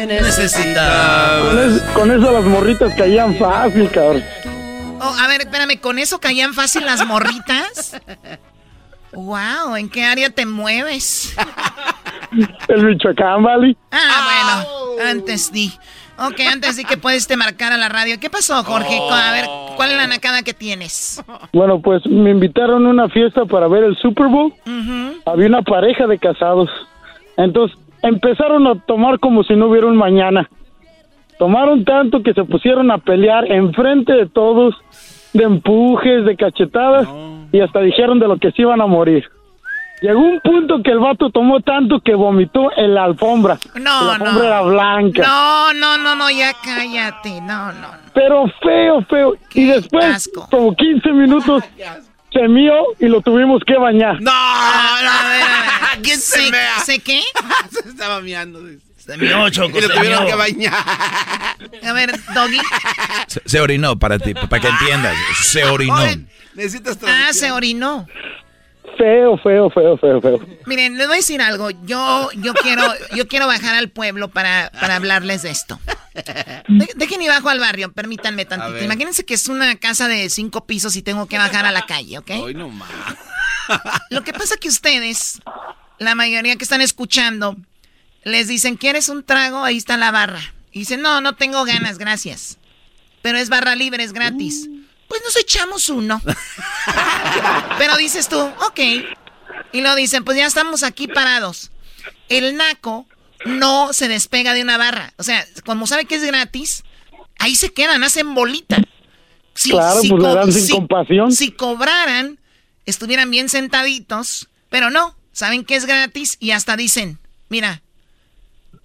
Necesita. Con, es- con eso las morritas caían fácil, cabrón. Oh, a ver, espérame, ¿con eso caían fácil las morritas? Wow, ¿en qué área te mueves? El Michoacán, ¿vale? Ah, bueno, antes di. Ok, antes di que puedes te marcar a la radio. ¿Qué pasó, Jorge? A ver, ¿cuál es la nacada que tienes? Bueno, pues me invitaron a una fiesta para ver el Super Bowl. Había una pareja de casados. Entonces empezaron a tomar como si no hubiera un mañana. Tomaron tanto que se pusieron a pelear enfrente de todos, de empujes, de cachetadas, y hasta dijeron de lo que se iban a morir. Llegó un punto que el vato tomó tanto que vomitó en la alfombra. No, la alfombra no. era blanca. No, no, no, no, ya cállate. No, no. Pero feo, feo. Y después, como 15 minutos, se mió y lo tuvimos que bañar. No, ¿Quién se mea? ¿Se qué? se estaba miando. Se mió, Choco, Y lo tuvieron que bañar. A ver, Doggy. Se, se orinó para ti, para que entiendas. Se orinó. Necesitas Ah, se orinó. Feo, feo, feo, feo, feo. Miren, les voy a decir algo. Yo, yo quiero, yo quiero bajar al pueblo para, para hablarles de esto. De- dejen y bajo al barrio, permítanme tantito. Imagínense que es una casa de cinco pisos y tengo que bajar a la calle, ¿ok? Hoy no más. Lo que pasa que ustedes, la mayoría que están escuchando, les dicen, ¿quieres un trago? Ahí está la barra. Y dicen, no, no tengo ganas, gracias. Pero es barra libre, es gratis. Pues nos echamos uno. Pero dices tú, ok. Y lo dicen, pues ya estamos aquí parados. El naco no se despega de una barra. O sea, como sabe que es gratis, ahí se quedan, hacen bolita. Si- Claro, si pues le dan sin si- compasión. Si cobraran, estuvieran bien sentaditos, pero no, saben que es gratis y hasta dicen, mira,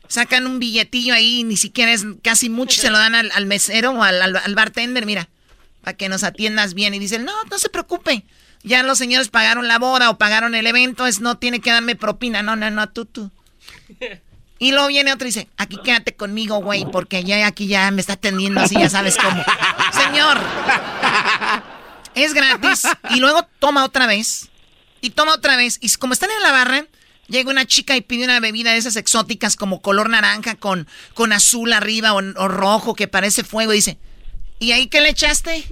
sacan un billetillo ahí, ni siquiera es casi mucho, y se lo dan al, al mesero o al, al- al bartender, mira, para que nos atiendas bien. Y dicen, no, no se preocupe, ya los señores pagaron la boda o pagaron el evento, es no tiene que darme propina, no, no, no, tú, tú. Y luego viene otro y dice, aquí quédate conmigo, güey, porque ya aquí ya me está atendiendo así, ya sabes cómo. Señor, es gratis. Y luego toma otra vez. Y toma otra vez. Y como están en la barra, llega una chica y pide una bebida de esas exóticas como color naranja con, con azul arriba o, o rojo que parece fuego. Y dice, ¿y ahí qué le echaste?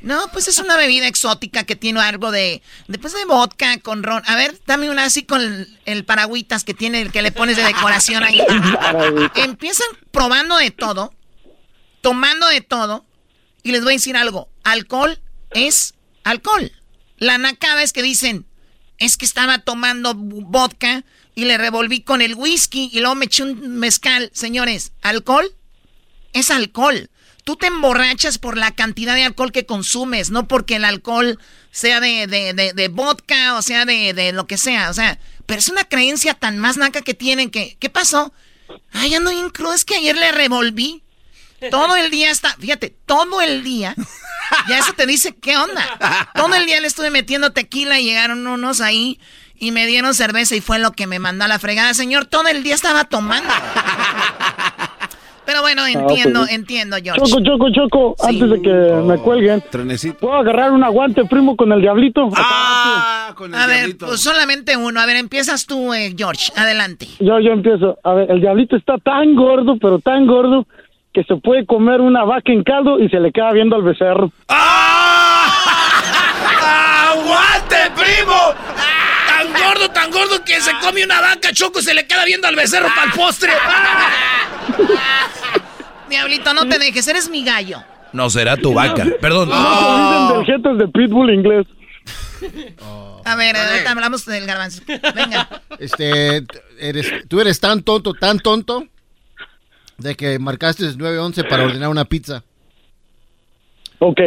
No, pues es una bebida exótica que tiene algo de, después de vodka con ron. A ver, dame una así con el, el paragüitas que tiene, el que le pones de decoración ahí. Empiezan probando de todo, tomando de todo, y les voy a decir algo, alcohol es alcohol. La nacada es que dicen, es que estaba tomando vodka y le revolví con el whisky y luego me eché un mezcal. Señores, alcohol es alcohol. Tú te emborrachas por la cantidad de alcohol que consumes, no porque el alcohol sea de, de, de- de vodka o sea de, de lo que sea. O sea, pero es una creencia tan más naca que tienen que, ¿qué pasó? Ay, ando bien es que ayer le revolví. Todo el día está, fíjate, todo el día. Ya eso te dice, ¿qué onda? Todo el día le estuve metiendo tequila y llegaron unos ahí y me dieron cerveza y fue lo que me mandó a la fregada. Señor, todo el día estaba tomando. Pero bueno, entiendo, pues, entiendo, George. Choco, choco, choco, antes de que me cuelguen. ¿Puedo agarrar un aguante, primo, con el diablito? Ah, con A ver, pues solamente uno. A ver, empiezas tú, eh, George. Adelante. Yo, yo empiezo. A ver, el diablito está tan gordo, pero tan gordo, que se puede comer una vaca en caldo y se le queda viendo al becerro. ¡Aguante, primo! Tan gordo, tan gordo que se come una vaca, Choco, y se le queda viendo al becerro para el postre. Diablito, no te dejes, eres mi gallo. No será tu vaca. Perdón. No jetas de pitbull inglés. A ver, ahorita hablamos del garbanzo. Venga. Este, eres, tú eres tan tonto, tan tonto, de que marcaste 911 para ordenar una pizza. Ok.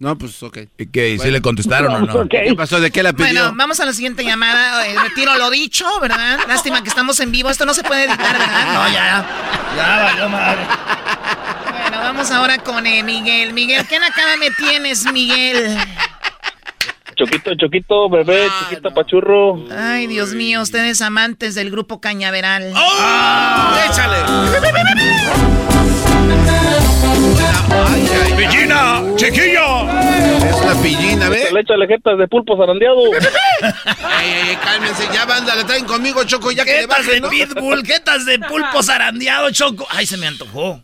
No, pues ok. ¿Y qué? ¿Y si le contestaron o no? ¿Qué pasó? ¿De qué la pidió? Bueno, vamos a la siguiente llamada. Eh, retiro lo dicho, ¿verdad? Lástima que estamos en vivo. Esto no se puede editar, ¿verdad? No, ya. Ya valió madre. Bueno, vamos ahora con eh, Miguel. Miguel, ¿qué nakada me tienes, Miguel? Choquito, choquito, bebé, chiquito, pachurro. Ay, Dios mío, ustedes amantes del grupo Cañaveral. ¡Échale! ¡Pillina! ¡Chiquilla! Es la pillina, ¿ves? Échale, échale jetas de pulpo zarandeado. Ey, ey, ey, cálmense, ya banda, le traen conmigo, Choco, ya que le Jetas de bajen, ¿no? pitbull, jetas de pulpo zarandeado, Choco. Ay, se me antojó.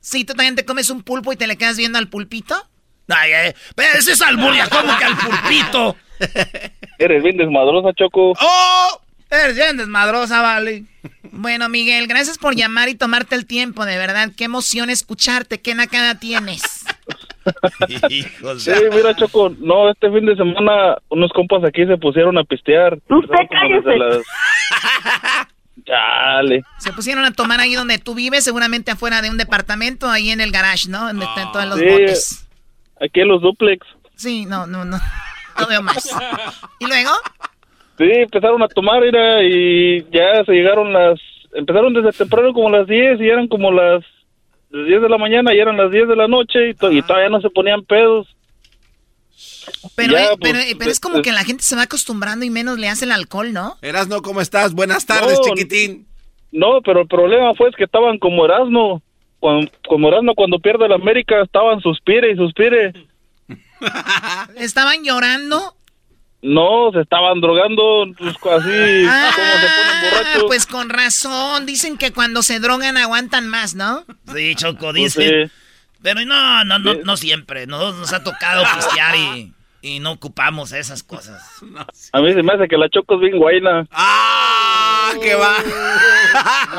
¿Sí, tú también te comes un pulpo y te le quedas viendo al pulpito? Ay, ay, pero ese es alburia, ¿cómo que al pulpito? Eres bien desmadrosa, Choco. ¡Oh! Eres bien desmadrosa, vale. Bueno, Miguel, gracias por llamar y tomarte el tiempo, de verdad. Qué emoción escucharte. ¿Qué nakada tienes? Sí, mira, Choco, no, este fin de semana unos compas aquí se pusieron a pistear. Usted cállese. las- Dale. Se pusieron a tomar ahí donde tú vives, seguramente afuera de un departamento, ahí en el garage, ¿no? Donde están todos los Sí, botes. aquí en los duplex. Sí, no, no, no. No veo más. ¿Y luego? Sí, empezaron a tomar mira, y ya se llegaron las... Empezaron desde temprano como las 10 y eran como las 10 de la mañana y eran las 10 de la noche y, to- y todavía no se ponían pedos. Pero, Ya, eh, pues, pero, eh, pero es como que la gente se va acostumbrando y menos le hace el alcohol, ¿no? Erasno, ¿cómo estás? Buenas tardes, No, chiquitín. No, pero el problema fue es que estaban como Erasmo. Cuando, como Erasmo cuando pierde la América estaban suspire y suspire. Estaban llorando. No, se estaban drogando pues, así Ah, como se ponen borrachos. pues con razón. Dicen que cuando se drogan aguantan más, ¿no? Sí, Choco, Pues dice. Pero no, no, no, no siempre. Nos, nos ha tocado pistear y, y no ocupamos esas cosas. A mí se me hace que la Choco es bien guayna. ¡Ah! ¡Que va!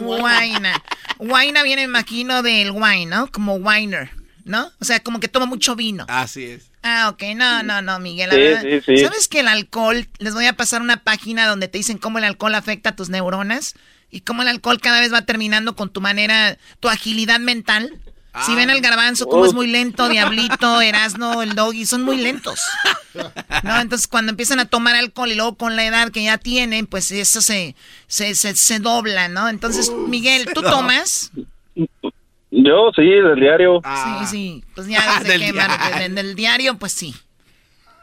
Guaina. Guaina viene, me imagino, del wine, ¿no? Como winer, ¿no? O sea, como que toma mucho vino. Así es. Ah, ok. No, no, no, Miguel. la Sí, verdad. sí, sí. ¿Sabes que el alcohol, les voy a pasar una página donde te dicen cómo el alcohol afecta a tus neuronas y cómo el alcohol cada vez va terminando con tu manera, tu agilidad mental? Si ven al garbanzo, como es muy lento, Diablito, Erasno, el doggy, son muy lentos. ¿No? Entonces, cuando empiezan a tomar alcohol y luego con la edad que ya tienen, pues eso se, se, se, se dobla, ¿no? Entonces, Miguel, ¿tú tomas? Yo sí, del diario. Sí, sí. Pues ya desde Del que diario. mar- en el diario, pues sí.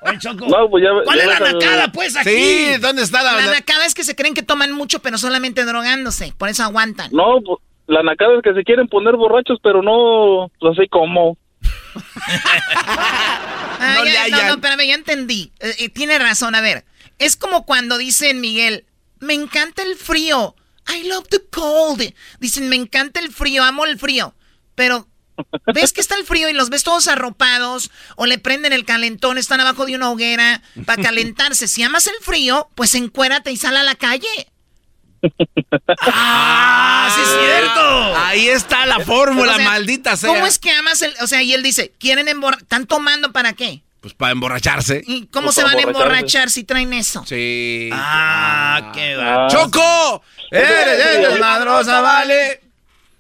Oye, Choco. No, pues ya- ¿Cuál ya es la nacada, pues, aquí? Sí, ¿dónde está la... La nacada es que se creen que toman mucho, pero solamente drogándose. Por eso aguantan. No, pues, la nacada es que se quieren poner borrachos, pero no pues, así como. Ah, No ya- no, no, espérame, ya entendí. Eh, eh, tiene razón, a ver. Es como cuando dicen, Miguel, me encanta el frío. I love the cold. Dicen, me encanta el frío, amo el frío. Pero, ¿ves que está el frío y los ves todos arropados? O le prenden el calentón, están abajo de una hoguera para calentarse. Si amas el frío, pues encuérate y sal a la calle. ¡Ah, sí es cierto! Ahí está la fórmula, O sea, maldita sea. ¿Cómo es que amas el...? O sea, y él dice, ¿quieren emborrachar? ¿Están tomando para qué? Pues para emborracharse. ¿Y cómo Pues se van a emborrachar si traen eso? Sí. Ah, qué va. ¡Choco! ¡Eres, eres madrosa, vale!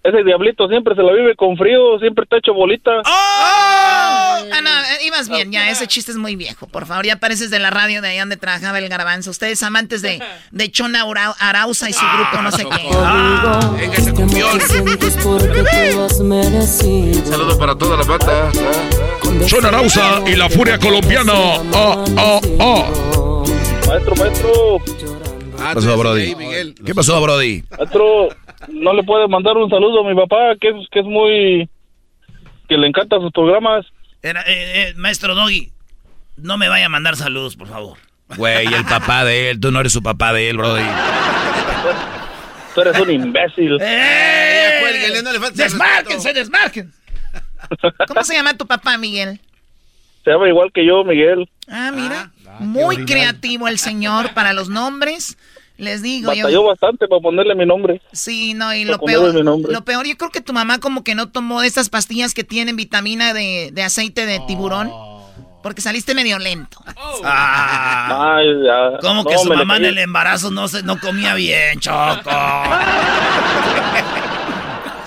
Ese diablito siempre se la vive con frío, siempre está hecho bolita. Ah, no, eh, ibas bien, ya, ese chiste es muy viejo. Por favor, ya pareces de la radio de ahí donde trabajaba el garbanzo. Ustedes amantes de, de Chona Arauza y su grupo, no sé qué. Venga, ese cumbión. Saludos para toda la banda. Son Arauza y la furia colombiana. Ah, ah, ah. Maestro, maestro, ¿Qué pasó, Brody? ¿Qué pasó, Brody? maestro, no le puede mandar un saludo a mi papá, que es, que es muy... que le encantan sus programas. Era- eh, eh, maestro Doggy, no me vaya a mandar saludos, por favor. Güey, el papá de él. Tú no eres su papá de él, Brody. Tú eres un imbécil. Eh, cuélguenle, no le falta Desmárquense, desmárquense. ¿Cómo se llama tu papá, Miguel? Se llama igual que yo, Miguel. Ah, mira. Muy creativo el señor para los nombres. Les digo, yo. Batalló bastante para ponerle mi nombre. Sí, no, y Para lo peor, mi nombre. lo peor, yo creo que tu mamá como que no tomó de estas pastillas que tienen vitamina de, de aceite de tiburón, porque saliste medio lento. Ah, Ay, ya. ¿Cómo que No, su me le mamá en el embarazo no, se, no comía bien, Choco?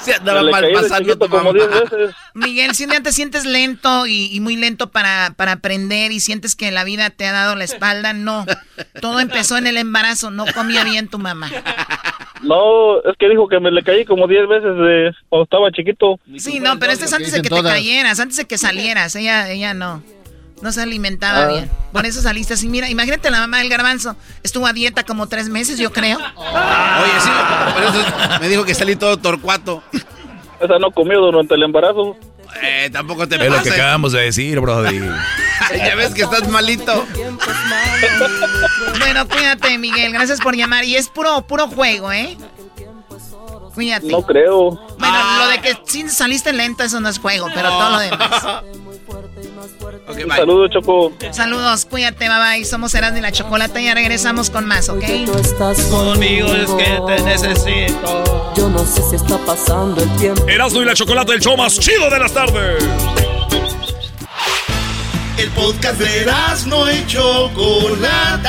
Se andaba mal pasando tu como mamá. 10 veces. Miguel, si un día te sientes lento y, y muy lento para, para aprender y sientes que la vida te ha dado la espalda, no. Todo empezó en el embarazo, no comía bien tu mamá. No, es que dijo que me le caí como 10 veces de cuando estaba chiquito. Sí, no, pero este es antes de que te cayeras, antes de que salieras. Ella, ella no. No se alimentaba Ah. bien. Por eso saliste así. Mira, imagínate la mamá del garbanzo. Estuvo a dieta como tres meses, yo creo. Oye, sí, por eso me dijo que salí todo torcuato. Esa no comió durante el embarazo. Eh, tampoco te Es lo que acabamos de decir, Brody. Ya ves que estás malito. Bueno, cuídate, Miguel. Gracias por llamar. Y es puro, puro juego, ¿eh? Cuídate. No creo. Bueno, lo de que sí saliste lento, eso no es juego, pero todo lo demás. Un saludo, Choco. Saludos, cuídate, bye bye. Somos Erasmo y la Chocolata y ya regresamos con más, ¿ok? Conmigo es que te necesito. Yo no sé si está pasando el tiempo. Erasmo y la chocolate, el show más chido de las tardes. El podcast de Erasmo y Chocolata.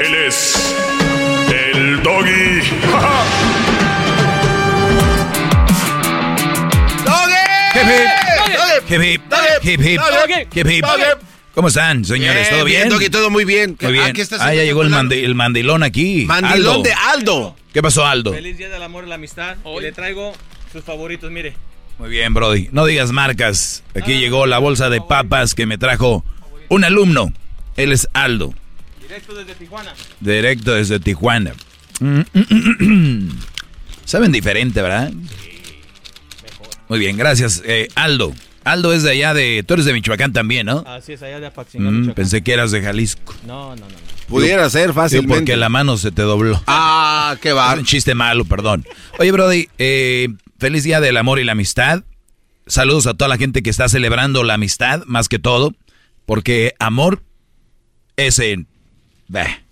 Él es el doggy. Hip, hip, hip, hip, hip, hip. ¿Cómo están, señores? ¿Todo bien? Doggy, todo muy bien. Muy bien. Ah, ¿qué estás Ah, ya llegó el, Chocolate? mandi- el mandilón aquí. Mandilón Aldo. de Aldo. ¿Qué pasó, Aldo? Feliz Día del Amor y la Amistad. Y le traigo sus favoritos, mire. Muy bien, Brody. No digas marcas. Aquí llegó la bolsa de papas que me trajo un alumno. Él es Aldo. Directo desde Tijuana. Directo desde Tijuana. Saben diferente, ¿verdad? Muy bien, gracias. Eh, Aldo. Aldo es de allá de... Tú eres de Michoacán también, ¿no? Así es, allá de Apaxingán, Mm, pensé que eras de Jalisco. No, no, no. Pudiera ser fácilmente. porque la mano se te dobló. Ah, qué va. Es un chiste malo, perdón. Oye, Brody, eh, feliz día del amor y la amistad. Saludos a toda la gente que está celebrando la amistad, más que todo. Porque amor es en... Bah.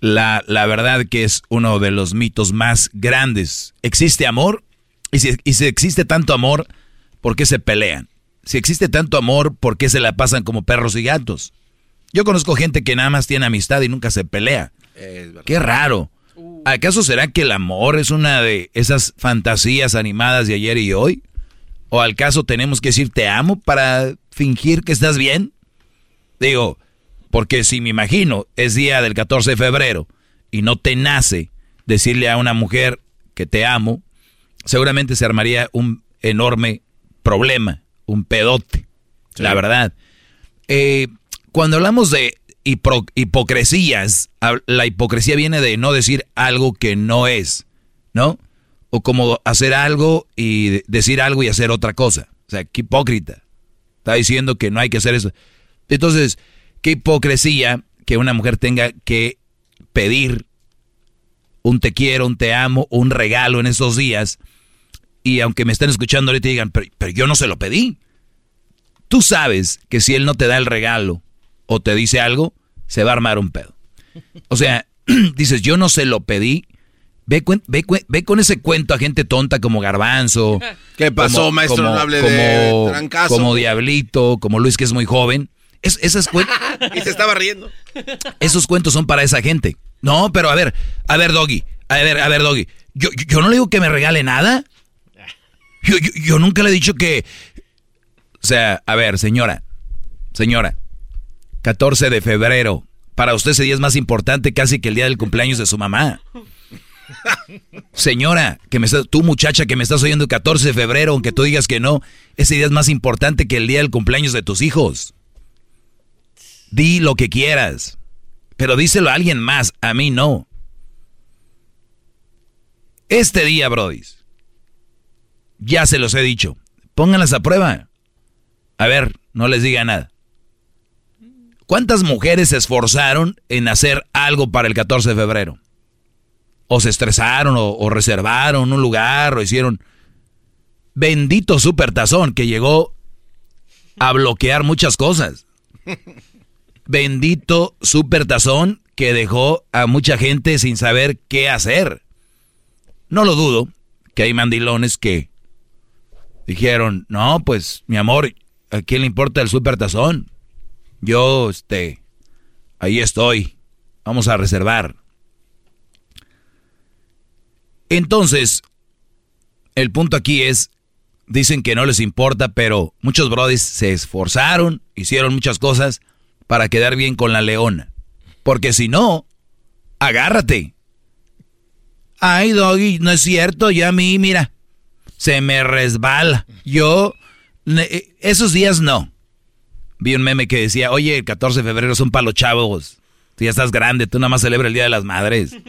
La, la verdad que es uno de los mitos más grandes. ¿Existe amor? Y si, y si existe tanto amor, ¿por qué se pelean? Si existe tanto amor, ¿por qué se la pasan como perros y gatos? Yo conozco gente que nada más tiene amistad y nunca se pelea. Qué raro. ¿Acaso será que el amor es una de esas fantasías animadas de ayer y hoy? ¿O al caso tenemos que decir te amo para fingir que estás bien? Digo, porque si me imagino es día del 14 de febrero y no te nace decirle a una mujer que te amo, seguramente se armaría un enorme problema, un pedote, la verdad. Eh, cuando hablamos de hipocresías, la hipocresía viene de no decir algo que no es, ¿no? O como hacer algo y de- decir algo y hacer otra cosa. O sea, qué hipócrita. Está diciendo que no hay que hacer eso. Entonces, qué hipocresía que una mujer tenga que pedir un te quiero, un te amo, un regalo en esos días. Y aunque me estén escuchando ahorita digan, pero, pero yo no se lo pedí. Tú sabes que si él no te da el regalo o te dice algo, se va a armar un pedo. O sea, dices, yo no se lo pedí. Ve, ve, ve con ese cuento a gente tonta como Garbanzo. ¿Qué pasó, maestro? No hable de trancazo. Como Diablito, como Luis que es muy joven. Es, esas Y se estaba riendo. esos cuentos son para esa gente. No, pero a ver, a ver, Doggy. A ver, a ver, Doggy. Yo, yo, yo no le digo que me regale nada. Yo, yo, yo nunca le he dicho que... O sea, a ver, señora. Señora. 14 de febrero. Para usted ese día es más importante casi que el día del cumpleaños de su mamá. Señora, que me está, tú muchacha que me estás oyendo el 14 de febrero, aunque tú digas que no, ese día es más importante que el día del cumpleaños de tus hijos. Di lo que quieras, pero díselo a alguien más, a mí no. Este día, brodis, ya se los he dicho, pónganlas a prueba. A ver, no les diga nada. ¿Cuántas mujeres se esforzaron en hacer algo para el 14 de febrero? O se estresaron, o, o reservaron un lugar, o hicieron... Bendito supertazón que llegó a bloquear muchas cosas. Bendito supertazón que dejó a mucha gente sin saber qué hacer. No lo dudo que hay mandilones que dijeron, no, pues mi amor, ¿a quién le importa el supertazón? Yo, este, ahí estoy. Vamos a reservar. Entonces, el punto aquí es, dicen que no les importa, pero muchos brodis se esforzaron, hicieron muchas cosas para quedar bien con la leona. Porque si no, agárrate. Ay, Doggy, no es cierto, ya a mí, mira, se me resbala. Yo, eh, esos días no. Vi un meme que decía, oye, el 14 de febrero son para los chavos. Tú ya estás grande, tú nada más celebra el Día de las Madres.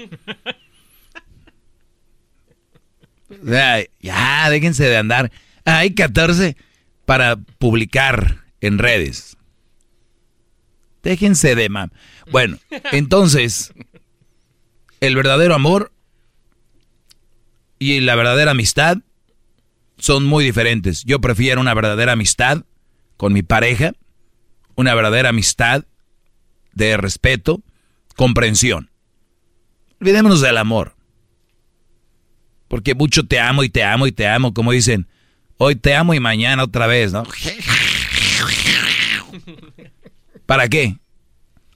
O sea, ya, déjense de andar. Hay 14 para publicar en redes. Déjense de mam. Bueno, entonces, el verdadero amor y la verdadera amistad son muy diferentes. Yo prefiero una verdadera amistad con mi pareja, una verdadera amistad de respeto, comprensión. Olvidémonos del amor. Porque mucho te amo y te amo y te amo, como dicen, hoy te amo y mañana otra vez, ¿no? ¿Para qué?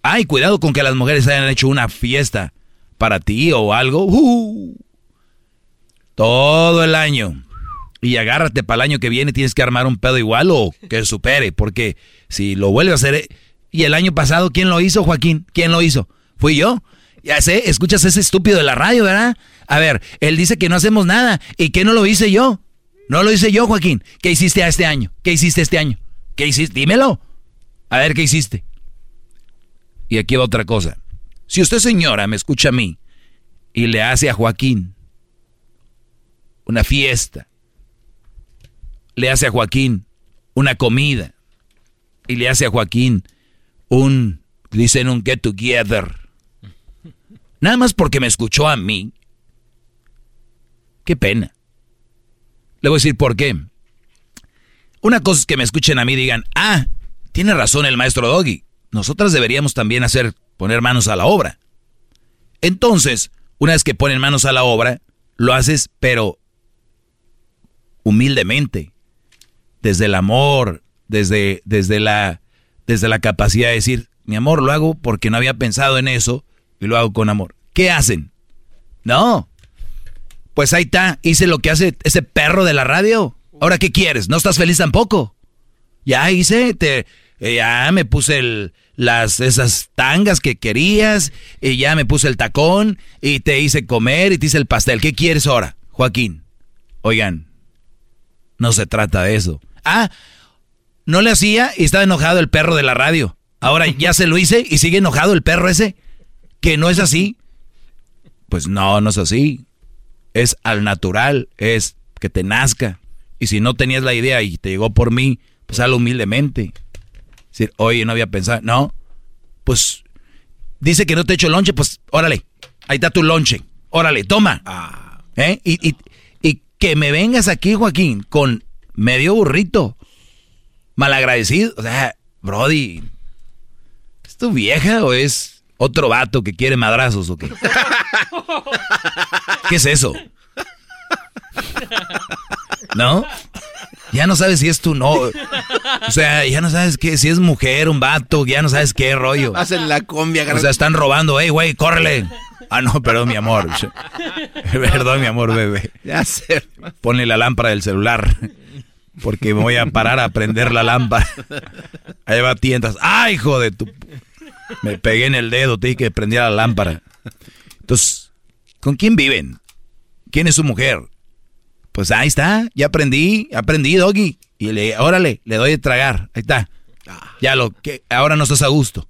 Ay, cuidado con que las mujeres hayan hecho una fiesta para ti o algo. Uh, todo el año. Y agárrate para el año que viene, tienes que armar un pedo igual o que supere, porque si lo vuelve a hacer... eh, Y el año pasado, ¿quién lo hizo, Joaquín? ¿Quién lo hizo? Fui yo. Ya sé, escuchas ese estúpido de la radio, ¿verdad? A ver, él dice que no hacemos nada. ¿Y qué no lo hice yo? No lo hice yo, Joaquín. ¿Qué hiciste este año? ¿Qué hiciste este año? ¿Qué hiciste? Dímelo. A ver, ¿qué hiciste? Y aquí va otra cosa. Si usted, señora, me escucha a mí y le hace a Joaquín una fiesta, le hace a Joaquín una comida y le hace a Joaquín un, dicen un get together, nada más porque me escuchó a mí, qué pena. Le voy a decir por qué. Una cosa es que me escuchen a mí y digan, ah, tiene razón el maestro Doggy. Nosotras deberíamos también hacer, poner manos a la obra. Entonces, una vez que ponen manos a la obra, lo haces, pero humildemente, desde el amor, desde, desde, la, desde la capacidad de decir, mi amor, lo hago porque no había pensado en eso y lo hago con amor. ¿Qué hacen? No. Pues ahí está, hice lo que hace ese perro de la radio. Ahora, ¿qué quieres? ¿No estás feliz tampoco? Ya hice, te, eh, ya me puse el, las, esas tangas que querías, y ya me puse el tacón, y te hice comer, y te hice el pastel. ¿Qué quieres ahora, Joaquín? Oigan, no se trata de eso. Ah, no le hacía y estaba enojado el perro de la radio. Ahora ya se lo hice y sigue enojado el perro ese. Que no es así. Pues no, no es así. Es al natural, es que te nazca. Y si no tenías la idea y te llegó por mí, pues hazlo humildemente. Decir, oye, no había pensado. No, pues dice que no te echo lonche, pues órale, ahí está tu lonche. Órale, toma. ¿Eh? Y, y, y que me vengas aquí, Joaquín, con medio burrito. Malagradecido. O sea, Brody, ¿es tu vieja o es otro vato que quiere madrazos o qué? ¿Qué es eso? ¿No? Ya no sabes si es tu no. O sea, ya no sabes qué, si es mujer, un vato, ya no sabes qué rollo. Hacen la combia. O sea, están robando, hey, güey, córrele. Ah, no, perdón, mi amor. Perdón, mi amor, bebé. Ya sé. Ponle la lámpara del celular. Porque me voy a parar a prender la lámpara. Ahí va tientas. ¡Ay, hijo de tu! Me pegué en el dedo, te dije que prendiera la lámpara. Entonces, ¿con quién viven? ¿Quién es su mujer? Pues ahí está, ya aprendí, aprendí, Doggy. Y le, órale, le doy de tragar. Ahí está. Ya lo que ahora no estás a gusto.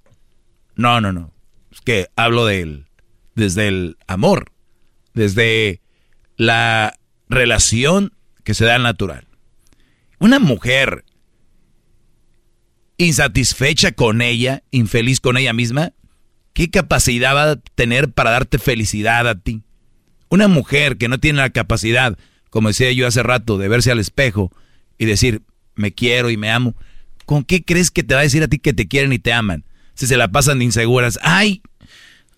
No, no, no. Es que hablo del desde el amor, desde la relación que se da al natural. Una mujer insatisfecha con ella, infeliz con ella misma, ¿qué capacidad va a tener para darte felicidad a ti? Una mujer que no tiene la capacidad, como decía yo hace rato, de verse al espejo y decir, me quiero y me amo, ¿con qué crees que te va a decir a ti que te quieren y te aman? Si se la pasan de inseguras, ay,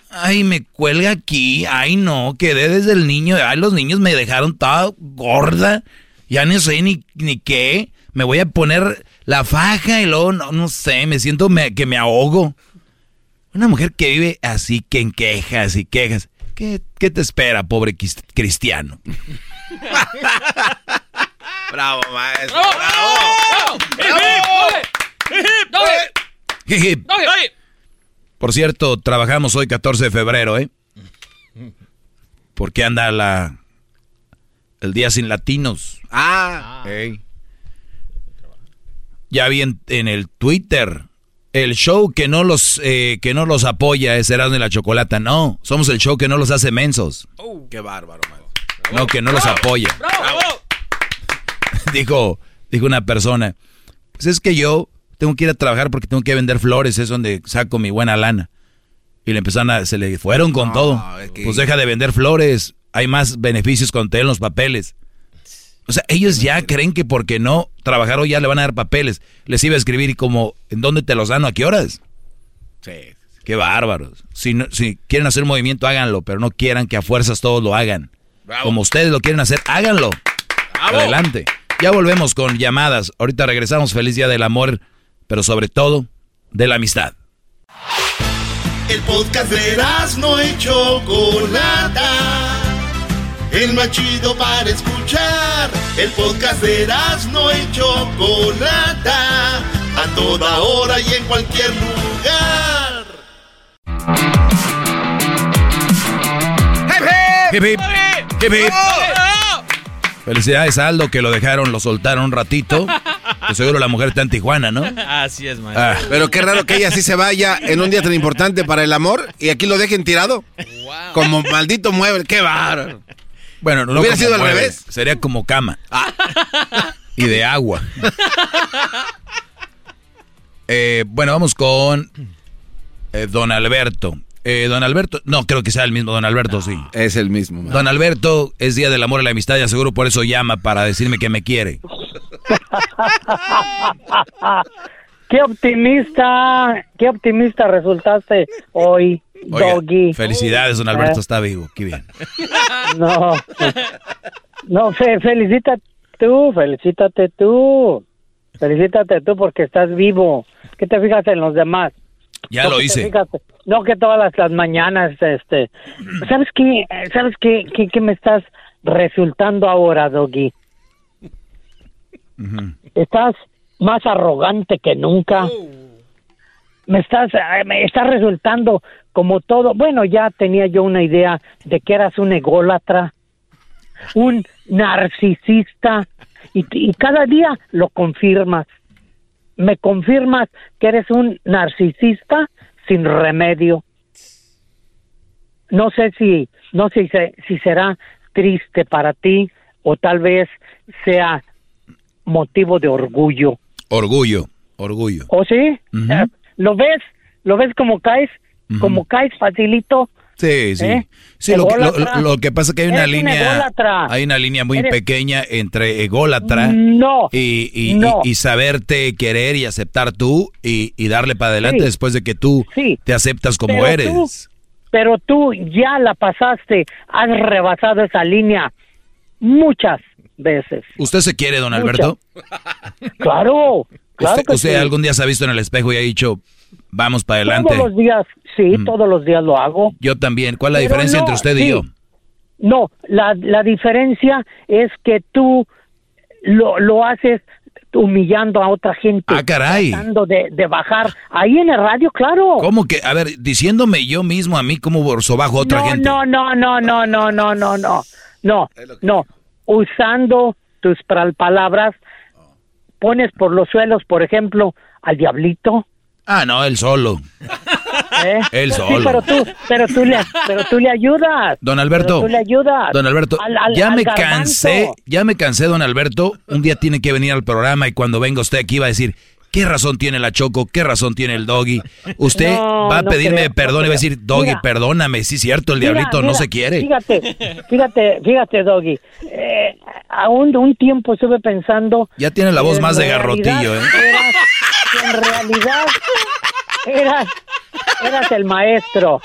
ay, me cuelga aquí, ay no, quedé desde el niño, ay, los niños me dejaron toda gorda, ya no sé ni, ni qué, me voy a poner la faja y luego, no, no sé, me siento que me ahogo. Una mujer que vive así, que en quejas y quejas, ¿qué, qué te espera, pobre cristiano? Bravo, maestro. Hip, hip. Por cierto, trabajamos hoy 14 de febrero, ¿eh? Porque anda la el día sin latinos. Ah. Ey. Ya vi en, en el Twitter el show que no los eh, que no los apoya es Erasmo y la Chocolata. No, somos el show que no los hace mensos. Qué bárbaro, maestro. No, que no los apoya. dijo, dijo una persona, pues es que yo tengo que ir a trabajar porque tengo que vender flores, es donde saco mi buena lana. Y le empezaron a, se le fueron con todo. Pues deja de vender flores, hay más beneficios con te los papeles. O sea, ellos ya creen que porque no trabajaron ya le van a dar papeles. Les iba a escribir y como, ¿en dónde te los dan o a qué horas? Sí. Qué bárbaros. Si, no, si quieren hacer un movimiento, háganlo, pero no quieran que a fuerzas todos lo hagan. Como ustedes lo quieren hacer, háganlo. Adelante. Ya volvemos con llamadas. Ahorita regresamos. Feliz Día del Amor, pero sobre todo, de la amistad. El podcast de no hecho Chocolata. El más chido para escuchar. El podcast de no hecho Chocolata. A toda hora y en cualquier lugar. Hip, hip. Hip, hip. Felicidades a Aldo que lo dejaron, lo soltaron un ratito. Pues seguro la mujer está en Tijuana, ¿no? Así es, maestro. Ah, pero qué raro que ella sí se vaya en un día tan importante para el amor y aquí lo dejen tirado. Como maldito mueble. Qué bárbaro. Bueno, no hubiera como sido al mueble, revés. Sería como cama. Y de agua. Eh, bueno, vamos con eh, Don Alberto. Eh, don Alberto, no creo que sea el mismo Don Alberto, sí. Es el mismo. man. Don Alberto es Día del Amor y la Amistad, ya seguro por eso llama para decirme que me quiere. qué optimista, qué optimista resultaste hoy, Oiga, Doggy. Felicidades, Don Alberto Eh, está vivo. Qué bien. No, no, fe, felicítate tú, felicítate tú, felicítate tú porque estás vivo. ¿Qué te fijas en los demás? Ya No lo hice. no que todas las, las mañanas, este, ¿sabes qué? ¿Sabes qué, qué, qué me estás resultando ahora, Doggy? Estás más arrogante que nunca. Me estás, me estás resultando como todo. Bueno, ya tenía yo una idea de que eras un ególatra, un narcisista, y, y cada día lo confirmas. Me confirmas que eres un narcisista sin remedio. No sé si, no sé si, se- si será triste para ti o tal vez sea motivo de orgullo. Orgullo, orgullo. ¿O sí? Eh, ¿Lo ves? ¿Lo ves como caes? Como caes facilito. Sí, sí. ¿Eh? Sí, lo que, lo- que pasa es que hay una Eres línea, hay una línea muy Eres- pequeña entre ególatra No, y, y, no. y- y saberte querer y aceptar tú y, y darle para adelante Sí. después de que tú Sí. te aceptas como Pero eres. tú- pero tú ya la pasaste, has rebasado esa línea muchas veces. ¿Usted se quiere, don. Alberto? Claro, claro ¿Usted, que usted sí. algún día se ha visto en el espejo y ha dicho, Vamos para adelante. Todos los días, sí, mm. todos los días lo hago. Yo también. ¿Cuál es la diferencia entre usted y yo? No, la, la diferencia es que tú lo, lo haces humillando a otra gente. Ah, caray. Tratando de, de, bajar. Ahí en el radio, claro. ¿Cómo que? A ver, diciéndome yo mismo a mí cómo borso bajo a otra gente. No, no, no, no, no, no, no, no. No, no. Usando tus palabras, pones por los suelos, por ejemplo, al diablito, Ah, no, él solo. ¿eh? Él Sí, solo. pero tú, pero tú le, pero tú le ayudas. Don Alberto. Tú le ayudas. Don Alberto, Al- al- ya al me garbanzo. cansé, ya me cansé, don Alberto. Un día tiene que venir al programa y cuando venga usted aquí va a decir, ¿qué razón tiene la Choco? ¿Qué razón tiene el Doggy? Usted No, va a no pedirme creo, perdón no y va a decir, Doggy, Mira. perdóname. Sí, cierto, el Mira, diablito no se quiere. Fíjate, fíjate, fíjate, Doggy. Eh, aún un tiempo estuve pensando. Ya tiene la voz más de garrotillo, ¿eh? Que en realidad eras, eras el maestro.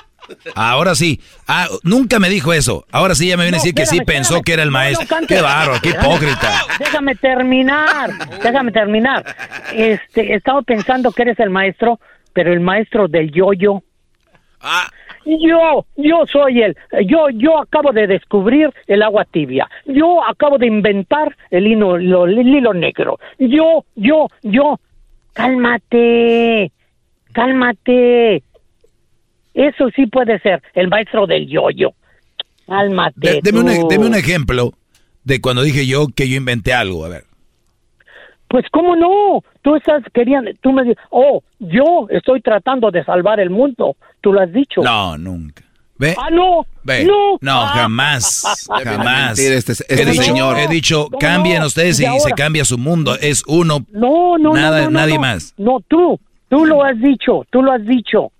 Ahora sí. Ah, nunca me dijo eso. Ahora sí ya me viene a No, decir que sí pensó que era el No, no maestro. cantes. qué barro, qué hipócrita. Déjame terminar, déjame terminar. Este, estaba pensando que eres el maestro, pero el maestro del yo-yo. Ah. Yo, yo soy el, yo, yo acabo de descubrir el agua tibia. Yo acabo de inventar el hilo, lo- el hilo negro. Yo, yo, yo. Cálmate, cálmate. Eso sí puede ser el maestro del yo-yo. Cálmate. De- deme, un, tú. deme un ejemplo de cuando dije yo que yo inventé algo. A ver. Pues cómo no, tú estás queriendo, tú me dices, oh, yo estoy tratando de salvar el mundo, tú lo has dicho. No, nunca. ¿Ve? Ah, no. Ve. No. No, Ah. jamás. Jamás. este- este he, dicho, señor. he dicho, ¿Cómo cambien ustedes y, se cambia su mundo. Es uno. No, no, Nada- no, no, nadie más. No, tú. Tú lo has dicho. Tú lo has dicho.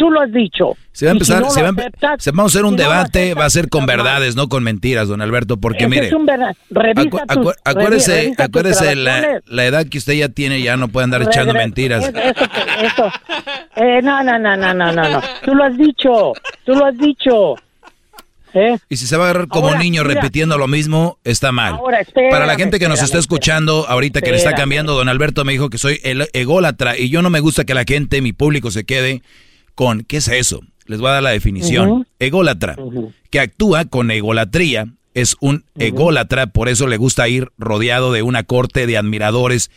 Tú lo has dicho. Se va a si empezar, no se va aceptas, se- vamos a hacer un si no lo debate, aceptas, va a ser con verdades, no con mentiras, don Alberto, porque mire, es un verdad. Revisa acu- acuérdese, revisa acuérdese la, la edad que usted ya tiene, ya no puede andar echando mentiras. Eso, eso, eso. Eh, no, no, no, no, no, no. Tú lo has dicho. Tú lo has dicho. ¿Eh? Y si se va a agarrar como Ahora, niño mira. repitiendo lo mismo, está mal. Ahora, espérame, Para la gente que nos está espérame, escuchando ahorita que le está cambiando, don Alberto me dijo que soy el ególatra y yo no me gusta que la gente, mi público, se quede con ¿qué es eso? Les voy a dar la definición. Ególatra, que actúa con egolatría, es un ególatra, por eso le gusta ir rodeado de una corte de admiradores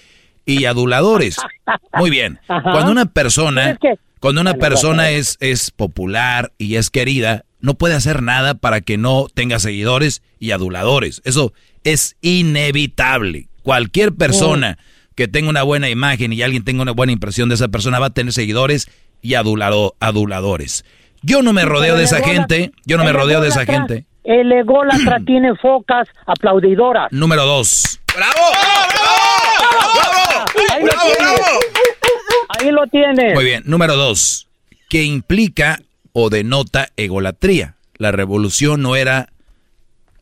y aduladores. Muy bien. Ajá. Cuando una persona, Pero es que- cuando una persona es, es popular y es querida, no puede hacer nada para que no tenga seguidores y aduladores. Eso es inevitable. Cualquier persona que tenga una buena imagen y alguien tenga una buena impresión de esa persona va a tener seguidores y adulado- aduladores. Yo no me rodeo de esa gente, yo no me rodeo de esa gente. El ególatra tiene focas aplaudidoras. Número dos. Ahí lo tienes. Ahí lo tienes. Muy bien, número dos, que implica o denota egolatría. La revolución no era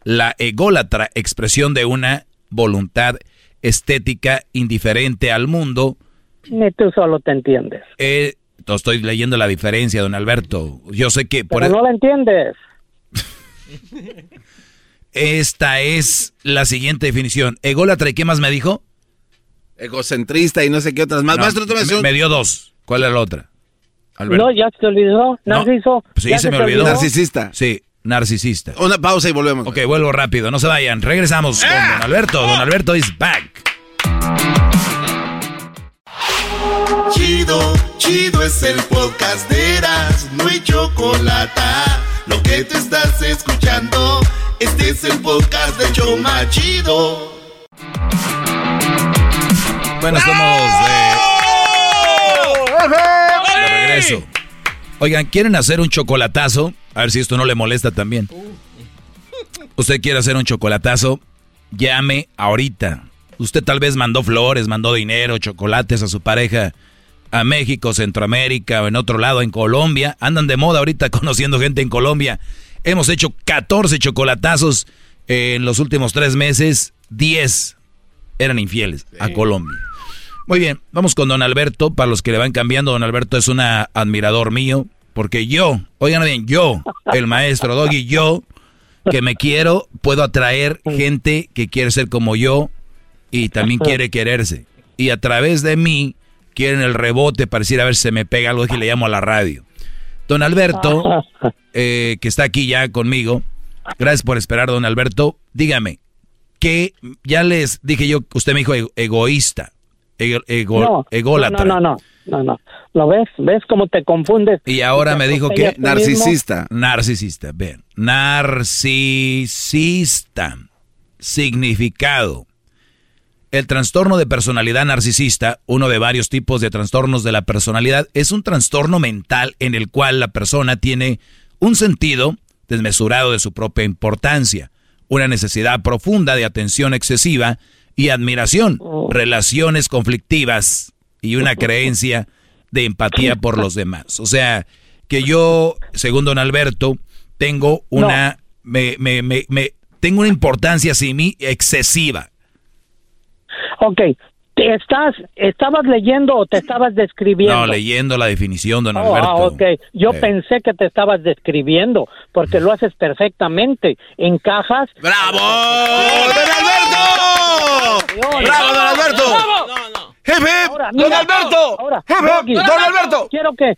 la ególatra expresión de una voluntad estética indiferente al mundo. Ni tú solo te entiendes. Eh, estoy leyendo la diferencia, don Alberto. Yo sé que por Pero no la entiendes. esta es la siguiente definición. Ególatra, ¿y qué más me dijo? Egocentrista y no sé qué otras más. No, Maestro, me dio dos. ¿Cuál era la otra? Alberto. No, ya se te olvidó. Narciso. Sí, ya se me olvidó. Narcisista. Sí, narcisista. Una pausa y volvemos. Ok, vuelvo rápido, no se vayan. Regresamos con Don Alberto. Don Alberto is back. Chido, chido es el podcast de Eras, no hay chocolate. Lo que te estás escuchando, este es el podcast de Choma Chido. Bueno, estamos de, de regreso. Oigan, ¿quieren hacer un chocolatazo? A ver si esto no le molesta también. Usted quiere hacer un chocolatazo, llame ahorita. Usted tal vez mandó flores, mandó dinero, chocolates a su pareja a México, Centroamérica o en otro lado, en Colombia. Andan de moda ahorita conociendo gente en Colombia. Hemos hecho 14 chocolatazos en los últimos tres meses. 10 eran infieles a Colombia. Muy bien, vamos con don Alberto. Para los que le van cambiando, don Alberto es un admirador mío. Porque yo, oigan bien, yo, el maestro Doggy, yo, que me quiero, puedo atraer gente que quiere ser como yo y también quiere quererse. Y a través de mí quieren el rebote para decir a ver si se me pega algo y le llamo a la radio. Don Alberto, eh, que está aquí ya conmigo, gracias por esperar, don Alberto. Dígame, que ya les dije yo, usted me dijo ego- egoísta, ego- No, ególatra. No, no, no, no, no. ¿Lo ves? ¿Ves cómo te confundes? Y ahora me dijo que mismo. narcisista. Narcisista, ven. Narcisista. Significado. El trastorno de personalidad narcisista, uno de varios tipos de trastornos de la personalidad, es un trastorno mental en el cual la persona tiene un sentido desmesurado de su propia importancia, una necesidad profunda de atención excesiva y admiración, relaciones conflictivas y una creencia de empatía por los demás. O sea, que yo, según don Alberto, tengo una, me, me, me, me- tengo una importancia hacia mí excesiva. Ok, ¿te estás, ¿estabas leyendo o te estabas describiendo? No, leyendo la definición, don Oh, Alberto. ah, ok. Yo Eh. pensé que te estabas describiendo, porque lo haces perfectamente. Encajas. ¡Bravo! ¡Don Alberto! ¡Bravo, don Alberto! ¡Hip, hip! Ahora, ¡Don Alberto! Doggy, ¡Don Alberto! Quiero que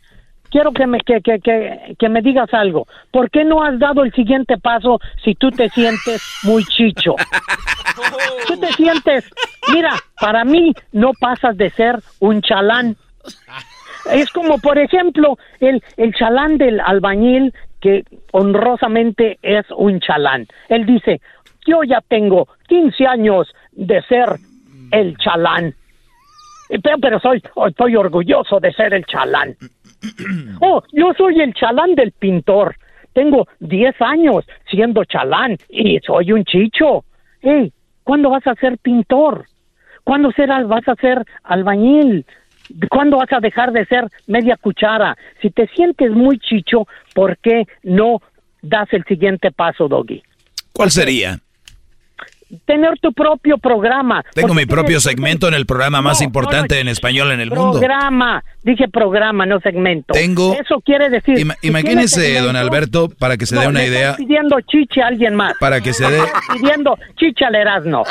quiero que me que, que, que, que me digas algo. ¿Por qué no has dado el siguiente paso si tú te sientes muy chicho? Tú te sientes, mira, para mí no pasas de ser un chalán. Es como, por ejemplo, el, el chalán del albañil que honrosamente es un chalán. Él dice, yo ya tengo 15 años de ser el chalán. Pero, pero soy, estoy orgulloso de ser el chalán. Oh, yo soy el chalán del pintor. tengo 10 años siendo chalán y soy un chicho. Hey, ¿cuándo vas a ser pintor? ¿Cuándo serás, vas a ser albañil? ¿Cuándo vas a dejar de ser media cuchara? Si te sientes muy chicho, ¿por qué no das el siguiente paso, Doggy? ¿Cuál sería? Tener tu propio programa. Tengo mi propio segmento en el programa más No, importante no, no. en español en el mundo. Programa, dije programa, no segmento. Tengo- Eso quiere decir. Ima- si imagínese, don Alberto, para que se dé una idea, pidiendo chiche a alguien más. para que se dé, pidiendo chiche al Erasmo.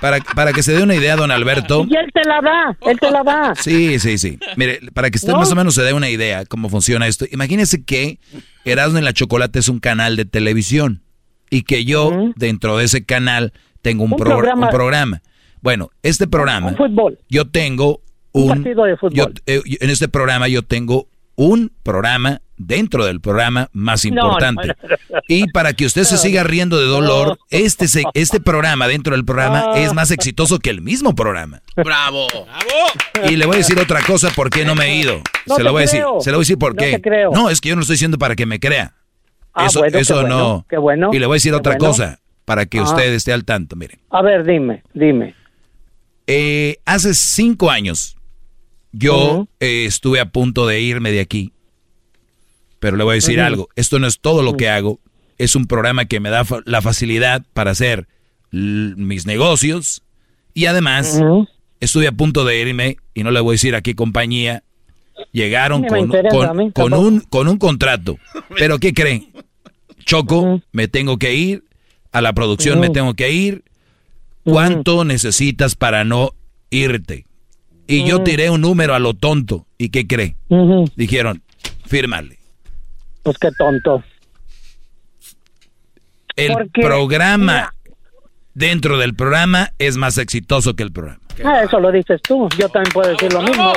para, para que se dé una idea, don Alberto. Y él te la da, él te la da. Sí, sí, sí. Mire, para que usted más o menos se dé una idea cómo funciona esto. Imagínese que Erasmo en la Chocolate es un canal de televisión y que yo dentro de ese canal tengo un, Un progr- programa. un programa. Bueno, este programa, Fútbol. yo tengo Un un, partido de fútbol. yo- eh, en este programa yo tengo un programa dentro del programa más importante. no, no. Y para que usted se siga riendo de dolor, este, se- este programa dentro del programa es más exitoso que el mismo programa. Bravo. Y le voy a decir otra cosa por qué no me he ido. No se lo voy a decir. Se lo voy a decir por No qué. No, es que yo no estoy diciendo para que me crea. Ah, eso bueno, eso qué bueno, no. qué bueno, y le voy a decir qué otra bueno. cosa para que Ah. usted esté al tanto. Mire, A ver, dime, dime. Eh, hace cinco años yo eh, estuve a punto de irme de aquí. Pero le voy a decir algo. Esto no es todo lo que hago. Es un programa que me da fa- la facilidad para hacer mis negocios. Y además, estuve a punto de irme, y no le voy a decir a qué compañía. Llegaron con, interesa un, con un contrato. Pero ¿qué creen? Choco, me tengo que ir. A la producción me tengo que ir. ¿Cuánto necesitas para no irte? Y yo tiré un número a lo tonto. ¿Y qué cree? Dijeron, fírmale. Pues qué tonto. El Porque, programa dentro del programa es más exitoso que el programa. Ah, eso lo dices tú. Yo también puedo decir lo mismo.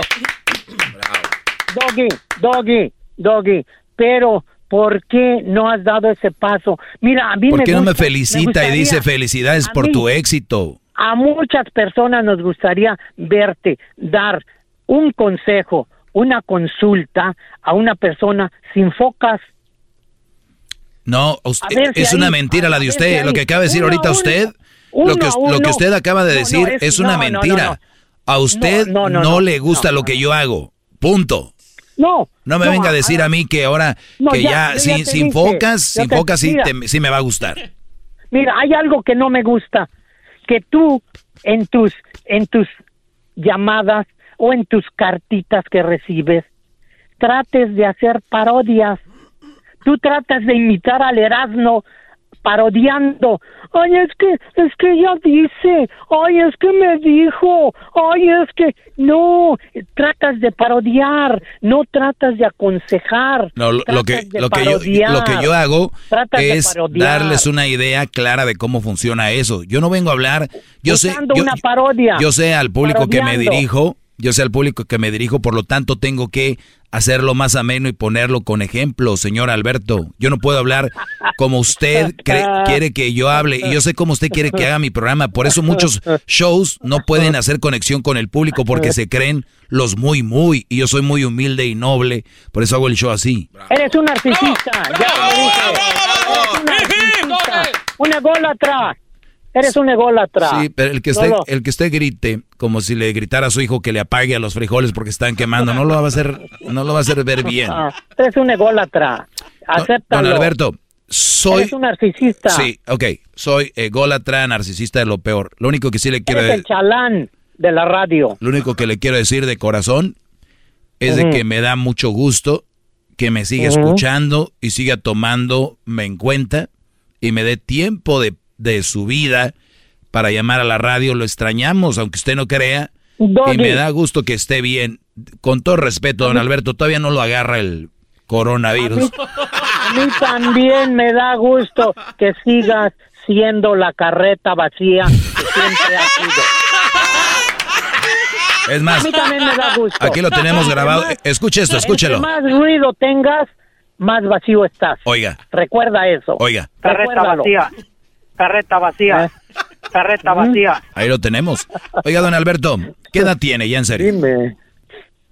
Doggy, Doggy, Doggy. Pero, ¿por qué no has dado ese paso? Mira, a mí ¿Por me qué no me felicita y gustaría- dice felicidades por mí- tu éxito? A muchas personas nos gustaría verte dar un consejo, una consulta a una persona sin focas. No, usted- si es ahí- una mentira la de si usted. Lo que acaba de decir uno, ahorita usted, uno, lo, que, lo uno. que usted acaba de decir no, es, es- una no, mentira. A usted No, le gusta lo que yo hago. Punto. No. No me venga a decir a mí que ahora, No, que ya, ya, yo ya sin, focas, sin te- focas sí, te- sí me va a gustar. Mira, hay algo que no me gusta, que tú en tus en tus llamadas o en tus cartitas que recibes trates de hacer parodias. Tú tratas de imitar al Erasmo parodiando. Ay, es que es que ella dice, ay, es que me dijo, ay, es que no, tratas de parodiar, no tratas de aconsejar. No, lo, lo que, lo, que yo, lo que yo hago Tratas es darles una idea clara de cómo funciona eso. Yo no vengo a hablar, yo sé, yo, una parodia. yo sé al público que me dirijo, yo sé al público que me dirijo, por lo tanto tengo que hacerlo más ameno y ponerlo con ejemplo, señor Alberto. Yo no puedo hablar como usted quiere que yo hable y yo sé cómo usted quiere que haga mi programa. Por eso muchos shows no pueden hacer conexión con el público porque se creen los muy muy y yo soy muy humilde y noble, por eso hago el show así. Eres un narcisista, ya te lo dije. Eres un narcisista, un ególatra. Eres un ególatra. Sí, pero el que esté, Solo- el que esté grite como si le gritara a su hijo que le apague a los frijoles porque están quemando, no lo va a hacer, no lo va a hacer ver bien. Ah, eres un ególatra. Acéptalo. Don Alberto, soy Eres un narcisista. Sí, ok, soy ególatra, narcisista de lo peor. Lo único que sí le quiero Eres el chalán de la radio. lo único que le quiero decir de corazón es de que me da mucho gusto que me siga escuchando y siga tomándome en cuenta y me dé tiempo de, de su vida para llamar a la radio. Lo extrañamos, aunque usted no crea. Doggy. Y me da gusto que esté bien. Con todo respeto, don Alberto, todavía no lo agarra el coronavirus. A mí también me da gusto que sigas siendo la carreta vacía que siempre has sido. Es A más, mí también me da gusto. aquí lo tenemos grabado. Entre Escuche esto, entre escúchelo. más ruido tengas, más vacío estás. Oiga, Recuerda eso. oiga, Carreta Recuérdalo. vacía. Carreta vacía. Carreta vacía. ahí lo tenemos. Oiga, don Alberto, ¿qué edad tiene ya en serio? Dime.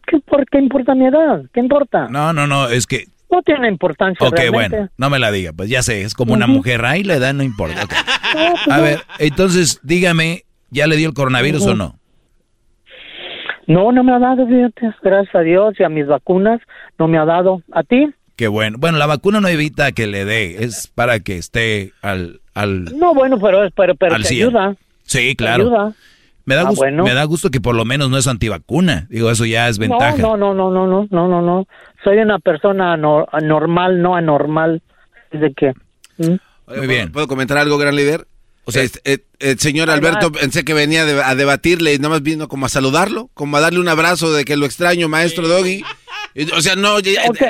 ¿Qué, ¿Por qué importa mi edad? ¿Qué importa? No, no, no, es que No tiene importancia Ok, realmente. bueno, no me la diga, pues ya sé, es como una mujer, ahí la edad no importa. ok. No, pues A ver, entonces dígame, ¿ya le dio el coronavirus Ujú. o no? No, no me ha dado, fíjate. Gracias a Dios y a mis vacunas no me ha dado. ¿A ti? Qué bueno. Bueno, la vacuna no evita que le dé, es para que esté al... al no, bueno, pero, pero, pero te ayuda. Sí, claro. Ayuda. Me da, ah, gusto, bueno. me da gusto que por lo menos no es antivacuna. Digo, eso ya es ventaja. No, no, no, no, no, no, no, no. Soy una persona no, normal, no anormal. De que, ¿Mm? Muy bien. ¿Puedo, ¿Puedo comentar algo, gran líder? O sea, este, eh, el señor Ahí Alberto va. pensé que venía de- a debatirle y nada más vino como a saludarlo, como a darle un abrazo de que lo extraño, maestro Doggy. Y, O sea, no,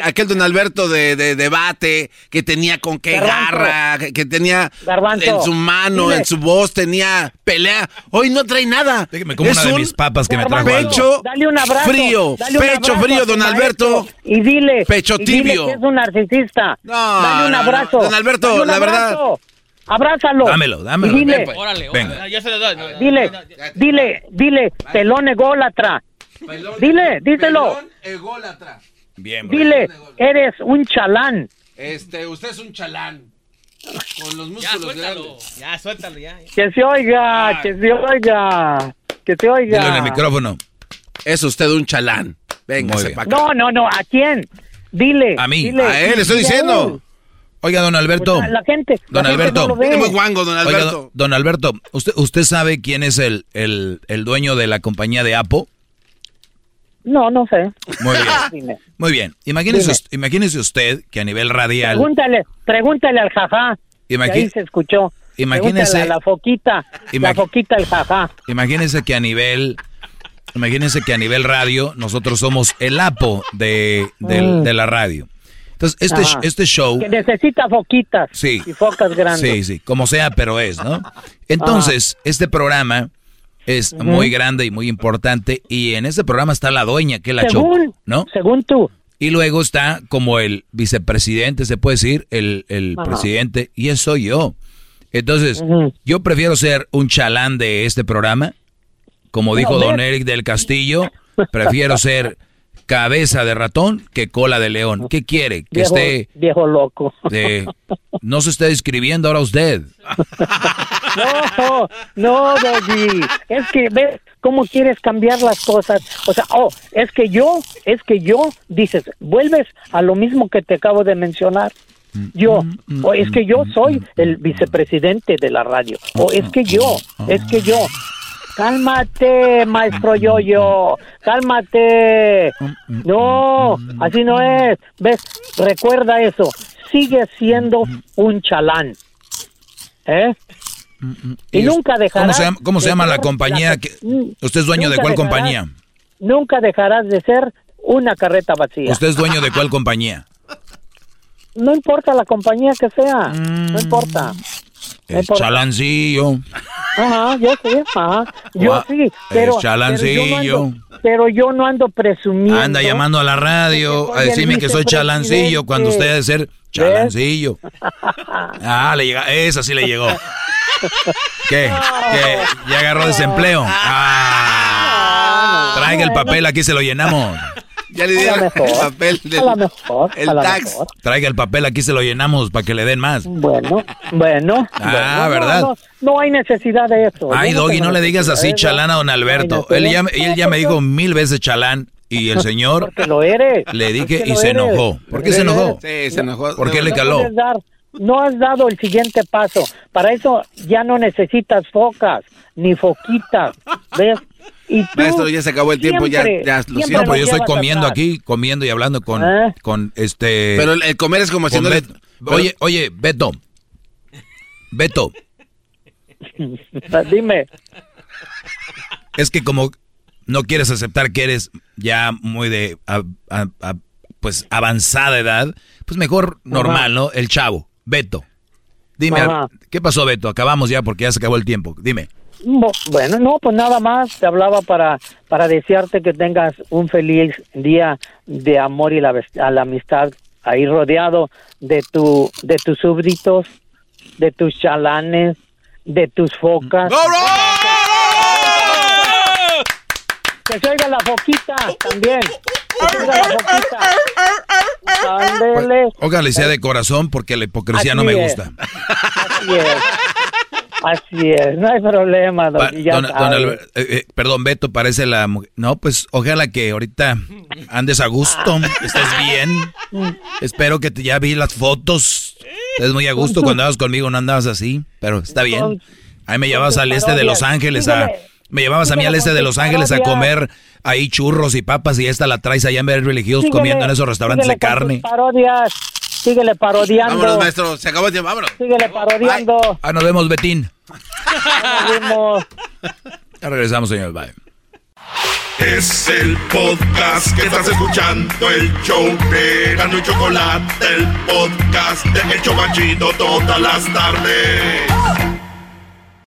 aquel don Alberto de, de debate, que tenía con qué Garbanzo. garra, que, que tenía Garbanzo. en su mano, Dile. en su voz, tenía pelea. Hoy no trae nada. Me como una de mis papas que me trajo pecho Dale un abrazo. frío, dale un pecho abrazo frío, don maestro Alberto. Y dile. Pecho y dile tibio. que es un narcisista. No, dale un no, no. abrazo. Don Alberto, Dale un la verdad. Abrázalo. Dámelo, dámelo. Y dile, Órale, Venga. órale. Ya se lo doy. No, no, dile, no, ya. dile, dile, pelón ególatra. Dile, díselo. Bien, bro. Dile, eres un chalán. Este, usted es un chalán. Con los Ya, músculos suéltalo. grandes. Ya, suéltalo, ya. Que se oiga, que se oiga, que se oiga. Dilo en el micrófono. Es usted un chalán. Venga. No, no, no, ¿a quién? Dile. A mí. dile. A él, le estoy Dile diciendo. Oiga, don Alberto. Pues, La gente. Don la gente Alberto. no lo ve. Viene muy guango, don Oiga, Alberto. don, don Alberto, ¿usted, ¿usted sabe quién es el, el, el dueño de la compañía de Apple? No, no sé. Muy bien. Dime. Muy bien. Imagínese, Dime. us- imagínese usted que a nivel radial... Pregúntale, pregúntale al jajá. Que ahí se escuchó. Imagínese- a la foquita. la Imagi- foquita el jajá. Imagínense que a nivel, imagínense que a nivel radio nosotros somos el apo de, del- Mm. de la radio. Entonces este, Ajá. este show, Que necesita foquitas. Sí. Y focas grandes. sí, sí, como sea, pero es, ¿no? Entonces este programa es muy grande y muy importante y en este programa está la dueña que es la Choco, ¿no? según tú. Y luego está como el vicepresidente, se puede decir, el, el presidente, y eso soy yo. Entonces, yo prefiero ser un chalán de este programa, como dijo No, don. Eric del Castillo, prefiero ser cabeza de ratón que cola de león. ¿Qué quiere? Que Viejo, esté, viejo loco. no se esté describiendo ahora usted. No, no, Doggy. Es que ves cómo quieres cambiar las cosas. O sea, oh, es que yo, es que yo, dices, vuelves a lo mismo que te acabo de mencionar. Yo, o es que yo soy el vicepresidente de la radio. O es que yo, es que yo. Cálmate, maestro Yoyo, cálmate. No, así no es. ¿Ves? Recuerda eso. Sigue siendo un chalán. ¿Eh? Y, nunca dejarás. ¿Cómo se llama, cómo se llama la compañía? la- que, Mm, ¿Usted es dueño de cuál dejarás- compañía? Nunca dejarás de ser una carreta vacía. ¿Usted es dueño de cuál compañía? No importa la compañía que sea, Mm. no importa. Importa. chalancillo. Ajá, yo sí, ajá. Yo Gua- sí, pero, chalancillo. pero, yo no ando, pero yo no ando presumiendo. Anda llamando a la radio a decirme que soy chalancillo cuando usted debe ser chalancillo. Ah, le llega, esa sí le llegó. ¿Qué? ¿Qué? ¿Ya agarró desempleo? Ah, traiga el papel, aquí se lo llenamos. Ya le dieron el papel A lo del mejor, el a lo tax. mejor. Traiga el papel, aquí se lo llenamos para que le den más. Bueno, bueno. Ah, bueno, ¿verdad? No, no, no hay necesidad de eso. Ay, Yo Doggy, no le digas así chalán a don Alberto. Él ya, él ya me dijo mil veces chalán y el señor Porque lo eres. le dije y se eres. enojó. ¿Por qué se enojó? Sí, se enojó. ¿Por qué le caló? no has dado el siguiente paso. Para eso ya no necesitas focas ni foquitas. ¿Ves? Y tú Maestro, ya se acabó el tiempo, ya, siempre- ya lo siento. No, pues yo estoy comiendo aquí, comiendo y hablando con, ¿Eh? con este... Pero el, comer es como le- Bet- Oye, oye, Beto. Beto, Dime. es que como no quieres aceptar que eres ya muy de a- a- a- pues avanzada edad, pues mejor normal, ¿no? El chavo, Beto. Dime, Ajá. ¿qué pasó, Beto? Acabamos ya porque ya se acabó el tiempo. Dime. Bueno, no, pues nada más. Te hablaba para, para desearte que tengas un feliz día de amor y la, a la amistad ahí rodeado de, tu, de tus súbditos, de tus chalanes, de tus focas. Que se oiga la foquita también. Que oiga la foquita. Ándele. Ojalá y sea de corazón porque la hipocresía no Así me es. gusta. Así es. Así es, no hay problema, Pa- Doggy, ya don- don. Albert- eh, eh, perdón, Beto, parece la mujer. No, pues ojalá que ahorita andes a gusto, estés bien. Espero que te, ya vi las fotos. Estés muy a gusto cuando andabas conmigo, no andabas así, pero está bien. Ahí me llevabas al este de Los Ángeles a... Me llevabas a mí al este de Los Ángeles a comer ahí churros y papas y esta la traes allá en Beverly Hills comiendo en esos restaurantes de carne. parodias, síguele parodiando. Vámonos, maestro. Se acabó el tiempo. Vámonos. Síguele parodiando. Ah, nos vemos, Betín. Nos vemos. Ya regresamos, señor. Bye. Es el podcast que estás escuchando, el show de Gano y Chocolate, el podcast de El Chocachito todas las tardes.